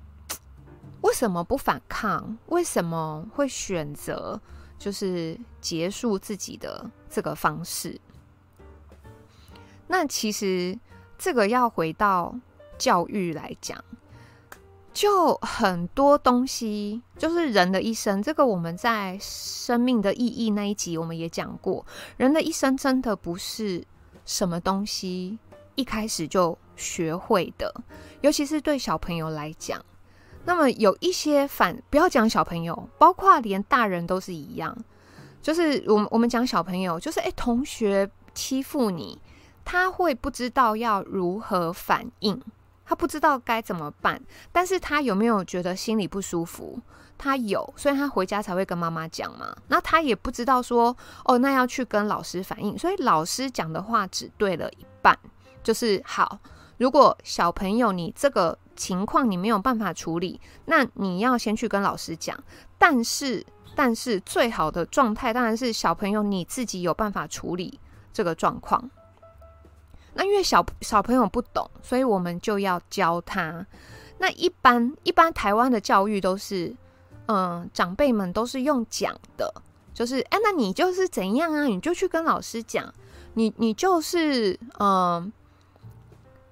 为什么不反抗？为什么会选择就是结束自己的这个方式？那其实这个要回到教育来讲，就很多东西，就是人的一生。这个我们在生命的意义那一集我们也讲过，人的一生真的不是什么东西一开始就学会的，尤其是对小朋友来讲。那么有一些反，不要讲小朋友，包括连大人都是一样。就是我们我们讲小朋友，就是诶，同学欺负你，他会不知道要如何反应，他不知道该怎么办。但是他有没有觉得心里不舒服？他有，所以他回家才会跟妈妈讲嘛。那他也不知道说，哦，那要去跟老师反映。所以老师讲的话只对了一半，就是好。如果小朋友你这个。情况你没有办法处理，那你要先去跟老师讲。但是，但是最好的状态当然是小朋友你自己有办法处理这个状况。那因为小小朋友不懂，所以我们就要教他。那一般一般台湾的教育都是，嗯，长辈们都是用讲的，就是哎，那你就是怎样啊？你就去跟老师讲，你你就是嗯。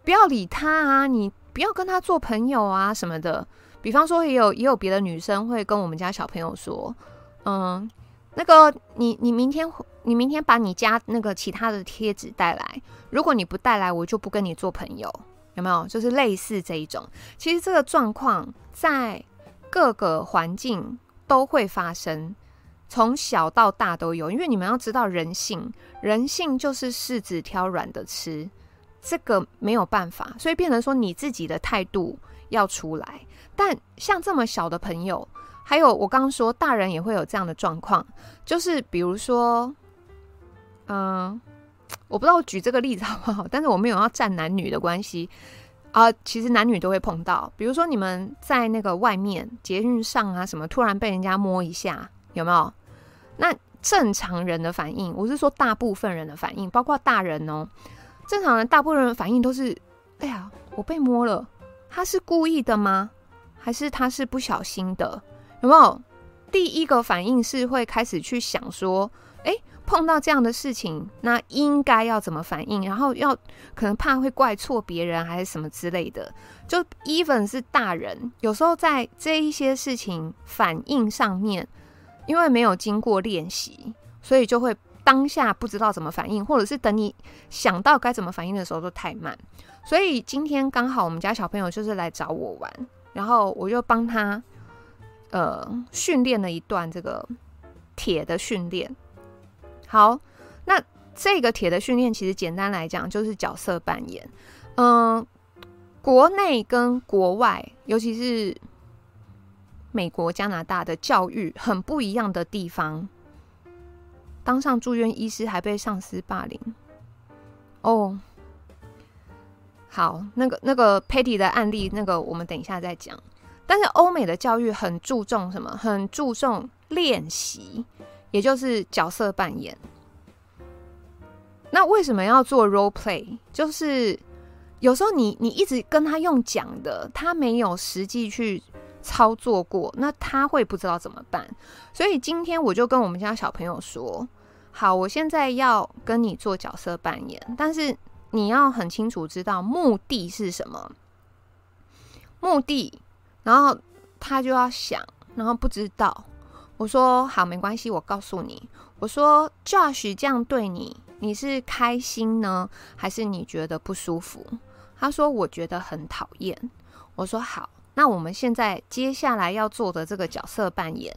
不要理他啊！你不要跟他做朋友啊什么的。比方说，也有也有别的女生会跟我们家小朋友说：“嗯，那个你你明天你明天把你家那个其他的贴纸带来，如果你不带来，我就不跟你做朋友。”有没有？就是类似这一种。其实这个状况在各个环境都会发生，从小到大都有。因为你们要知道人性，人性就是柿子挑软的吃。这个没有办法，所以变成说你自己的态度要出来。但像这么小的朋友，还有我刚刚说大人也会有这样的状况，就是比如说，嗯、我不知道我举这个例子好不好，但是我没有要站男女的关系啊、其实男女都会碰到。比如说你们在那个外面捷运上啊什么，突然被人家摸一下，有没有？那正常人的反应，我是说大部分人的反应，包括大人哦。正常人大部分人反应都是：哎呀，我被摸了，他是故意的吗？还是他是不小心的？有没有？第一个反应是会开始去想说：哎，碰到这样的事情，那应该要怎么反应？然后要可能怕会怪错别人，还是什么之类的。就 even 是大人，有时候在这一些事情反应上面，因为没有经过练习，所以就会。当下不知道怎么反应，或者是等你想到该怎么反应的时候都太慢，所以今天刚好我们家小朋友就是来找我玩，然后我就帮他呃训练了一段这个铁的训练。好，那这个铁的训练其实简单来讲就是角色扮演。嗯、国内跟国外，尤其是美国、加拿大的教育很不一样的地方。当上住院医师还被上司霸凌哦。好，那个那个 Patty 的案例，那个我们等一下再讲。但是欧美的教育很注重什么？很注重练习，也就是角色扮演。那为什么要做 role play？就是有时候你你一直跟他用讲的，他没有实际去。操作过，那他会不知道怎么办。所以今天我就跟我们家小朋友说：“好，我现在要跟你做角色扮演，但是你要很清楚知道目的是什么。目的，然后他就要想，然后不知道。我说好，没关系，我告诉你。我说 Josh 这样对你，你是开心呢，还是你觉得不舒服？他说我觉得很讨厌。我说好。”那我们现在接下来要做的这个角色扮演，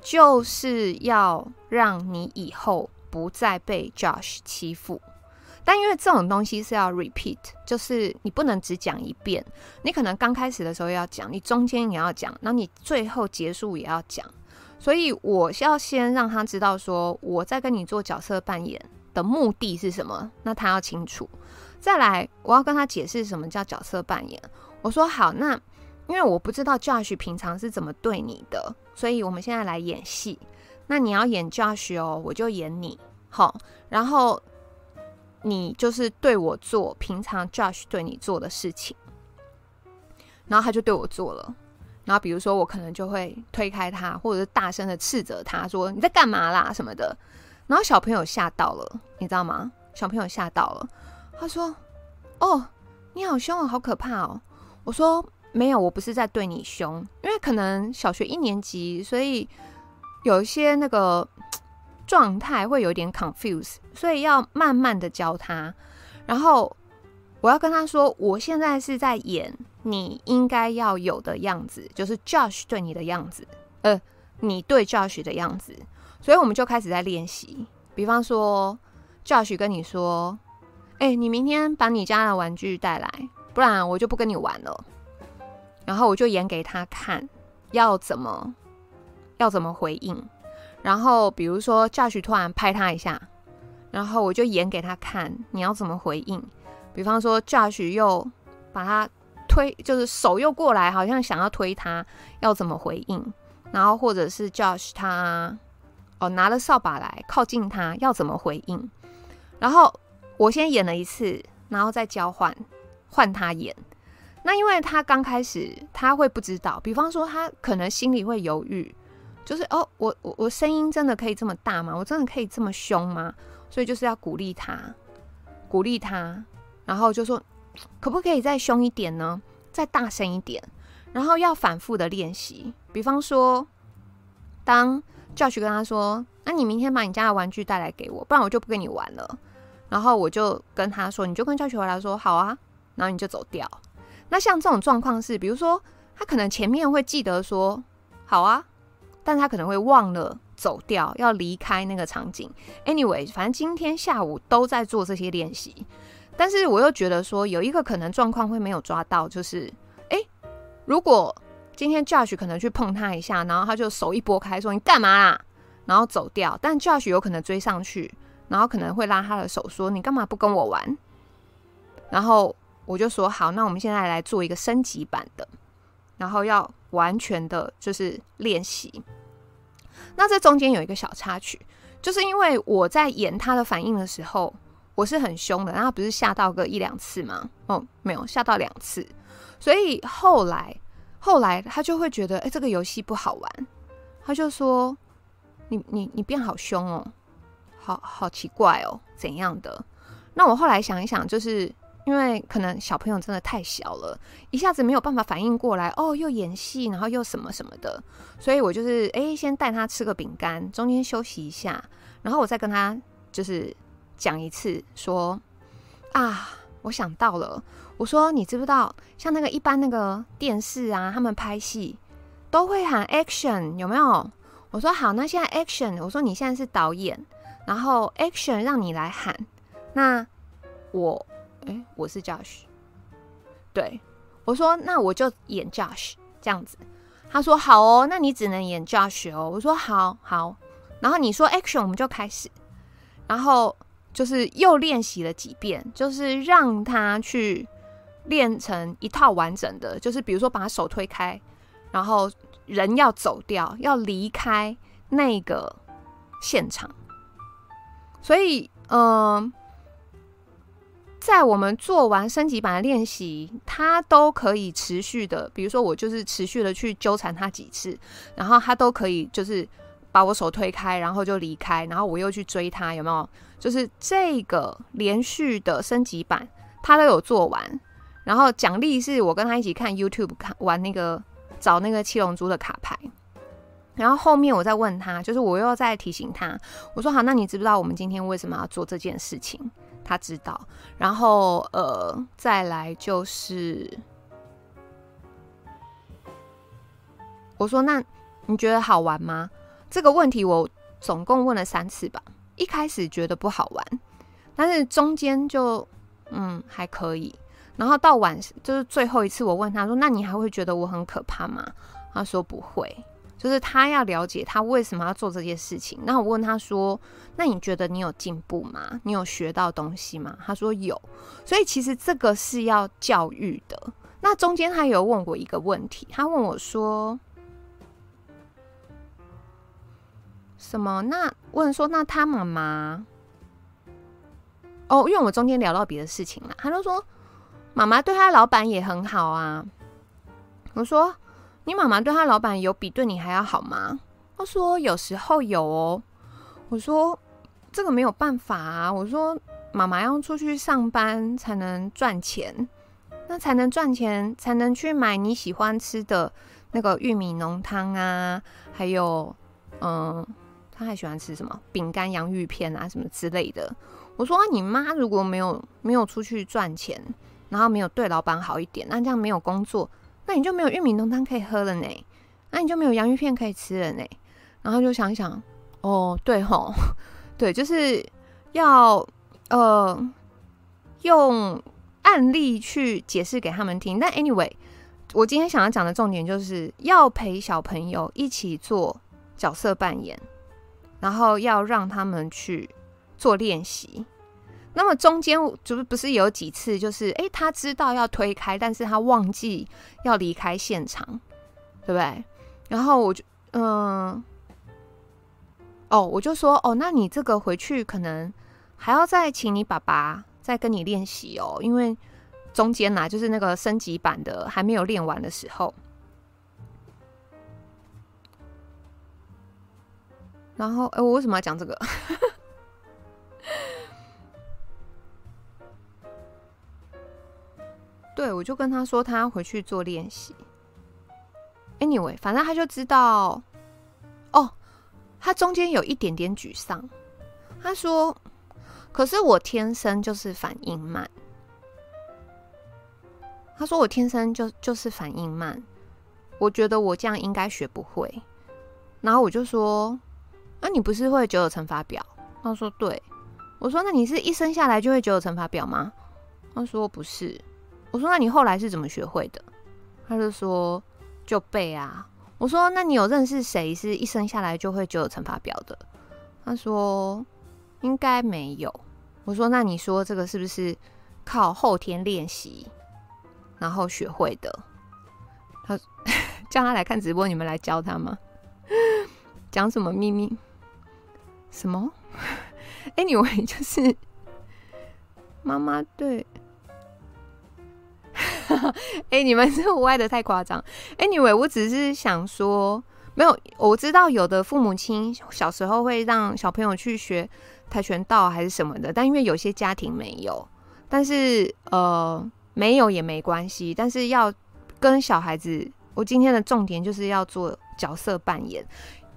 就是要让你以后不再被 Josh 欺负。但因为这种东西是要 repeat，就是你不能只讲一遍，你可能刚开始的时候要讲，你中间也要讲，然后你最后结束也要讲。所以我要先让他知道说我在跟你做角色扮演的目的是什么，那他要清楚。再来，我要跟他解释什么叫角色扮演。我说好，那。因为我不知道 Josh 平常是怎么对你的，所以我们现在来演戏。那你要演 Josh 哦，我就演你，好。然后你就是对我做平常 Josh 对你做的事情，然后他就对我做了。然后比如说我可能就会推开他，或者是大声的斥责他说你在干嘛啦什么的。然后小朋友吓到了，你知道吗？小朋友吓到了，他说：“哦，你好凶哦，好可怕哦。”我说。没有，我不是在对你凶，因为可能小学一年级，所以有一些那个状态会有点 confuse，所以要慢慢的教他。然后我要跟他说，我现在是在演你应该要有的样子，就是 Josh 对你的样子，呃，你对 Josh 的样子。所以我们就开始在练习。比方说，Josh 跟你说：“哎，你明天把你家的玩具带来，不然我就不跟你玩了。”然后我就演给他看，要怎么要怎么回应。然后比如说 Josh 突然拍他一下，然后我就演给他看，你要怎么回应。比方说 Josh 又把他推，就是手又过来，好像想要推他，要怎么回应？然后或者是 Josh 他哦拿了扫把来靠近他，要怎么回应？然后我先演了一次，然后再交换换他演。那因为他刚开始他会不知道，比方说他可能心里会犹豫，就是哦，我我我声音真的可以这么大吗？我真的可以这么凶吗？所以就是要鼓励他，鼓励他，然后就说可不可以再凶一点呢？再大声一点，然后要反复的练习。比方说，当教学跟他说：“那你明天把你家的玩具带来给我，不然我就不跟你玩了。”然后我就跟他说：“你就跟教学回来说好啊。”然后你就走掉。那像这种状况是，比如说他可能前面会记得说好啊，但他可能会忘了走掉，要离开那个场景。Anyway，反正今天下午都在做这些练习，但是我又觉得说有一个可能状况会没有抓到，就是诶，如果今天 Josh 可能去碰他一下，然后他就手一拨开说你干嘛啦，然后走掉，但 Josh 有可能追上去，然后可能会拉他的手说你干嘛不跟我玩，然后。我就说好，那我们现在来做一个升级版的，然后要完全的就是练习。那这中间有一个小插曲，就是因为我在演他的反应的时候，我是很凶的，然后不是吓到个一两次吗？哦，没有吓到两次，所以后来后来他就会觉得，哎，这个游戏不好玩，他就说，你你你变好凶哦，好好奇怪哦，怎样的？那我后来想一想，就是。因为可能小朋友真的太小了，一下子没有办法反应过来，哦，又演戏，然后又什么什么的，所以我就是诶，先带他吃个饼干，中间休息一下，然后我再跟他就是讲一次，说啊，我想到了，我说你知不知道，像那个一般那个电视啊，他们拍戏都会喊 action，有没有？我说好，那现在 action，我说你现在是导演，然后 action 让你来喊，那我。哎，我是 Josh，对，我说那我就演 Josh 这样子。他说好哦，那你只能演 Josh 哦。我说好好，然后你说 Action，我们就开始。然后就是又练习了几遍，就是让他去练成一套完整的，就是比如说把手推开，然后人要走掉，要离开那个现场。所以，嗯、在我们做完升级版的练习，他都可以持续的，比如说我就是持续的去纠缠他几次，然后他都可以就是把我手推开，然后就离开，然后我又去追他，有没有？就是这个连续的升级版，他都有做完。然后奖励是我跟他一起看 YouTube 看玩那个找那个七龙珠的卡牌，然后后面我再问他，就是我又要再提醒他，我说好，那你知不知道我们今天为什么要做这件事情？他知道，然后呃，再来就是，我说那你觉得好玩吗？这个问题我总共问了三次吧。一开始觉得不好玩，但是中间就嗯还可以，然后到晚就是最后一次我问他说，那你还会觉得我很可怕吗？他说不会。就是他要了解他为什么要做这件事情。那我问他说：“那你觉得你有进步吗？你有学到东西吗？”他说有。所以其实这个是要教育的。那中间他有问我一个问题，他问我说：“什么？”那问说：“那他妈妈？”哦，因为我中间聊到别的事情了，他就说：“妈妈对他老板也很好啊。”我说。你妈妈对她老板有比对你还要好吗？他说有时候有哦。我说这个没有办法啊。我说妈妈要出去上班才能赚钱，那才能赚钱才能去买你喜欢吃的那个玉米浓汤啊，还有嗯，他还喜欢吃什么饼干、洋芋片啊什么之类的。我说你妈如果没有没有出去赚钱，然后没有对老板好一点，那这样没有工作。那你就没有玉米浓汤可以喝了呢，那你就没有洋芋片可以吃了呢。然后就想一想，哦，对吼，对，就是要呃用案例去解释给他们听。但 anyway，我今天想要讲的重点就是要陪小朋友一起做角色扮演，然后要让他们去做练习。那么中间就不是有几次，就是诶，他知道要推开，但是他忘记要离开现场，对不对？然后我就嗯，哦，我就说哦，那你这个回去可能还要再请你爸爸再跟你练习哦，因为中间呐，就是那个升级版的还没有练完的时候。然后，哎，我为什么要讲这个？对，我就跟他说，他回去做练习。Anyway，反正他就知道，哦，他中间有一点点沮丧。他说：“可是我天生就是反应慢。”他说：“我天生就就是反应慢，我觉得我这样应该学不会。”然后我就说：“那、你不是会九九乘法表？”他说：“对。”我说：“那你是一生下来就会九九乘法表吗？”他说：“不是。”我说：“那你后来是怎么学会的？”他就说：“就背啊。”我说：“那你有认识谁是一生下来就会九九乘法表的？”他说：“应该没有。”我说：“那你说这个是不是靠后天练习然后学会的？”他 叫他来看直播，你们来教他吗？讲什么秘密？什么？Anyway，就是妈妈对。哎、欸，你们是歪的太夸张。Anyway，我只是想说，没有，我知道有的父母亲小时候会让小朋友去学跆拳道还是什么的，但因为有些家庭没有，但是呃，没有也没关系。但是要跟小孩子，我今天的重点就是要做角色扮演。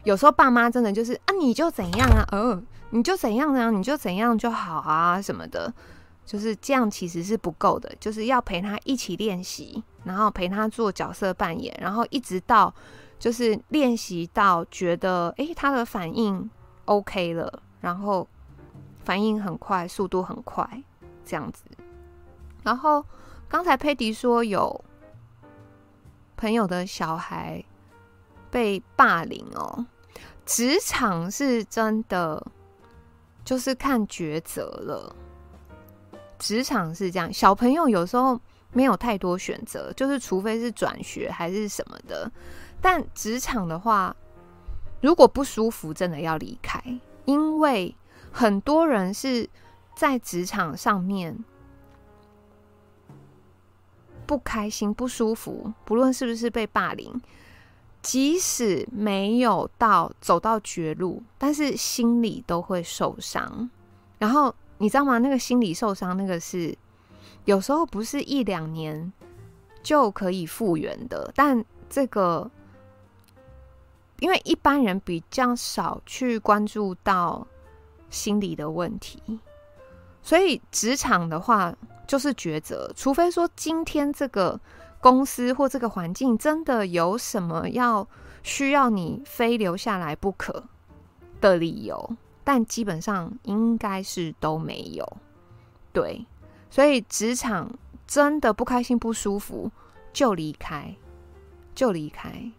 有时候爸妈真的就是啊，你就怎样啊，呃，你就怎样怎啊，你就怎样就好啊，什么的。就是这样，其实是不够的。就是要陪他一起练习，然后陪他做角色扮演，然后一直到就是练习到觉得诶，他的反应 OK 了，然后反应很快，速度很快，这样子。然后刚才佩迪说有朋友的小孩被霸凌哦，职场是真的就是看抉择了。职场是这样，小朋友有时候没有太多选择，就是除非是转学还是什么的。但职场的话，如果不舒服，真的要离开，因为很多人是在职场上面不开心、不舒服，不论是不是被霸凌，即使没有到走到绝路，但是心里都会受伤，然后。你知道吗？那个心理受伤，那个是有时候不是一两年就可以复原的。但这个，因为一般人比较少去关注到心理的问题，所以职场的话就是抉择。除非说今天这个公司或这个环境真的有什么要需要你非留下来不可的理由。但基本上应该是都没有，对，所以职场真的不开心不舒服就离开，就离开。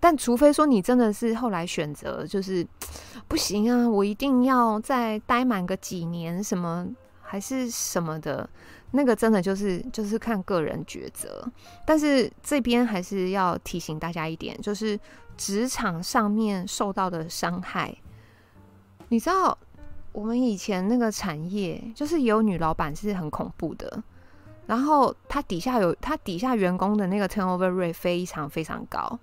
但除非说你真的是后来选择就是 不行啊，我一定要再待满个几年，什么还是什么的，那个真的就是就是看个人抉择。但是这边还是要提醒大家一点，就是职场上面受到的伤害。你知道我们以前那个产业，就是有女老板是很恐怖的，然后她底下有她底下员工的那个 turnover rate 非常非常高，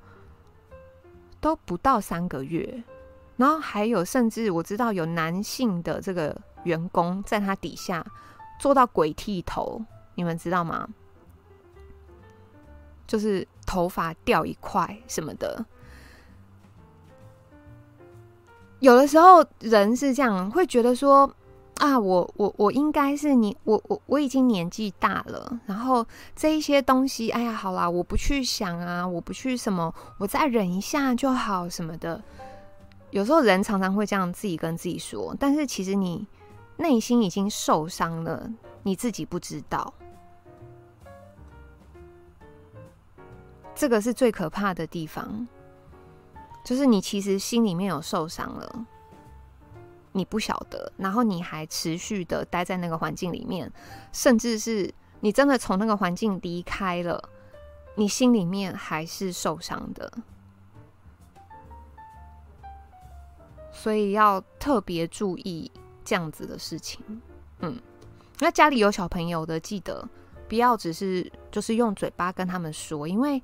都不到三个月，然后还有甚至我知道有男性的这个员工在他底下做到鬼剃头，你们知道吗？就是头发掉一块什么的。有的时候人是这样，会觉得说啊，我我我应该是你，我我我已经年纪大了，然后这一些东西，哎呀，好啦，我不去想啊，我不去什么，我再忍一下就好什么的。有时候人常常会这样自己跟自己说，但是其实你内心已经受伤了，你自己不知道。这个是最可怕的地方。就是你其实心里面有受伤了，你不晓得，然后你还持续的待在那个环境里面，甚至是你真的从那个环境离开了，你心里面还是受伤的。所以要特别注意这样子的事情。嗯，那家里有小朋友的，记得不要只是就是用嘴巴跟他们说，因为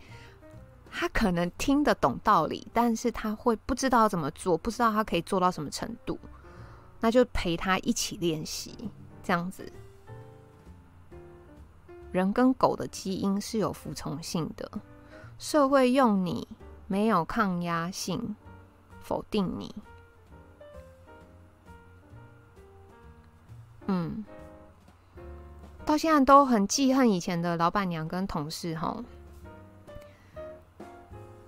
他可能听得懂道理，但是他会不知道怎么做，不知道他可以做到什么程度。那就陪他一起练习，这样子。人跟狗的基因是有服从性的，社会用你没有抗压性，否定你。嗯，到现在都很记恨以前的老板娘跟同事齁。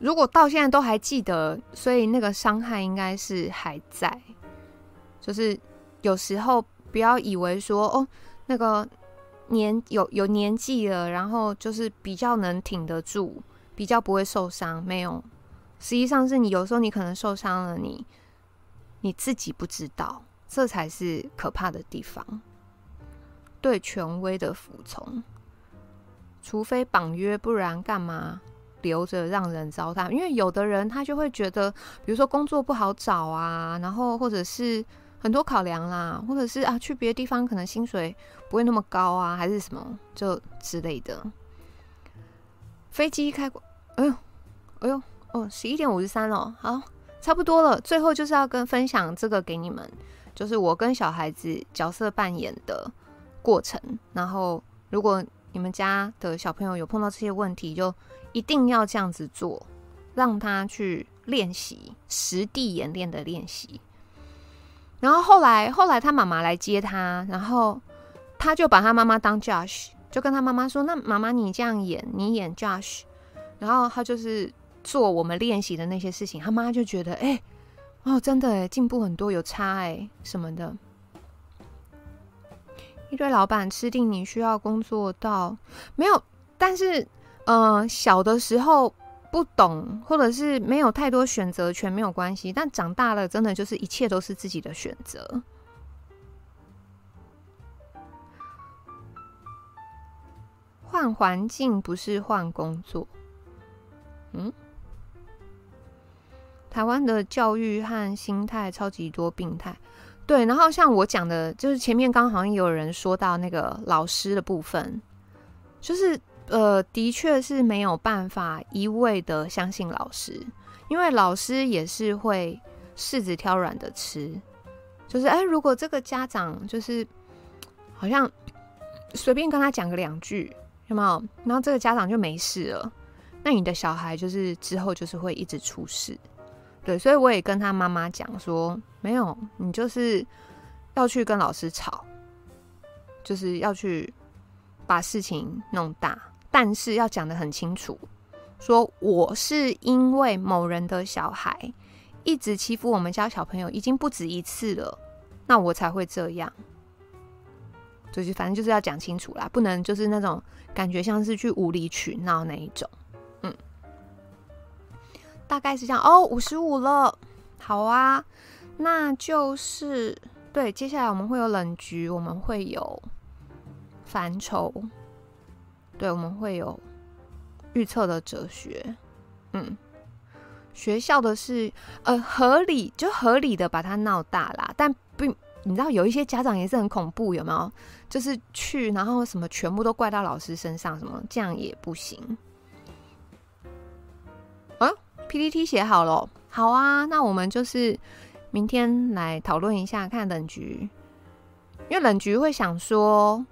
如果到现在都还记得，所以那个伤害应该是还在。就是有时候不要以为说哦，那个年有有年纪了，然后就是比较能挺得住，比较不会受伤。没有，实际上是你有时候你可能受伤了，你你自己不知道，这才是可怕的地方。对权威的服从，除非绑约，不然干嘛留着让人糟蹋？因为有的人他就会觉得，比如说工作不好找啊，然后或者是。很多考量啦，或者是啊，去别的地方可能薪水不会那么高啊，还是什么就之类的。飞机开过，哎呦，哎呦，哦，十一点五十三了，好，差不多了。最后就是要跟分享这个给你们，就是我跟小孩子角色扮演的过程。然后，如果你们家的小朋友有碰到这些问题，就一定要这样子做，让他去练习实地演练的练习。然后后来，后来他妈妈来接他，然后他就把他妈妈当 Josh，就跟他妈妈说：“那妈妈你这样演，你演 Josh。”然后他就是做我们练习的那些事情，他妈就觉得：“哎，哦，真的哎，进步很多，有差哎什么的。”一堆老板吃定你需要工作到没有，但是、呃，小的时候。不懂，或者是没有太多选择权，没有关系。但长大了，真的就是一切都是自己的选择。换环境不是换工作。嗯，台湾的教育和心态超级多病态。对，然后像我讲的，就是前面刚好像有人说到那个老师的部分，就是。呃，的确是没有办法一味的相信老师，因为老师也是会柿子挑软的吃。就是，哎，如果这个家长就是好像随便跟他讲个两句，有没有？然后这个家长就没事了，那你的小孩就是之后就是会一直出事。对，所以我也跟他妈妈讲说，没有，你就是要去跟老师吵，就是要去把事情弄大。但是要讲得很清楚，说我是因为某人的小孩一直欺负我们家小朋友，已经不止一次了，那我才会这样。就是反正就是要讲清楚啦，不能就是那种感觉像是去无理取闹那一种。嗯，大概是这样哦。五十五了，好啊，那就是对。接下来我们会有冷局，我们会有烦愁。对，我们会有预测的哲学，嗯，学校的事，呃，合理就合理的把它闹大啦，但并，你知道有一些家长也是很恐怖，有没有？就是去，然后什么全部都怪到老师身上，什么这样也不行。啊，PPT 写好了，好啊，那我们就是明天来讨论一下，看冷局，因为冷局会想说。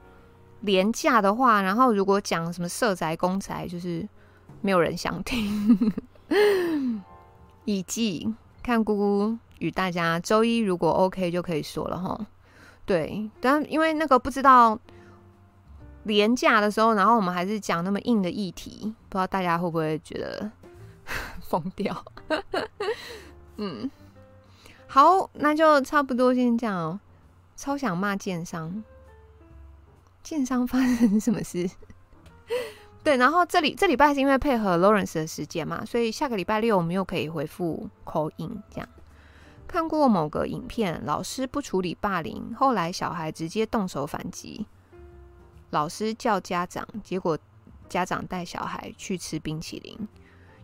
廉价的话，然后如果讲什么社宅公宅，就是没有人想听。以及看姑姑与大家周一如果 OK 就可以说了哈。对，但因为那个不知道廉价的时候，然后我们还是讲那么硬的议题，不知道大家会不会觉得疯掉？嗯，好，那就差不多先这样哦。超想骂建商。建商发生什么事？对，然后这里这礼拜是因为配合 Lawrence 的时间嘛，所以下个礼拜六我们又可以回复 call in 这样。看过某个影片，老师不处理霸凌，后来小孩直接动手反击，老师叫家长，结果家长带小孩去吃冰淇淋。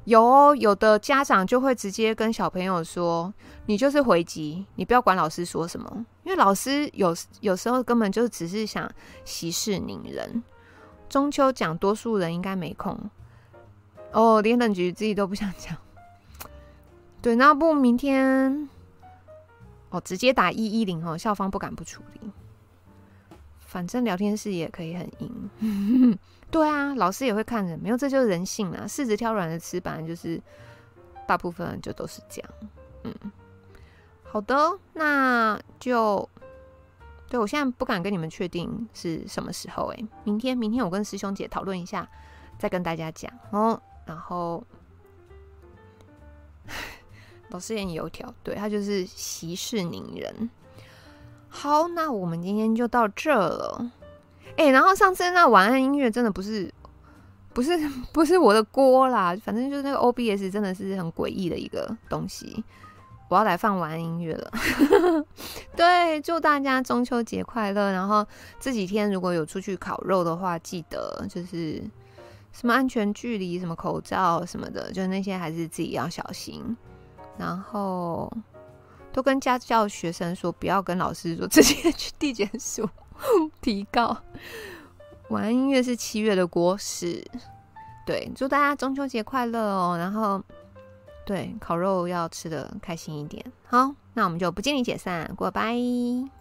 有哦，有的家长就会直接跟小朋友说：“你就是回击，你不要管老师说什么，因为老师有有时候根本就只是想息事宁人。”中秋讲，多数人应该没空哦，连等局自己都不想讲。对，那不明天哦，直接打一一零哦，校方不敢不处理。反正聊天室也可以很阴。对啊，老师也会看人，没有，这就是人性啊。柿子挑软的吃，本来就是大部分就都是这样。嗯，好的，那就对，我现在不敢跟你们确定是什么时候哎、明天，明天我跟师兄姐讨论一下，再跟大家讲哦。然后 老师演油条，对，他就是息事宁人。好，那我们今天就到这了。哎、然后上次那晚安音乐真的不是，不是，不是我的锅啦。反正就是那个 OBS 真的是很诡异的一个东西。我要来放晚安音乐了。对，祝大家中秋节快乐。然后这几天如果有出去烤肉的话，记得就是什么安全距离、什么口罩什么的，就那些还是自己要小心。然后都跟家教学生说，不要跟老师说，直接去地检署。提高，晚安音乐是七月的国事，对，祝大家中秋节快乐哦！然后，对，烤肉要吃的开心一点。好，那我们就不见你解散，，goodbye。